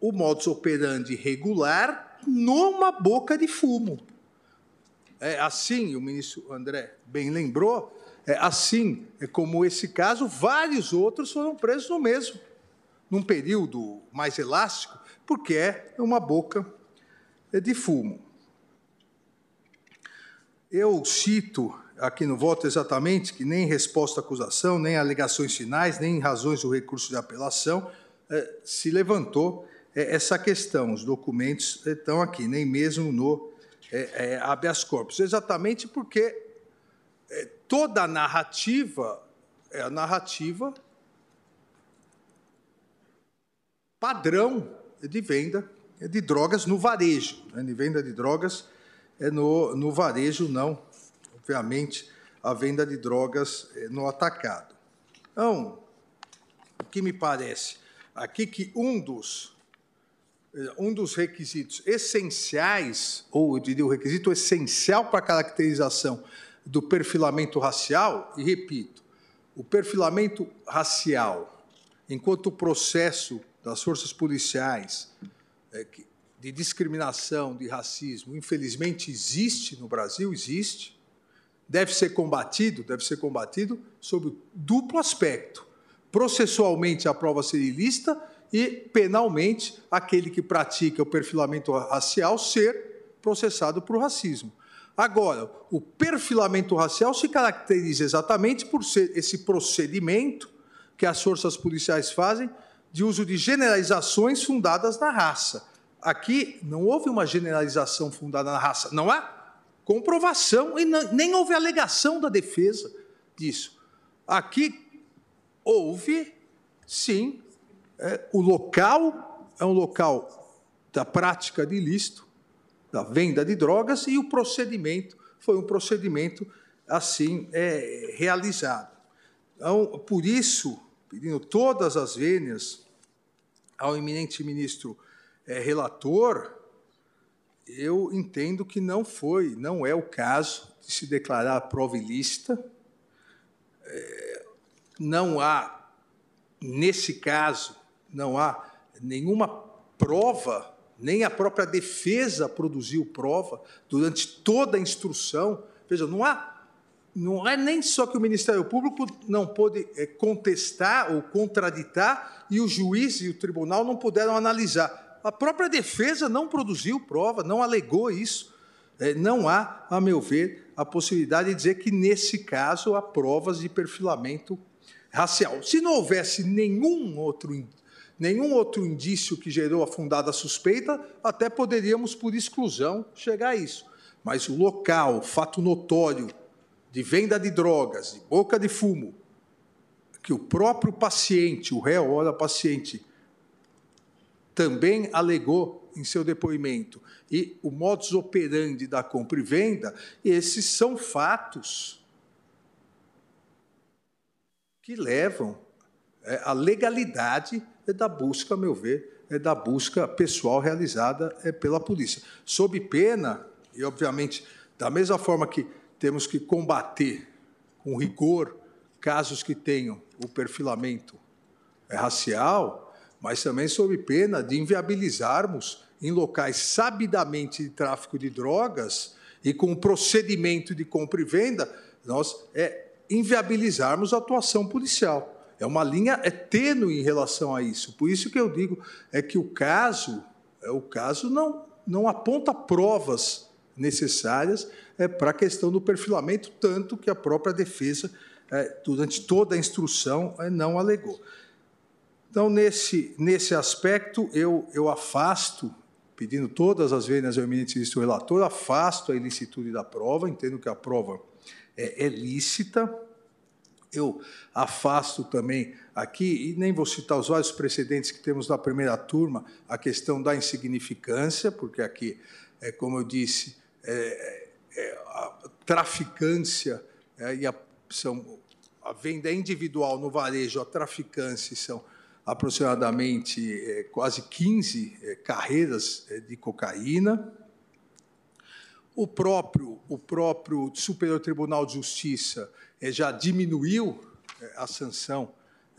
O modus operandi regular numa boca de fumo. É assim, o ministro André bem lembrou, é assim é como esse caso, vários outros foram presos no mesmo, num período mais elástico, porque é uma boca de fumo. Eu cito aqui no voto exatamente que nem resposta à acusação, nem alegações finais, nem razões do recurso de apelação eh, se levantou eh, essa questão. Os documentos estão aqui, nem mesmo no eh, eh, habeas corpus, exatamente porque eh, toda a narrativa é a narrativa padrão de venda de drogas no varejo, né? de venda de drogas é no, no varejo, não, obviamente, a venda de drogas é no atacado. Então, o que me parece aqui que um dos, um dos requisitos essenciais, ou eu diria o requisito essencial para a caracterização do perfilamento racial, e repito, o perfilamento racial, enquanto o processo das forças policiais é, que- de discriminação, de racismo, infelizmente existe no Brasil, existe, deve ser combatido, deve ser combatido sob duplo aspecto. Processualmente a prova ser ilícita e, penalmente, aquele que pratica o perfilamento racial ser processado por racismo. Agora, o perfilamento racial se caracteriza exatamente por ser esse procedimento que as forças policiais fazem de uso de generalizações fundadas na raça. Aqui não houve uma generalização fundada na raça, não há comprovação e não, nem houve alegação da defesa disso. Aqui houve, sim, é, o local é um local da prática de ilícito, da venda de drogas, e o procedimento foi um procedimento assim é, realizado. Então, por isso, pedindo todas as vênias ao eminente ministro é, relator, eu entendo que não foi, não é o caso de se declarar prova ilícita. É, não há, nesse caso, não há nenhuma prova, nem a própria defesa produziu prova durante toda a instrução. Veja, não há não é nem só que o Ministério Público não pôde é, contestar ou contraditar e o juiz e o tribunal não puderam analisar. A própria defesa não produziu prova, não alegou isso. É, não há, a meu ver, a possibilidade de dizer que, nesse caso, há provas de perfilamento racial. Se não houvesse nenhum outro, nenhum outro indício que gerou a fundada suspeita, até poderíamos, por exclusão, chegar a isso. Mas o local, fato notório, de venda de drogas, de boca de fumo, que o próprio paciente, o réu, ora paciente, também alegou em seu depoimento, e o modus operandi da compra e venda, esses são fatos que levam é, à legalidade da busca, a meu ver, é da busca pessoal realizada é, pela polícia. Sob pena, e obviamente, da mesma forma que temos que combater com rigor casos que tenham o perfilamento racial, mas também sob pena de inviabilizarmos em locais sabidamente de tráfico de drogas e com o procedimento de compra e venda, nós é inviabilizarmos a atuação policial. É uma linha é tênue em relação a isso. Por isso que eu digo é que o caso, é o caso não não aponta provas necessárias é, para a questão do perfilamento, tanto que a própria defesa, é, durante toda a instrução, é, não alegou. Então, nesse, nesse aspecto, eu, eu afasto, pedindo todas as vezes ao eminente relator, afasto a ilicitude da prova, entendo que a prova é, é lícita, eu afasto também aqui, e nem vou citar os vários precedentes que temos na primeira turma, a questão da insignificância, porque aqui, é, como eu disse, é, é, a traficância é, e a, são, a venda individual no varejo, a traficância são aproximadamente é, quase 15 é, carreiras é, de cocaína. O próprio, o próprio Superior Tribunal de Justiça é, já diminuiu a sanção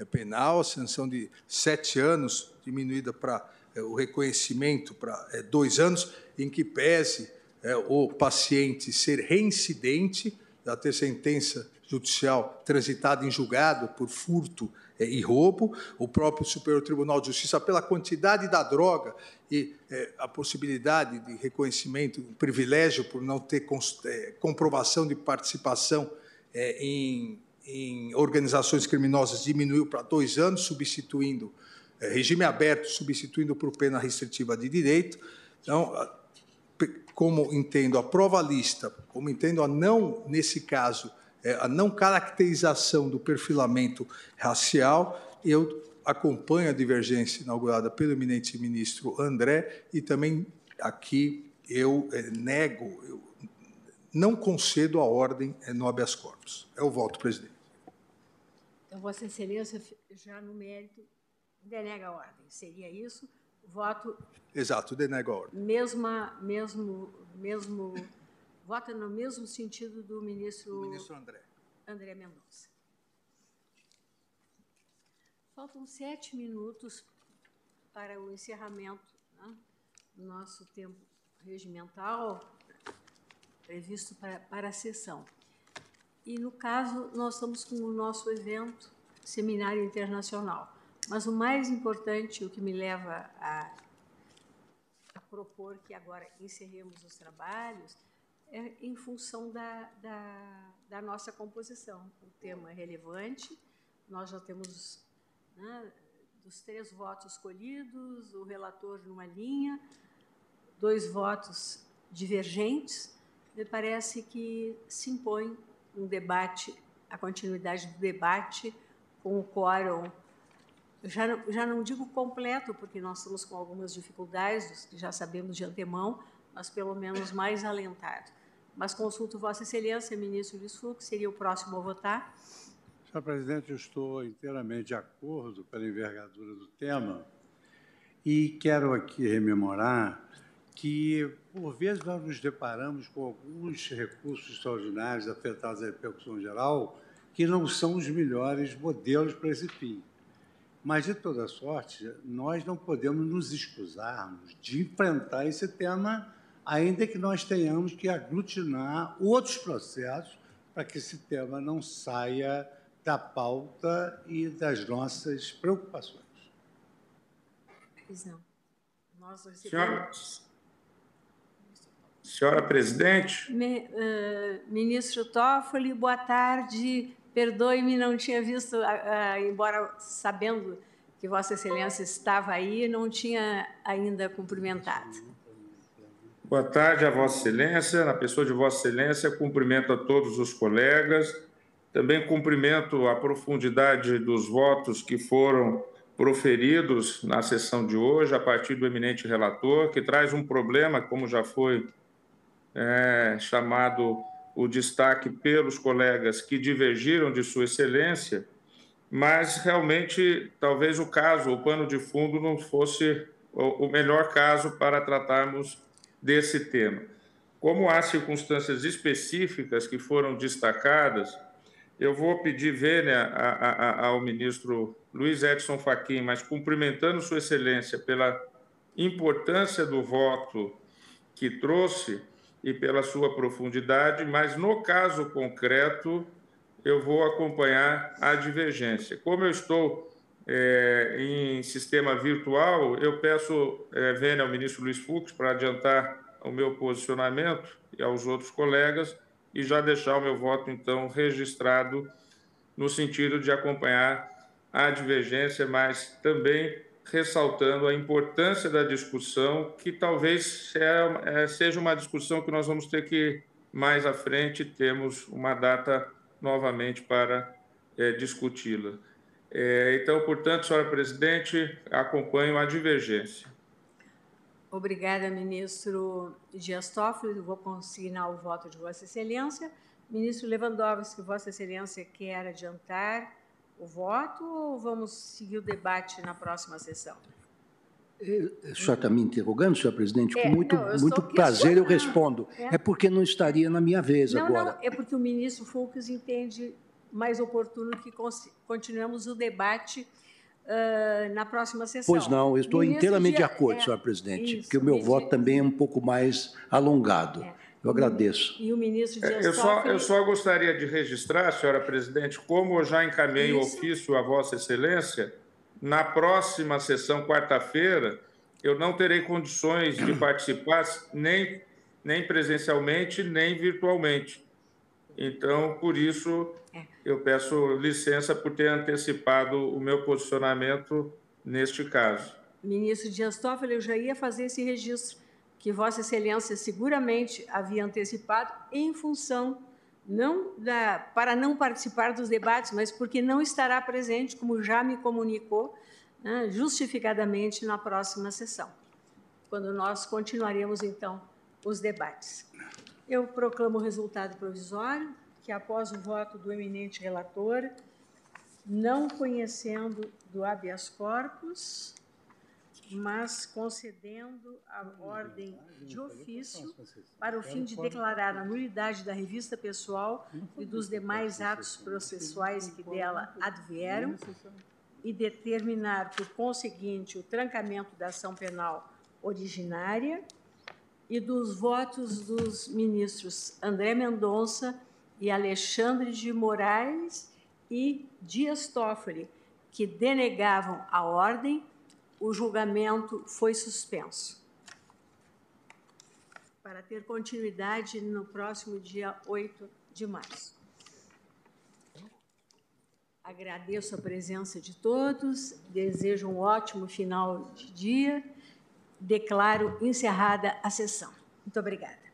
penal, a sanção de sete anos, diminuída para o reconhecimento para dois anos, em que pese é, o paciente ser reincidente, já ter sentença judicial transitada em julgado por furto é, e roubo, o próprio Superior Tribunal de Justiça, pela quantidade da droga e é, a possibilidade de reconhecimento, um privilégio por não ter é, comprovação de participação é, em, em, organizações criminosas, diminuiu para dois anos, substituindo é, regime aberto, substituindo por pena restritiva de direito. Então, como entendo a prova lista, como entendo a não, nesse caso, a não caracterização do perfilamento racial, eu acompanho a divergência inaugurada pelo eminente ministro André e também aqui eu é, nego, eu não concedo a ordem é, no habeas corpus. É o voto, presidente. Então, Vossa Excelência, já no mérito, denega a ordem. Seria isso? voto. Exato, denega a ordem. Mesma, mesmo, mesmo, vota no mesmo sentido do ministro. Do ministro André. André Mendonça. Faltam sete minutos para o encerramento né, do nosso tempo regimental previsto para, para a sessão. E, no caso, nós estamos com o nosso evento, Seminário Internacional Mas o mais importante, o que me leva a, a propor que agora encerremos os trabalhos, é em função da, da, da nossa composição. O tema é relevante, nós já temos né, dos três votos escolhidos, o relator numa linha, dois votos divergentes, me parece que se impõe um debate, a continuidade do debate com o quórum, já, já não digo completo, porque nós estamos com algumas dificuldades, que já sabemos de antemão, mas pelo menos mais alentado. Mas consulto Vossa Excelência, ministro Luiz Fux, seria o próximo a votar. Senhor presidente, eu estou inteiramente de acordo pela envergadura do tema e quero aqui rememorar que, por vezes, nós nos deparamos com alguns recursos extraordinários afetados à repercussão geral que não são os melhores modelos para esse fim. Mas, de toda sorte, nós não podemos nos excusarmos de enfrentar esse tema, ainda que nós tenhamos que aglutinar outros processos para que esse tema não saia da pauta e das nossas preocupações. Pois não. Nós recebemos... Senhora presidente. Me, uh, ministro Toffoli, boa tarde. Perdoe-me, não tinha visto, uh, uh, embora sabendo que Vossa Excelência estava aí, não tinha ainda cumprimentado. Boa tarde a Vossa Excelência. Na pessoa de Vossa Excelência, cumprimento a todos os colegas. Também cumprimento a profundidade dos votos que foram proferidos na sessão de hoje, a partir do eminente relator, que traz um problema, como já foi é, chamado o destaque pelos colegas que divergiram de Sua Excelência, mas realmente talvez o caso, o pano de fundo, não fosse o melhor caso para tratarmos desse tema. Como há circunstâncias específicas que foram destacadas, eu vou pedir vênia ao ministro Luiz Edson Fachin, mas cumprimentando Sua Excelência pela importância do voto que trouxe, e pela sua profundidade, mas no caso concreto eu vou acompanhar a divergência. Como eu estou é, em sistema virtual, eu peço é, vênia ao ministro Luiz Fux para adiantar o meu posicionamento e aos outros colegas e já deixar o meu voto, então, registrado no sentido de acompanhar a divergência, mas também ressaltando a importância da discussão, que talvez é, seja uma discussão que nós vamos ter que, mais à frente, temos uma data novamente para é, discuti-la. É, então, portanto, senhora presidente, acompanho a divergência. Obrigada, ministro Dias Toffoli. Vou consignar o voto de Vossa Excelência. Ministro Lewandowski, Vossa Excelência quer adiantar o voto ou vamos seguir o debate na próxima sessão? O senhor está me interrogando, senhor presidente? Com é, muito, não, muito prazer eu respondo. É. é. porque não estaria na minha vez não, agora. Não, é porque o ministro Fux entende mais oportuno que continuemos o debate uh, na próxima sessão. Pois não, eu estou inteiramente de acordo, é, senhor presidente, isso, porque o meu voto também é um pouco mais alongado. É. Eu agradeço. E o ministro Dias eu só, eu só gostaria de registrar, senhora presidente, como eu já encaminhei o ofício a Vossa Excelência, na próxima sessão, quarta-feira, eu não terei condições de participar nem, nem presencialmente, nem virtualmente. Então, por isso, é. Eu peço licença por ter antecipado o meu posicionamento neste caso. Ministro Dias Toffoli, eu já ia fazer esse registro que Vossa Excelência seguramente havia antecipado em função não da, para não participar dos debates, mas porque não estará presente, como já me comunicou, né, justificadamente na próxima sessão, quando nós continuaremos então os debates. Eu proclamo o resultado provisório, que após o voto do eminente relator, não conhecendo do habeas corpus, mas concedendo a ordem de ofício para o fim de declarar a nulidade da revista pessoal e dos demais atos processuais que dela advieram e determinar, por conseguinte, o trancamento da ação penal originária e dos votos dos ministros André Mendonça e Alexandre de Moraes e Dias Toffoli, que denegavam a ordem, o julgamento foi suspenso. Para ter continuidade no próximo dia 8 de março. Agradeço a presença de todos, desejo um ótimo final de dia, declaro encerrada a sessão. Muito obrigada.